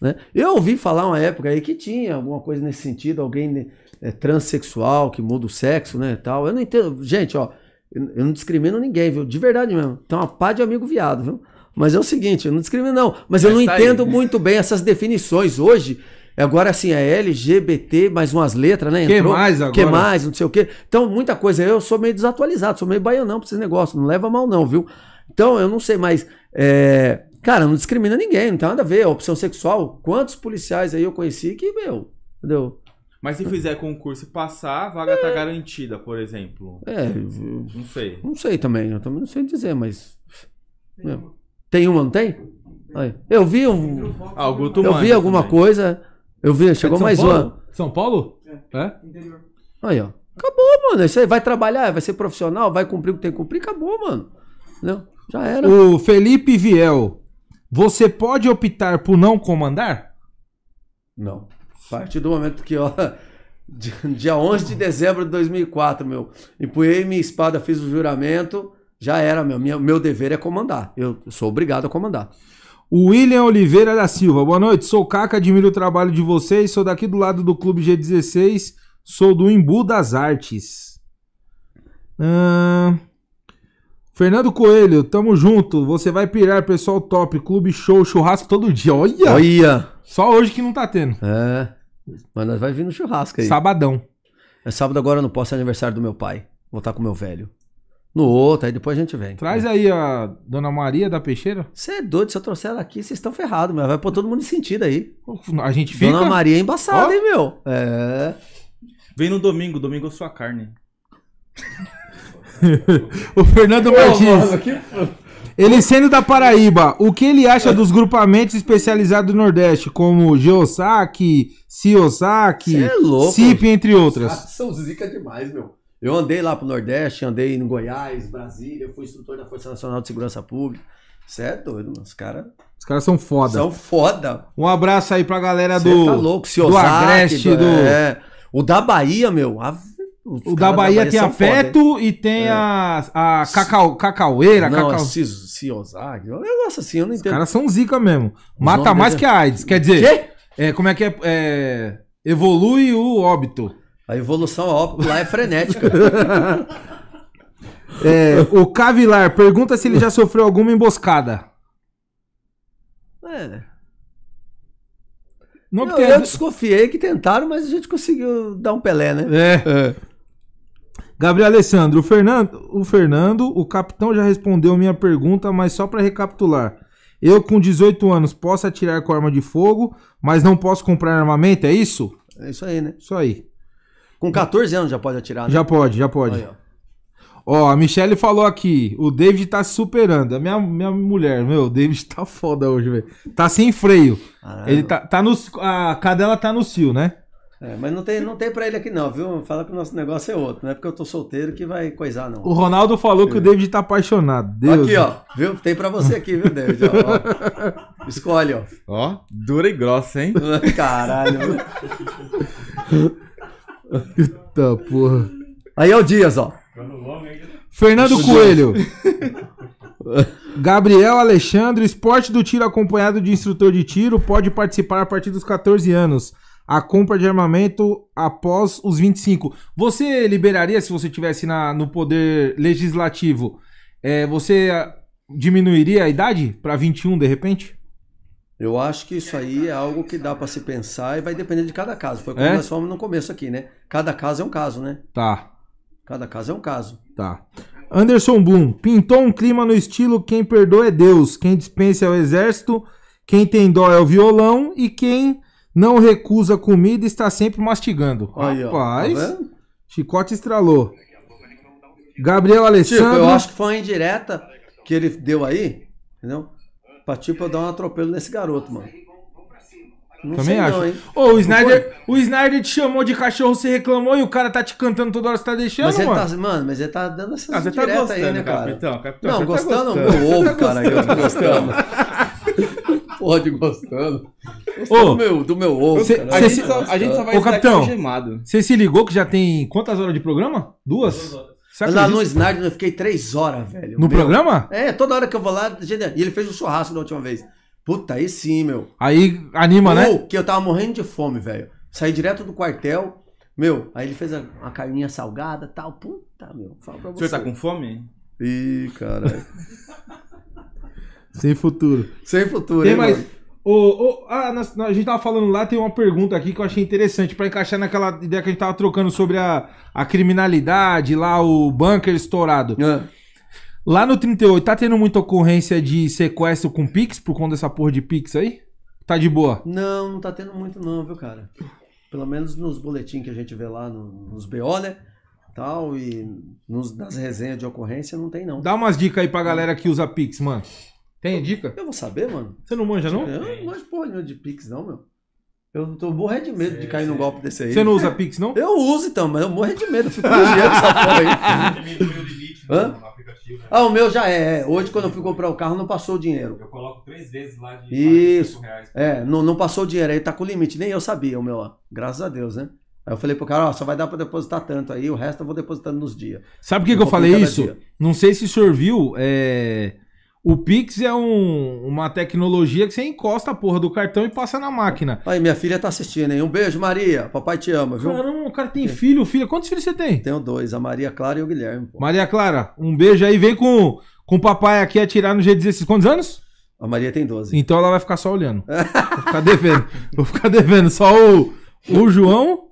Né? Eu ouvi falar uma época aí que tinha alguma coisa nesse sentido, alguém né, é, transexual que muda o sexo, né, tal. Eu não entendo. Gente, ó, eu, eu não discrimino ninguém, viu? De verdade mesmo. Tem uma pá de amigo viado, viu? Mas é o seguinte, eu não discrimino não. Mas eu Mas não tá aí. entendo muito bem essas definições hoje. Agora, assim, é LGBT, mais umas letras, né? Que mais agora? Que mais, não sei o quê. Então, muita coisa. Eu sou meio desatualizado, sou meio baianão pra esses negócios. Não leva mal, não, viu? Então, eu não sei, mas. é, Cara, não discrimina ninguém, não tem nada a ver. A opção sexual, quantos policiais aí eu conheci que, meu, entendeu? Mas se fizer concurso e passar, a vaga tá garantida, por exemplo. É, eu Não sei. não sei também, eu também não sei dizer, mas. meu, Tem uma, não tem? Eu vi um. Ah, o Guto Eu vi alguma também. coisa. Eu vi, chegou É de São mais Paulo? uma. São Paulo? É? Interior. Aí, ó. Acabou, mano. Isso aí vai trabalhar, vai ser profissional, vai cumprir o que tem que cumprir, acabou, mano. Entendeu? Já era. O Felipe Viel. Você pode optar por não comandar? Não. A partir do momento que, ó, <laughs> di- dia 11 de dezembro de 2004, meu, empunhei minha espada, fiz o juramento, já era, meu. Minha- meu dever é comandar. Eu sou obrigado a comandar. William Oliveira da Silva. Boa noite, sou o Caca, admiro o trabalho de vocês. Sou daqui do lado do Clube G16. Sou do Imbu das Artes. Fernando Coelho, tamo junto. Você vai pirar, pessoal top. Clube show, churrasco todo dia. Olha! Olha! Só hoje que não tá tendo. É. Mas nós vai vir no churrasco aí. Sabadão. É sábado agora, eu não posso, é aniversário do meu pai. Vou estar com o meu velho. No outro, aí depois a gente vem. Traz aí a Dona Maria da Peixeira. Você é doido, se eu trouxer ela aqui, vocês estão ferrados, mas vai pôr todo mundo em sentido aí. A gente fica. Dona Maria é embaçada, Ó. hein, meu? É. Vem no domingo, domingo é sua carne. <laughs> o Fernando Martins. Ele sendo da Paraíba, o que ele acha dos grupamentos especializados do Nordeste, como Geosac, Ciosac, é louco. CIP, entre outras? são zica demais, meu. Eu andei lá pro Nordeste, andei em Goiás, Brasília, fui instrutor da Força Nacional de Segurança Pública. Você é doido, mano. Os caras Os caras são foda. são foda. Um abraço aí pra galera Você do, tá louco, do Ciosac, Agreste, do... é. O da Bahia, meu. a- os O caras da Bahia tem a? Peto e tem a, a Cacau, Cacaueira, Não, Cacau... é Ciosag. Um negócio assim, eu não Os entendo. caras são zica mesmo. Mata mais dele- que a AIDS. Quer dizer, Quê? é, como é que é, é, Evolui o óbito. A evolução óptica lá é frenética. <laughs> É, o Cavilar pergunta se ele já sofreu alguma emboscada. é. Não Eu, eu desconfiei que tentaram, mas a gente conseguiu dar um Pelé, né? É. Gabriel Alessandro, o Fernando, o Fernando, o capitão já respondeu minha pergunta, mas só pra recapitular. Eu com 18 anos posso atirar com arma de fogo, mas não posso comprar armamento, é isso? É isso aí, né? Isso aí. Com 14 anos já pode atirar, né? Já pode, já pode. Aí, ó. Ó, a Michelle falou aqui, o David tá se superando. A minha, minha mulher, meu, o David tá foda hoje, velho. Tá sem freio. Caralho. Ele tá, tá no. A cadela tá no cio, né? É, mas não tem, não tem pra ele aqui não, viu? Fala que o nosso negócio é outro. Não é porque eu tô solteiro que vai coisar, não. O Ronaldo falou que o David tá apaixonado. Deus. aqui, ó. Viu? Tem pra você aqui, viu, David? Ó, ó. Escolhe, ó. Ó, dura e grossa, hein? <laughs> Caralho. Eita porra. Aí é o Dias, ó. Fernando Coelho. <laughs> Gabriel Alexandre, esporte do tiro acompanhado de instrutor de tiro pode participar a partir dos 14 anos. A compra de armamento após os 25. Você liberaria, se você tivesse na, no poder legislativo, é, você ah, diminuiria a idade para 21 de repente? Eu acho que isso aí é algo que dá pra se pensar e vai depender de cada caso. Foi como É? nós falamos no começo aqui, né? Cada caso é um caso, né? Tá, Cada caso é um caso. tá. Anderson Bloom, pintou um clima no estilo quem perdoa é Deus, quem dispensa é o exército, quem tem dó é o violão e quem não recusa comida está sempre mastigando. Aí, ó. Rapaz, Tá vendo? chicote estralou. Gabriel Tipo, Alessandro. eu acho que foi uma indireta que ele deu aí, entendeu? Pra tipo eu dar um atropelo nesse garoto, mano. Não Também sei acho. não, hein? Ô, o Snyder, o Snyder te chamou de cachorro, você reclamou e o cara tá te cantando toda hora, você tá deixando, Mas ele mano. tá, mano, mas ele tá dando essas Ah, você tá gostando, aí, né, cara? capitão? capitão Não, tá gostando, gostando. meu ovo, cara, eu tô gostando. <laughs> Porra de gostando. Ô, do, meu, do meu ovo, cê- cara. A gente, só, a gente só vai Ô, estar capitão. Você se ligou que já tem quantas horas de programa? Duas? Você Lá no Snyder eu fiquei três horas, velho. No Meu. programa? É, toda hora que eu vou lá, e ele fez um churrasco da última vez. Puta, aí sim, meu. Aí anima, né? Ou que eu tava morrendo de fome, velho. Saí direto do quartel. Meu, aí ele fez a, uma carninha salgada e tal. Puta, meu. Fala pra O você. senhor tá com fome? Ih, caralho. <laughs> Sem futuro. Sem futuro, Tem hein, mais. mano? Ô, ah, a gente tava falando lá, tem uma pergunta aqui que eu achei interessante, pra encaixar naquela ideia que a gente tava trocando sobre a, a criminalidade, lá o bunker estourado. Ah, Lá no 38, tá tendo muita ocorrência de sequestro com Pix por conta dessa porra de Pix aí? Tá de boa? Não, não tá tendo muito não, viu, cara? Pelo menos nos boletins que a gente vê lá no- nos BO, né? Tal, e nos, nas resenhas de ocorrência não tem, não. Dá umas dicas aí pra galera que usa Pix, mano. Tem dica? Eu vou saber, mano. Você não manja, não? Eu não de porra nenhuma de Pix, não, meu. Eu tô morrendo de medo de cair num golpe desse aí. Você não usa Pix, não? Eu uso então, mas eu morro de medo. Eu fico vigiando essa <laughs> porra aí. Limite, meu limite Hã? no, no aplicativo. Ah, o meu já é. é. Hoje, quando eu fui comprar o carro, não passou o dinheiro. Eu coloco três vezes lá de Isso. 45 reais. É, não, não passou o dinheiro. Aí tá com limite. Nem eu sabia o meu, ó. Graças a Deus, né? Aí eu falei pro cara, ó, só vai dar pra depositar tanto aí, o resto eu vou depositando nos dias. Sabe por que, que eu falei isso? dia. Não sei se o senhor viu, é... O Pix é um- uma tecnologia que você encosta a porra do cartão e passa na máquina. Aí, minha filha tá assistindo, hein? Um beijo, Maria. Papai te ama, viu? Caramba, o cara tem filho, filha. Quantos filhos você tem? Tenho dois, a Maria Clara e o Guilherme. Pô. Maria Clara, um beijo aí. Vem com, com o papai aqui atirar no G16. Quantos anos? A Maria tem 12. Então ela vai ficar só olhando. <laughs> Vou ficar devendo. Vou ficar devendo. Só o, o João.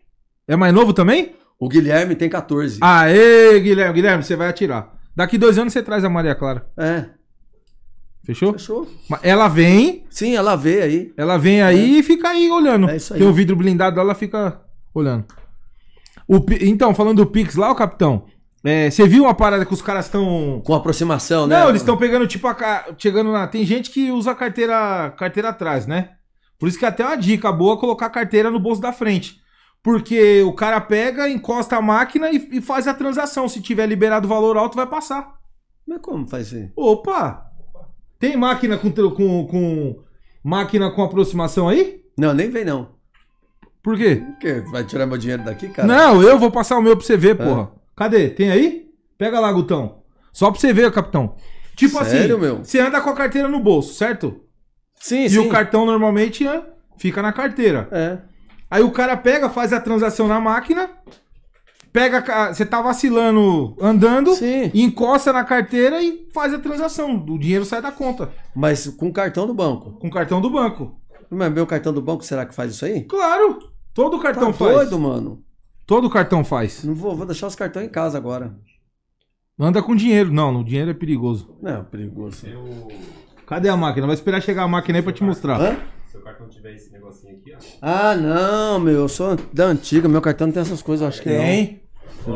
É mais novo também? O Guilherme tem 14. Aê, Guilherme. Guilherme, você vai atirar. Daqui dois anos você traz a Maria Clara. É, Fechou? fechou. Ela vem, Sim, ela vê aí. ela vem aí e fica aí olhando. É isso aí. Tem o vidro blindado, ela fica olhando. O então, falando do Pix lá, o capitão. é, você viu uma parada que os caras estão. Com aproximação, né? Não, eles estão pegando, tipo, a chegando na. Tem gente que usa a carteira, carteira atrás, né? Por isso que é até uma dica boa colocar a carteira no bolso da frente. Porque o cara pega, encosta a máquina e, e faz a transação. Se tiver liberado o valor alto, vai passar. Mas como faz isso? Opa! Tem máquina com, com, com máquina com aproximação aí? Não, nem vem não. Por quê? Por quê? Vai tirar meu dinheiro daqui, cara? Não, eu vou passar o meu pra você ver, porra. Cadê? Tem aí? Pega lá, Gutão. Só pra você ver, capitão. Tipo Sério, assim, meu? você anda com a carteira no bolso, certo? Sim, E sim. o cartão normalmente né, fica na carteira. É. Aí o cara pega, faz a transação na máquina, pega, você tá vacilando andando, Sim. encosta na carteira e faz a transação. O dinheiro sai da conta, Mas com cartão do banco. com o cartão do banco. Mas meu cartão do banco, será que faz isso aí? Claro, todo cartão tá faz. doido, mano. Todo cartão faz. Não vou, vou deixar os cartões em casa agora. Anda com dinheiro. Não, no dinheiro é perigoso. Não, perigoso. Eu, Cadê a máquina? Vai esperar chegar a máquina aí pra te mostrar. Hã? se o cartão tiver esse negocinho aqui, ó. Ah, não, meu. Eu sou da antiga. Meu cartão não tem essas coisas, eu acho que não. Tem.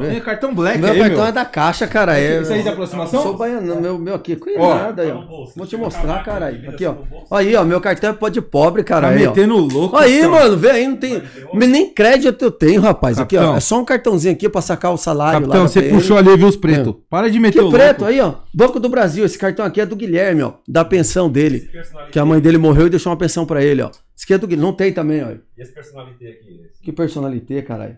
É cartão black meu aí, cartão meu. é da caixa, cara. É, Isso aí da eu aproximação? sou baiano, meu, meu aqui. Ó, Cuidado aí, tá ó. bolso. Vou te mostrar, vira Aqui, ó. Aí, ó, meu cartão é pó de pobre, cara. Tá aí, ó. metendo louco. Aí, capitão. mano, vê aí, não tem. Nem crédito eu tenho, rapaz. Aqui, ó. Capitão. É só um cartãozinho aqui pra sacar o salário Capitão, lá. você puxou ali, viu os pretos. Para de meter Que o preto louco. aí, ó. Banco do Brasil. Esse cartão aqui é do Guilherme, ó. Da pensão dele. Que a mãe dele morreu e deixou uma pensão pra ele, ó. Isso aqui é do Guilherme. Não tem também, ó. E esse personalité aqui? esse? Que personalité, caralho.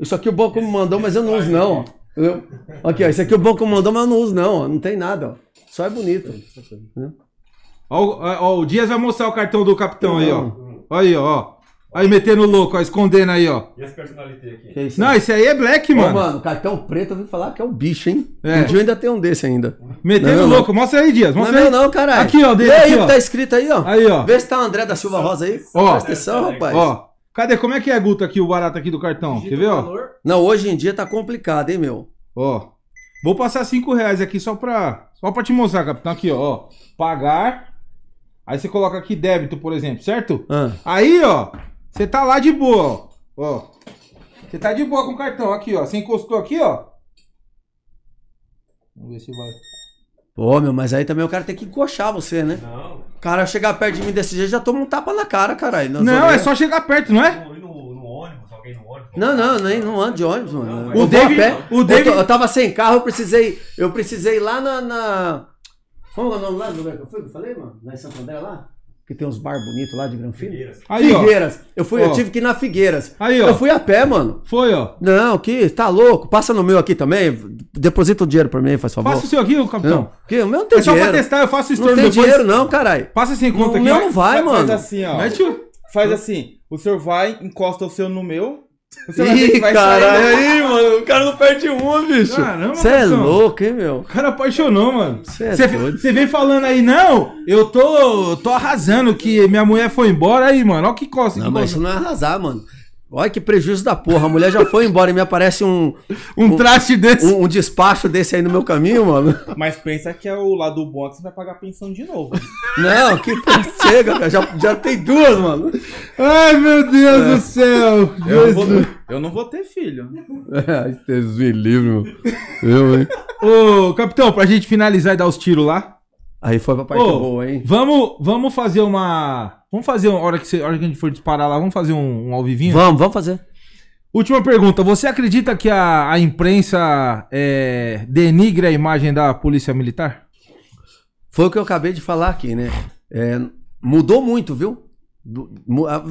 Isso aqui o banco me mandou, mas eu não uso, não, ó. Eu- Aqui, ó. Isso aqui o banco me mandou, mas eu não uso, não, ó. Não tem nada, ó. Só é bonito. Ó, ó, ó, o Dias vai mostrar o cartão do capitão aí, ó. Aí, ó, ó. Aí metendo louco, ó, escondendo aí, ó. E esse personalité aqui? É isso Não, aí? esse aí é black, Ô, mano. mano, cartão preto, eu vou falar que é o bicho, hein? É. Um dia eu ainda tenho um desse ainda. Metendo Não, não. louco. Mostra aí, Dias. Não é Mostra meu aí. não, caralho. Aqui, ó, dele, Lê aí o que tá escrito aí, ó. Aí, ó. Vê se tá André da Silva Rosa aí. Ó. Presta atenção, rapaz. Ó. Cadê? Como é que é, Guto, aqui, o barato aqui do cartão? Quer ver, ó? Não, hoje em dia tá complicado, hein, meu? Ó. Vou passar 5 reais aqui só pra, só pra te mostrar, capitão. Aqui, ó, ó. Pagar. Aí você coloca aqui débito, por exemplo, certo? Ah. Aí, ó. Você tá lá de boa, ó. Ó. Você tá de boa com o cartão. Aqui, ó. Você encostou aqui, ó. Vamos ver se vai. Pô, meu, mas aí também o cara tem que encoxar você, né? Não. O cara chegar perto de mim desse jeito, já toma um tapa na cara, caralho. Não, é orelhas. só chegar perto, não é? No, no, no ônibus, alguém no ônibus. Não, não, nem não ando de ônibus, mano. Não, Eu O David- a pé. o Eu David- tô- Eu, tava sem carro, eu precisei. Eu precisei ir lá na. na... Como é o nome lá do lugar que eu fui? Eu falei, mano? Lá em Santo André lá? Que tem uns bar bonitos lá de Granfino. Figueiras. Aí, ó. Figueiras. Eu, fui, eu Ó. tive que ir na Figueiras. Aí, ó. Eu fui a pé, mano. Foi, ó. Não, que tá louco. Passa no meu aqui também. Deposita o dinheiro pra mim, faz favor. Passa o seu aqui, capitão. Não, que o meu não tem É só dinheiro. pra testar, eu faço Não story tem depois. dinheiro não, caralho. Passa sem conta O aqui. meu ó. não vai, Faz mano. assim, ó. Mete o... Faz assim. O senhor vai, encosta o seu no meu. <laughs> Você ver Ih, que vai caralho, aí, mano, o cara não perde uma, bicho. Caramba, Você é louco, hein, meu? O cara apaixonou, mano. Cê é Você doido. você vem falando aí, não, eu tô, tô arrasando que minha mulher foi embora aí, mano. Olha que costa. Não, que mas costa. isso não é arrasar, mano. Olha que prejuízo da porra. A mulher já foi embora e me aparece um, Um traste desse. um, um despacho desse aí no meu caminho, mano. Mas pensa que é o lado bom que você vai pagar pensão de novo. Não, que chega, cara. Já, já tem duas, mano. Ai, meu Deus É. do céu. Eu não, vou, Jesus. eu não vou ter filho. Ai, Jesus me livre, meu. Eu, hein? Ô, capitão, pra gente finalizar e dar os tiros lá. Aí foi pra parte Ô, boa, hein? Vamos, vamos fazer uma. Vamos fazer, uma hora que, você, hora que a gente for disparar lá, vamos fazer um, um ao vivinho? Vamos, vamos fazer. Última pergunta. Você acredita que a, a imprensa é, denigre a imagem da polícia militar? Foi o que eu acabei de falar aqui, né? É, mudou muito, viu?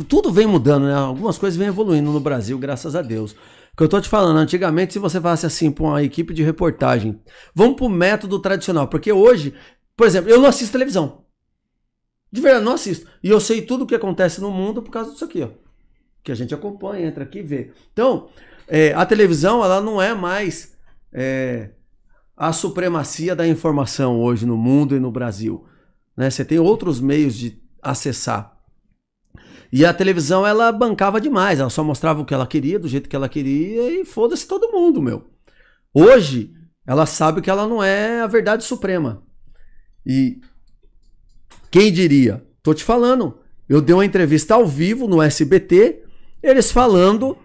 Tudo vem mudando, né? Algumas coisas vêm evoluindo no Brasil, graças a Deus. O que eu tô te falando, antigamente, se você falasse assim pra uma equipe de reportagem, vamos pro método tradicional, porque hoje, por exemplo, eu não assisto televisão. De verdade, não assisto. E eu sei tudo o que acontece no mundo por causa disso aqui, ó. Que a gente acompanha, entra aqui e vê. Então, é, a televisão, ela não é mais é, a supremacia da informação hoje no mundo e no Brasil. Né? Você tem outros meios de acessar. E a televisão, ela bancava demais. Ela só mostrava o que ela queria, do jeito que ela queria, e foda-se todo mundo, meu. Hoje, ela sabe que ela não é a verdade suprema. E quem diria? Tô te falando. Eu dei uma entrevista ao vivo no SBT, eles falando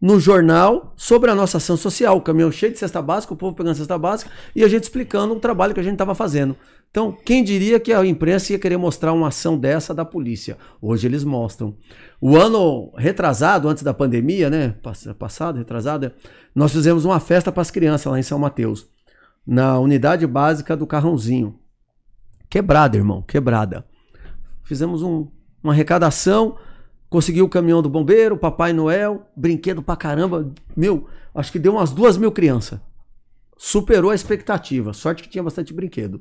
no jornal sobre a nossa ação social. O caminhão cheio de cesta básica, o povo pegando cesta básica e a gente explicando o trabalho que a gente estava fazendo. Então, quem diria que a imprensa ia querer mostrar uma ação dessa da polícia? Hoje eles mostram. O ano retrasado, antes da pandemia, né? Pass- Passado, retrasado, nós fizemos uma festa para as crianças lá em São Mateus, na unidade básica do Carrãozinho. Quebrada, irmão, quebrada. Fizemos um- uma arrecadação, conseguiu o caminhão do bombeiro, Papai Noel, brinquedo pra caramba. Meu, acho que deu umas duas mil crianças. Superou a expectativa. Sorte que tinha bastante brinquedo.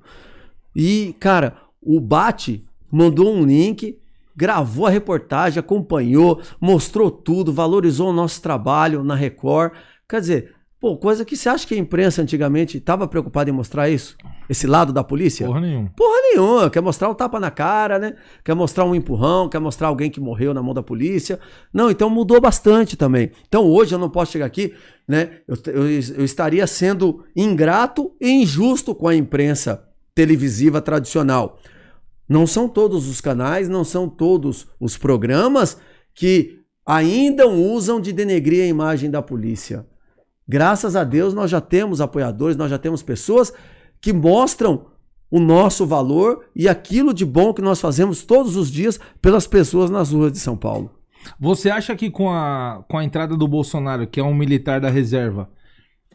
E, cara, o Bate mandou um link, gravou a reportagem, acompanhou, mostrou tudo, valorizou o nosso trabalho na Record. Quer dizer, pô, coisa que você acha que a imprensa antigamente estava preocupada em mostrar isso? Esse lado da polícia? Porra nenhuma. Porra nenhuma, quer mostrar o tapa na cara, né? Quer mostrar um empurrão, quer mostrar alguém que morreu na mão da polícia. Não, então mudou bastante também. Então hoje eu não posso chegar aqui, né? Eu, eu, eu estaria sendo ingrato e injusto com a imprensa televisiva tradicional. Não são todos os canais, não são todos os programas que ainda usam de denegrir a imagem da polícia. Graças a Deus nós já temos apoiadores, nós já temos pessoas que mostram o nosso valor e aquilo de bom que nós fazemos todos os dias pelas pessoas nas ruas de São Paulo. Você acha que com a, com a entrada do Bolsonaro, que é um militar da reserva,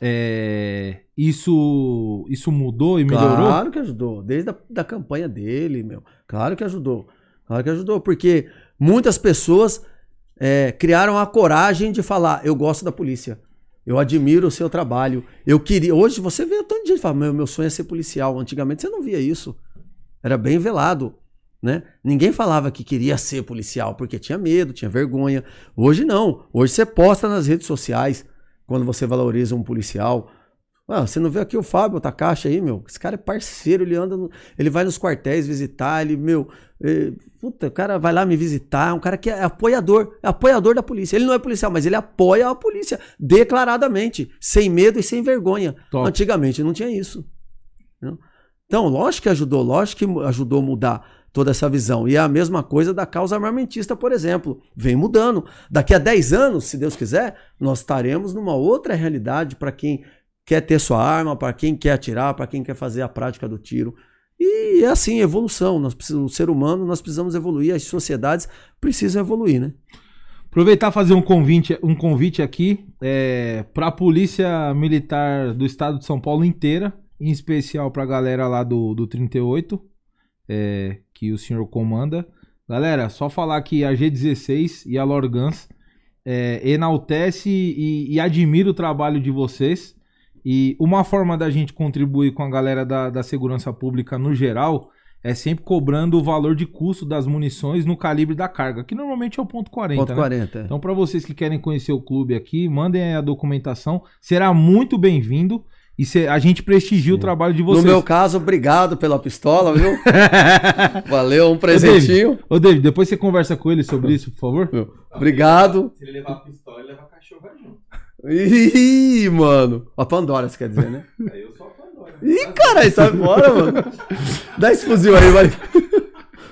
é, isso, isso mudou e melhorou? Claro que ajudou, desde a da campanha dele, meu. Claro que ajudou. Claro que ajudou, porque muitas pessoas é, criaram a coragem de falar: eu gosto da polícia. Eu admiro o seu trabalho. Eu queria. Hoje você vê tanto de gente fala: meu, meu sonho é ser policial. Antigamente você não via isso. Era bem velado. Né? Ninguém falava que queria ser policial porque tinha medo, tinha vergonha. Hoje não. Hoje você posta nas redes sociais quando você valoriza um policial. Ah, você não vê aqui o Fábio Takashi aí, meu? Esse cara é parceiro, ele anda, no- ele vai nos quartéis visitar, ele, meu, eh, puta, o cara vai lá me visitar, um cara que é apoiador, é apoiador da polícia. Ele não é policial, mas ele apoia a polícia declaradamente, sem medo e sem vergonha. Top. Antigamente não tinha isso. né? Então, lógico que ajudou, lógico que ajudou a mudar toda essa visão. E é a mesma coisa da causa armamentista, por exemplo. Vem mudando. Daqui a 10 anos, se Deus quiser, nós estaremos numa outra realidade para quem quer ter sua arma, para quem quer atirar, para quem quer fazer a prática do tiro. E é assim, evolução. Nós o ser humano, nós precisamos evoluir, as sociedades precisam evoluir, né? Aproveitar fazer um convite, um convite aqui é, para a Polícia Militar do Estado de São Paulo inteira, em especial para a galera lá do, do 38, é, que o senhor comanda. Galera, só falar que a G16 e a Lorgans é, enaltece e, e admira o trabalho de vocês. E uma forma da gente contribuir com a galera da, da segurança pública no geral é sempre cobrando o valor de custo das munições no calibre da carga, que normalmente é o ponto 40, Ponto né? 40. é. Então, para vocês que querem conhecer o clube aqui, mandem aí a documentação. Será muito bem-vindo. E cê- a gente prestigia o trabalho de No vocês. meu caso, obrigado pela pistola, viu? <laughs> Valeu, um presentinho. Ô, David, depois você conversa com ele sobre isso, por favor. Obrigado. Se ele levar a pistola, ele leva a cachorra junto. Ih, mano. A Pandora, você quer dizer, né? <laughs> Aí eu sou a Pandora. Ih, caralho, sai fora, mano. Dá esse fuzil aí, vai.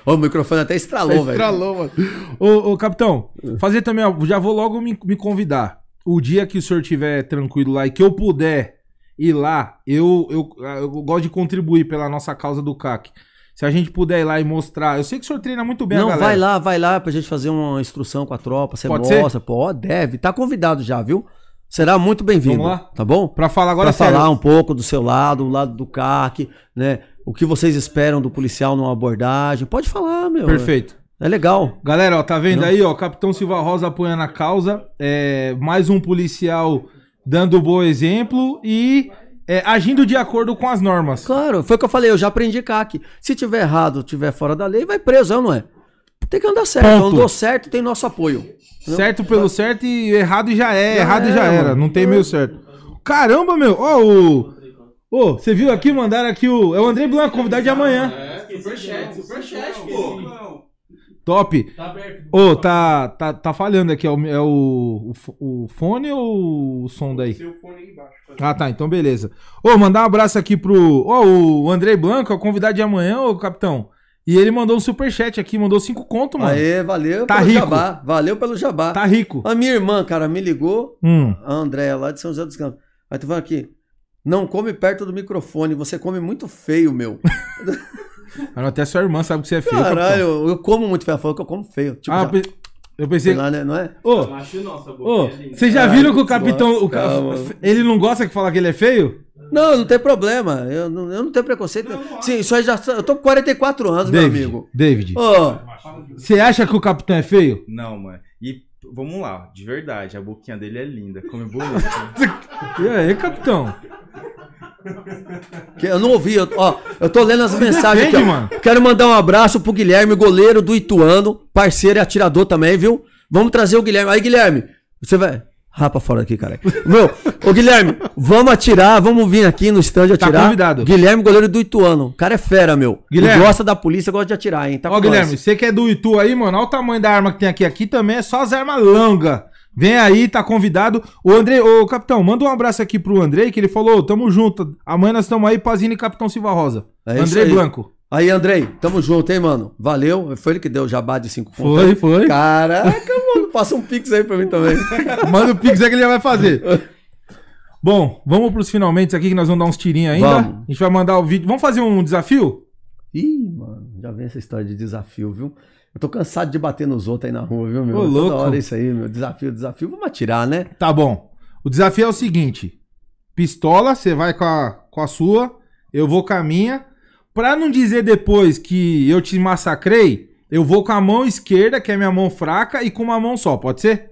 Ô, o microfone até estralou, velho. Estralou, mano. Ô, ô, capitão, fazer também, ó, já vou logo me, me convidar. O dia que o senhor estiver tranquilo lá e que eu puder ir lá, eu, eu, eu gosto de contribuir pela nossa causa do CAC. Se a gente puder ir lá e mostrar. Eu sei que o senhor treina muito bem Não, a galera. vai lá, vai lá pra gente fazer uma instrução com a tropa. Você Pode mostra, pô, deve. Tá convidado já, viu? Será muito bem-vindo. Vamos lá? Tá bom? Pra falar agora Pra sério. falar um pouco do seu lado, o lado do CAC, né? O que vocês esperam do policial numa abordagem. Pode falar, meu. Perfeito. É legal. Galera, ó, tá vendo Não. aí, ó? Capitão Silva Rosa apoiando a causa. É, mais um policial dando bom exemplo e é, agindo de acordo com as normas. Claro, foi o que eu falei, eu já aprendi CAC. Se tiver errado, tiver fora da lei, vai preso, ou não é? Tem que andar certo. Ponto. Andou certo, tem nosso apoio. Certo pelo certo e errado já é. Já errado já era, mano. Não tem meio certo. Caramba, meu. Ó, o. Ô, você viu aqui? Mandaram aqui o. É o André Blanco, convidado de amanhã. É, superchat, superchat, pô. Top. Tá aberto. Ô, tá, tá, tá falhando aqui. É, o, é o, o fo- o fone ou o som daí? Seu fone aí embaixo. Ah, tá. Então, beleza. Ô, mandar um abraço aqui pro. Ó, o Andrei Blanco, é o convidado de amanhã, ô, capitão. E ele mandou um superchat aqui, mandou cinco conto, mano. Aê, valeu Tá pelo rico. jabá. Valeu pelo jabá. Tá rico. A minha irmã, cara, me ligou, Hum. a Andréia, lá de São José dos Campos. Aí tu falando aqui, não come perto do microfone, você come muito feio, meu. <laughs> Até sua irmã sabe que você é feio. Caralho, capitão. eu como muito feio. Ela falou que eu como feio. Tipo, Ah, já, eu pe- eu sei pensei. lá, né? Não é? Ô, Macho ô, boca é linda. vocês já viram que o capitão. o ca-. <laughs> Ele não gosta que falar que ele é feio? Não, não tem problema. Eu não, eu não tenho preconceito. Sim, isso aí já. Eu tô com 44 anos, meu David. amigo. David. Ô, Você acha que o capitão é feio? Não, mano. E vamos lá, de verdade, a boquinha dele é linda. Come bonito. <laughs> E aí, capitão? eu não ouvi. Eu, ó, eu tô lendo as mensagens defende, aqui. mano. Quero mandar um abraço pro Guilherme, goleiro do Ituano, parceiro e atirador também, viu? Vamos trazer o Guilherme. Aí, Guilherme, você vai. Rapa fora daqui, cara. Meu, ô Guilherme, vamos atirar, vamos vir aqui no stand Tá atirar. convidado. Guilherme, goleiro do Ituano. O cara é fera, meu. Guilherme. Ele gosta da polícia, gosta de atirar, hein? Tá Ó, Guilherme, nós. você que é do Itu aí, mano, olha o tamanho da arma que tem aqui. Aqui também é só as armas longas. Vem aí, tá convidado. O Andrei, ô capitão, manda um abraço aqui pro Andrei, que ele falou: "Ô, tamo junto. Amanhã nós estamos aí, Pazini e Capitão Silva Rosa. É isso Andrei. Blanco. Aí, Andrei, tamo junto, hein, mano? Valeu. Foi ele que deu o jabá de 5 Foi, foi. Caraca, mano. Passa um pix aí pra mim também. <laughs> Manda o Pix aí que ele já vai fazer. Bom, vamos pros finalmente aqui que nós vamos dar uns tirinhos ainda. Vamos. A gente vai mandar o vídeo. Vamos fazer um desafio? Ih, mano, já vem essa história de desafio, viu? Eu tô cansado de bater nos outros aí na rua, viu, meu? Ô, Toda louco. hora isso aí, meu. Desafio, desafio. Vamos atirar, né? Tá bom. O desafio é o seguinte: pistola, você vai com a, com a sua, eu vou com a minha. Pra não dizer depois que eu te massacrei, eu vou com a mão esquerda, que é minha mão fraca, e com uma mão só, pode ser?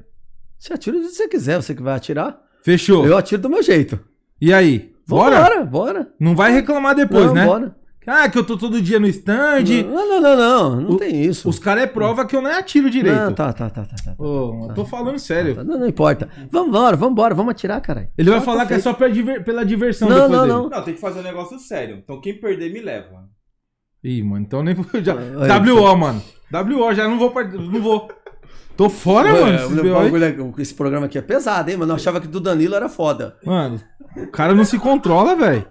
Você atira do jeito que você quiser, você que vai atirar. Fechou. Eu atiro do meu jeito. E aí? Bora? Bora, bora. Não vai reclamar depois, Não, né? Bora. Ah, que eu tô todo dia no stand. Não, não, não, não. Não O- tem isso. Os caras é prova que eu nem atiro direito. Não, tá, tá, tá, tá. tá. Ô, eu tô falando sério. Não, não importa. Vambora, vambora, vamos atirar, caralho. Ele vai Tá, falar tá que é feito. só pra diver- pela diversão Não, depois não, dele. não. Não, tem que fazer um negócio sério. Então quem perder me leva. Ih, mano, então nem vou. <laughs> Já... Aí, WO, mano. WO, já não vou. part- Não vou. Tô fora, mano. o esses meu BO aí. bagulho é- esse programa aqui é pesado, hein, mano? Eu achava que do Danilo era foda. Mano, o cara não se controla, velho.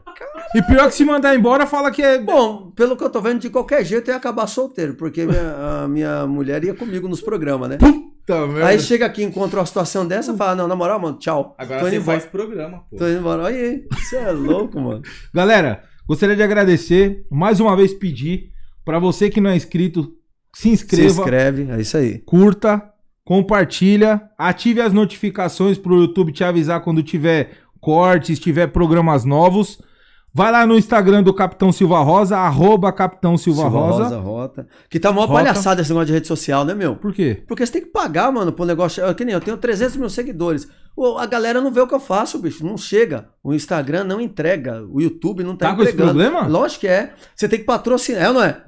E pior que se mandar embora, fala que é. Bom, pelo que eu tô vendo, de qualquer jeito eu ia acabar solteiro, porque minha, a minha mulher ia comigo nos programas, né? Puta merda. Aí chega aqui, encontra uma situação dessa, fala, não, na moral, mano, tchau. Agora você embora. faz programa, pô. Tô indo embora. Olha aí, você é louco, mano. Galera, gostaria de agradecer. Mais uma vez pedir pra você que não é inscrito, se Se inscreva, inscreve, é isso aí. curta, compartilha, ative as notificações pro YouTube te avisar quando tiver cortes, tiver programas novos. Vai lá no Instagram do Capitão Silva Rosa, arroba Capitão Silva, Rosa. Rota. Que tá mó Rota. palhaçada esse negócio de rede social, né, meu? Por quê? Porque você tem que pagar, mano, pro negócio. é Que nem eu tenho 300 mil seguidores. A galera não vê o que eu faço, bicho. Não chega. O Instagram não entrega. O YouTube não tá, Tá com esse entregando. problema? Lógico que é. Você tem que patrocinar, é ou não é?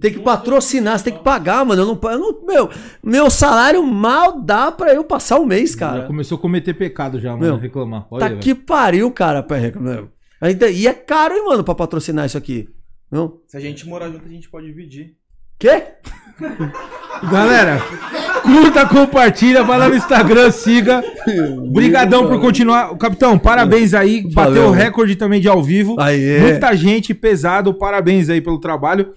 Tem que patrocinar, você tem que pagar, mano. Eu não, eu não- meu, meu salário mal dá pra eu passar o mês, Já cara. começou a cometer pecado já, mano, Meu, reclamar. Olha, Tá velho. que pariu, cara, pra reclamar. E é caro, hein, mano, pra patrocinar isso aqui. Não? Se a gente morar junto, a gente pode dividir. Quê? Galera, curta, compartilha, vai lá no Instagram, siga. Obrigadão por continuar. Capitão, parabéns aí. Bateu Valeu. o recorde também de ao vivo. Aê. Muita gente pesado. Parabéns aí pelo trabalho.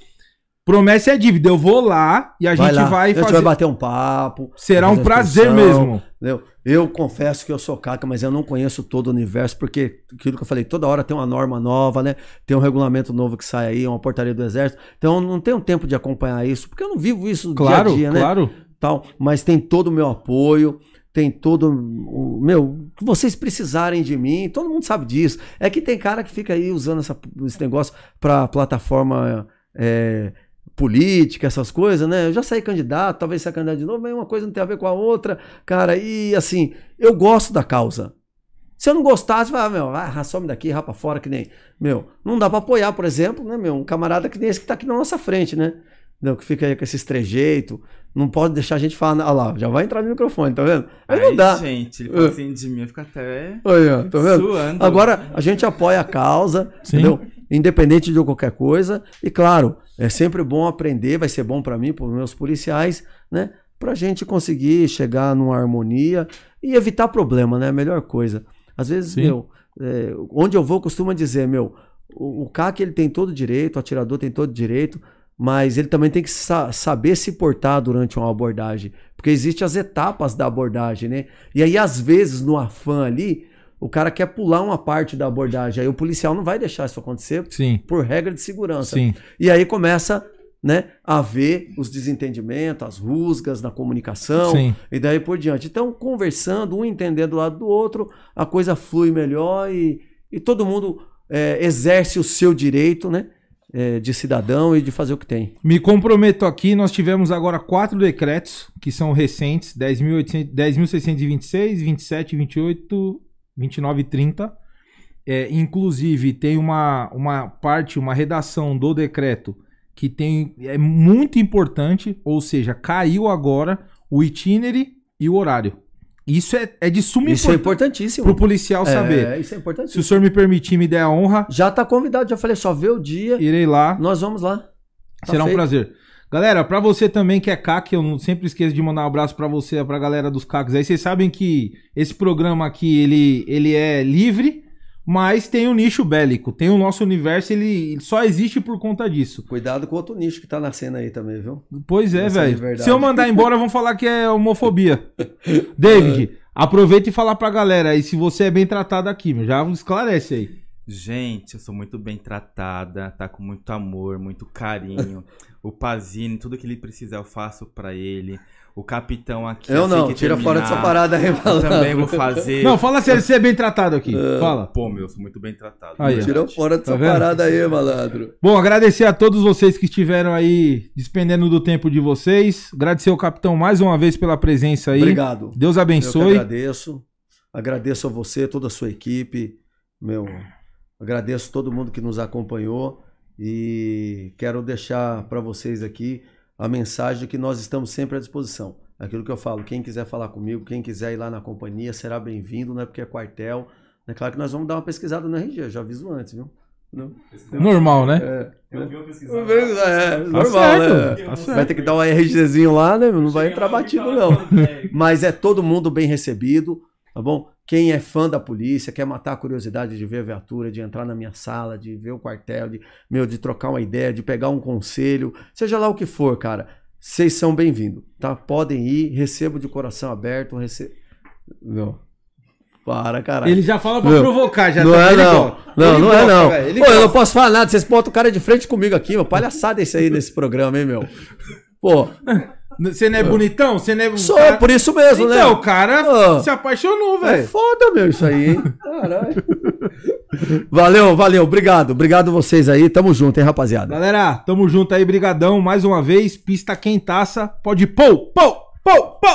Promessa é dívida. Eu vou lá e a gente lá. vai a gente fazer. vai bater um papo. Será um prazer mesmo. Entendeu? Eu confesso que eu sou caca, mas eu não conheço todo o universo, porque aquilo que eu falei, toda hora tem uma norma nova, né? Tem um regulamento novo que sai aí, uma portaria do exército. Então eu não tenho tempo de acompanhar isso, porque eu não vivo isso Claro, dia a dia, né? claro. Tal, mas tem todo o meu apoio, tem todo o meu, vocês precisarem de mim, todo mundo sabe disso. É que tem cara que fica aí usando essa- esse negócio para plataforma é, política, essas coisas, né? Eu já saí candidato, talvez saia candidato de novo, mas uma coisa não tem a ver com a outra, cara. E assim, eu gosto da causa. Se eu não gostasse, vai, meu, vai, some daqui, rapa fora, que nem. Meu, não dá pra apoiar, por exemplo, né, meu, um camarada que nem esse que tá aqui na nossa frente, né? Não, que fica aí com esses trejeitos. Não pode deixar a gente falar. Olha lá, já vai entrar no microfone, tá vendo? Aí não dá. gente, ele fala Uh. assim de mim, eu fico até Olha, ó, tá vendo? suando. Agora, a gente apoia a causa, Sim. entendeu? Independente de qualquer coisa. E claro, é sempre bom aprender, vai ser bom pra mim, para meus policiais, né? Pra gente conseguir chegar numa harmonia e evitar problema, né? A melhor coisa. Às vezes, Sim. meu, é, onde eu vou, costuma dizer, meu, o, o CAC ele tem todo direito, o atirador tem todo direito, mas ele também tem que sa- saber se portar durante uma abordagem. Porque existem as etapas da abordagem, né? E aí, às vezes, no afã ali, o cara quer pular uma parte da abordagem. Aí o policial não vai deixar isso acontecer Sim, por regra de segurança. sim. E aí começa né, a ver os desentendimentos, as rusgas na comunicação Sim. e daí por diante. Então, conversando, um entendendo do lado do outro, a coisa flui melhor e, e todo mundo é, exerce o seu direito né, é, de cidadão e de fazer o que tem. Me comprometo aqui, nós tivemos agora quatro decretos que são recentes, 10.800 10.626, 27, 28, 29 e 30. É, inclusive, tem uma, uma parte, uma redação do decreto que tem é muito importante, ou seja, caiu agora o itinerário e o horário. Isso é, é de suma Isso é importantíssimo. para o policial saber. É, isso é Se o senhor me permitir, me der a honra, Já está convidado, já falei, só vê o dia, irei lá. nós vamos lá. Tá Será um feito. prazer. Galera, pra você também que é CAC, eu não sempre esqueço de mandar um abraço pra você, pra galera dos CACs aí. Vocês sabem que esse programa aqui, ele, ele é livre, mas tem um nicho bélico. Tem o nosso universo, ele só existe por conta disso. Cuidado com outro nicho que tá nascendo aí também, viu? Pois é, é velho. verdade. Se eu mandar embora, vão falar que é homofobia. <laughs> David, Aproveita e fala pra galera aí se você é bem tratado aqui, meu. Já esclarece aí. Gente, eu sou muito bem tratada, tá com muito amor, muito carinho. <laughs> o Pazini, tudo que ele precisar eu faço pra ele. O capitão aqui. Eu assim não, que tira fora terminar, dessa parada aí, Eu malandro. também vou fazer. Não, fala sério, você é bem tratado aqui. Fala. Pô, meu, eu sou muito bem tratado. Aí, verdade. fora dessa Tá parada aí, malandro. Bom, agradecer a todos vocês que estiveram aí despendendo do tempo de vocês. Agradecer ao capitão mais uma vez pela presença aí. Obrigado. Deus Eu que abençoe. agradeço. Agradeço a você, toda a sua equipe. Meu, agradeço todo mundo que nos acompanhou e quero deixar para vocês aqui a mensagem de que nós estamos sempre à disposição. Aquilo que eu falo, quem quiser falar comigo, quem quiser ir lá na companhia, será bem-vindo, não é porque é quartel. É claro que nós vamos dar uma pesquisada no RG, eu já aviso antes, viu? Não. Normal, né? É, Eu vi uma pesquisa. é, Tá normal, certo, né? tá Vai certo. ter que dar um RGzinho lá, né? Não vai entrar batido, não. Mas é todo mundo bem recebido, tá bom? Quem é fã da polícia, quer matar a curiosidade de ver a viatura, de entrar na minha sala, de ver o quartel, de, meu, de trocar uma ideia, de pegar um conselho, seja lá o que for, cara, vocês são bem-vindos, tá? Podem ir, recebo de coração aberto, recebo... Meu, para, caralho. Ele já fala pra Não. provocar, já não tá- é não. gosta. Não, Ele não é gosta, não. velho, ele Pô, eu não posso falar nada. Vocês botam o cara de frente comigo aqui, meu. Palhaçada isso aí nesse programa, hein, meu. Pô, Você não é bonitão? Você não é. sou cara- por isso mesmo, né? Então, o cara Ah. se apaixonou, É velho. foda, meu, isso aí, hein? <laughs> Caralho. Valeu, valeu. Obrigado. Obrigado vocês aí. Tamo junto, hein, rapaziada. Galera, tamo junto aí, brigadão. Mais uma vez, pista quentaça. Pode pô, pô, pô, pô.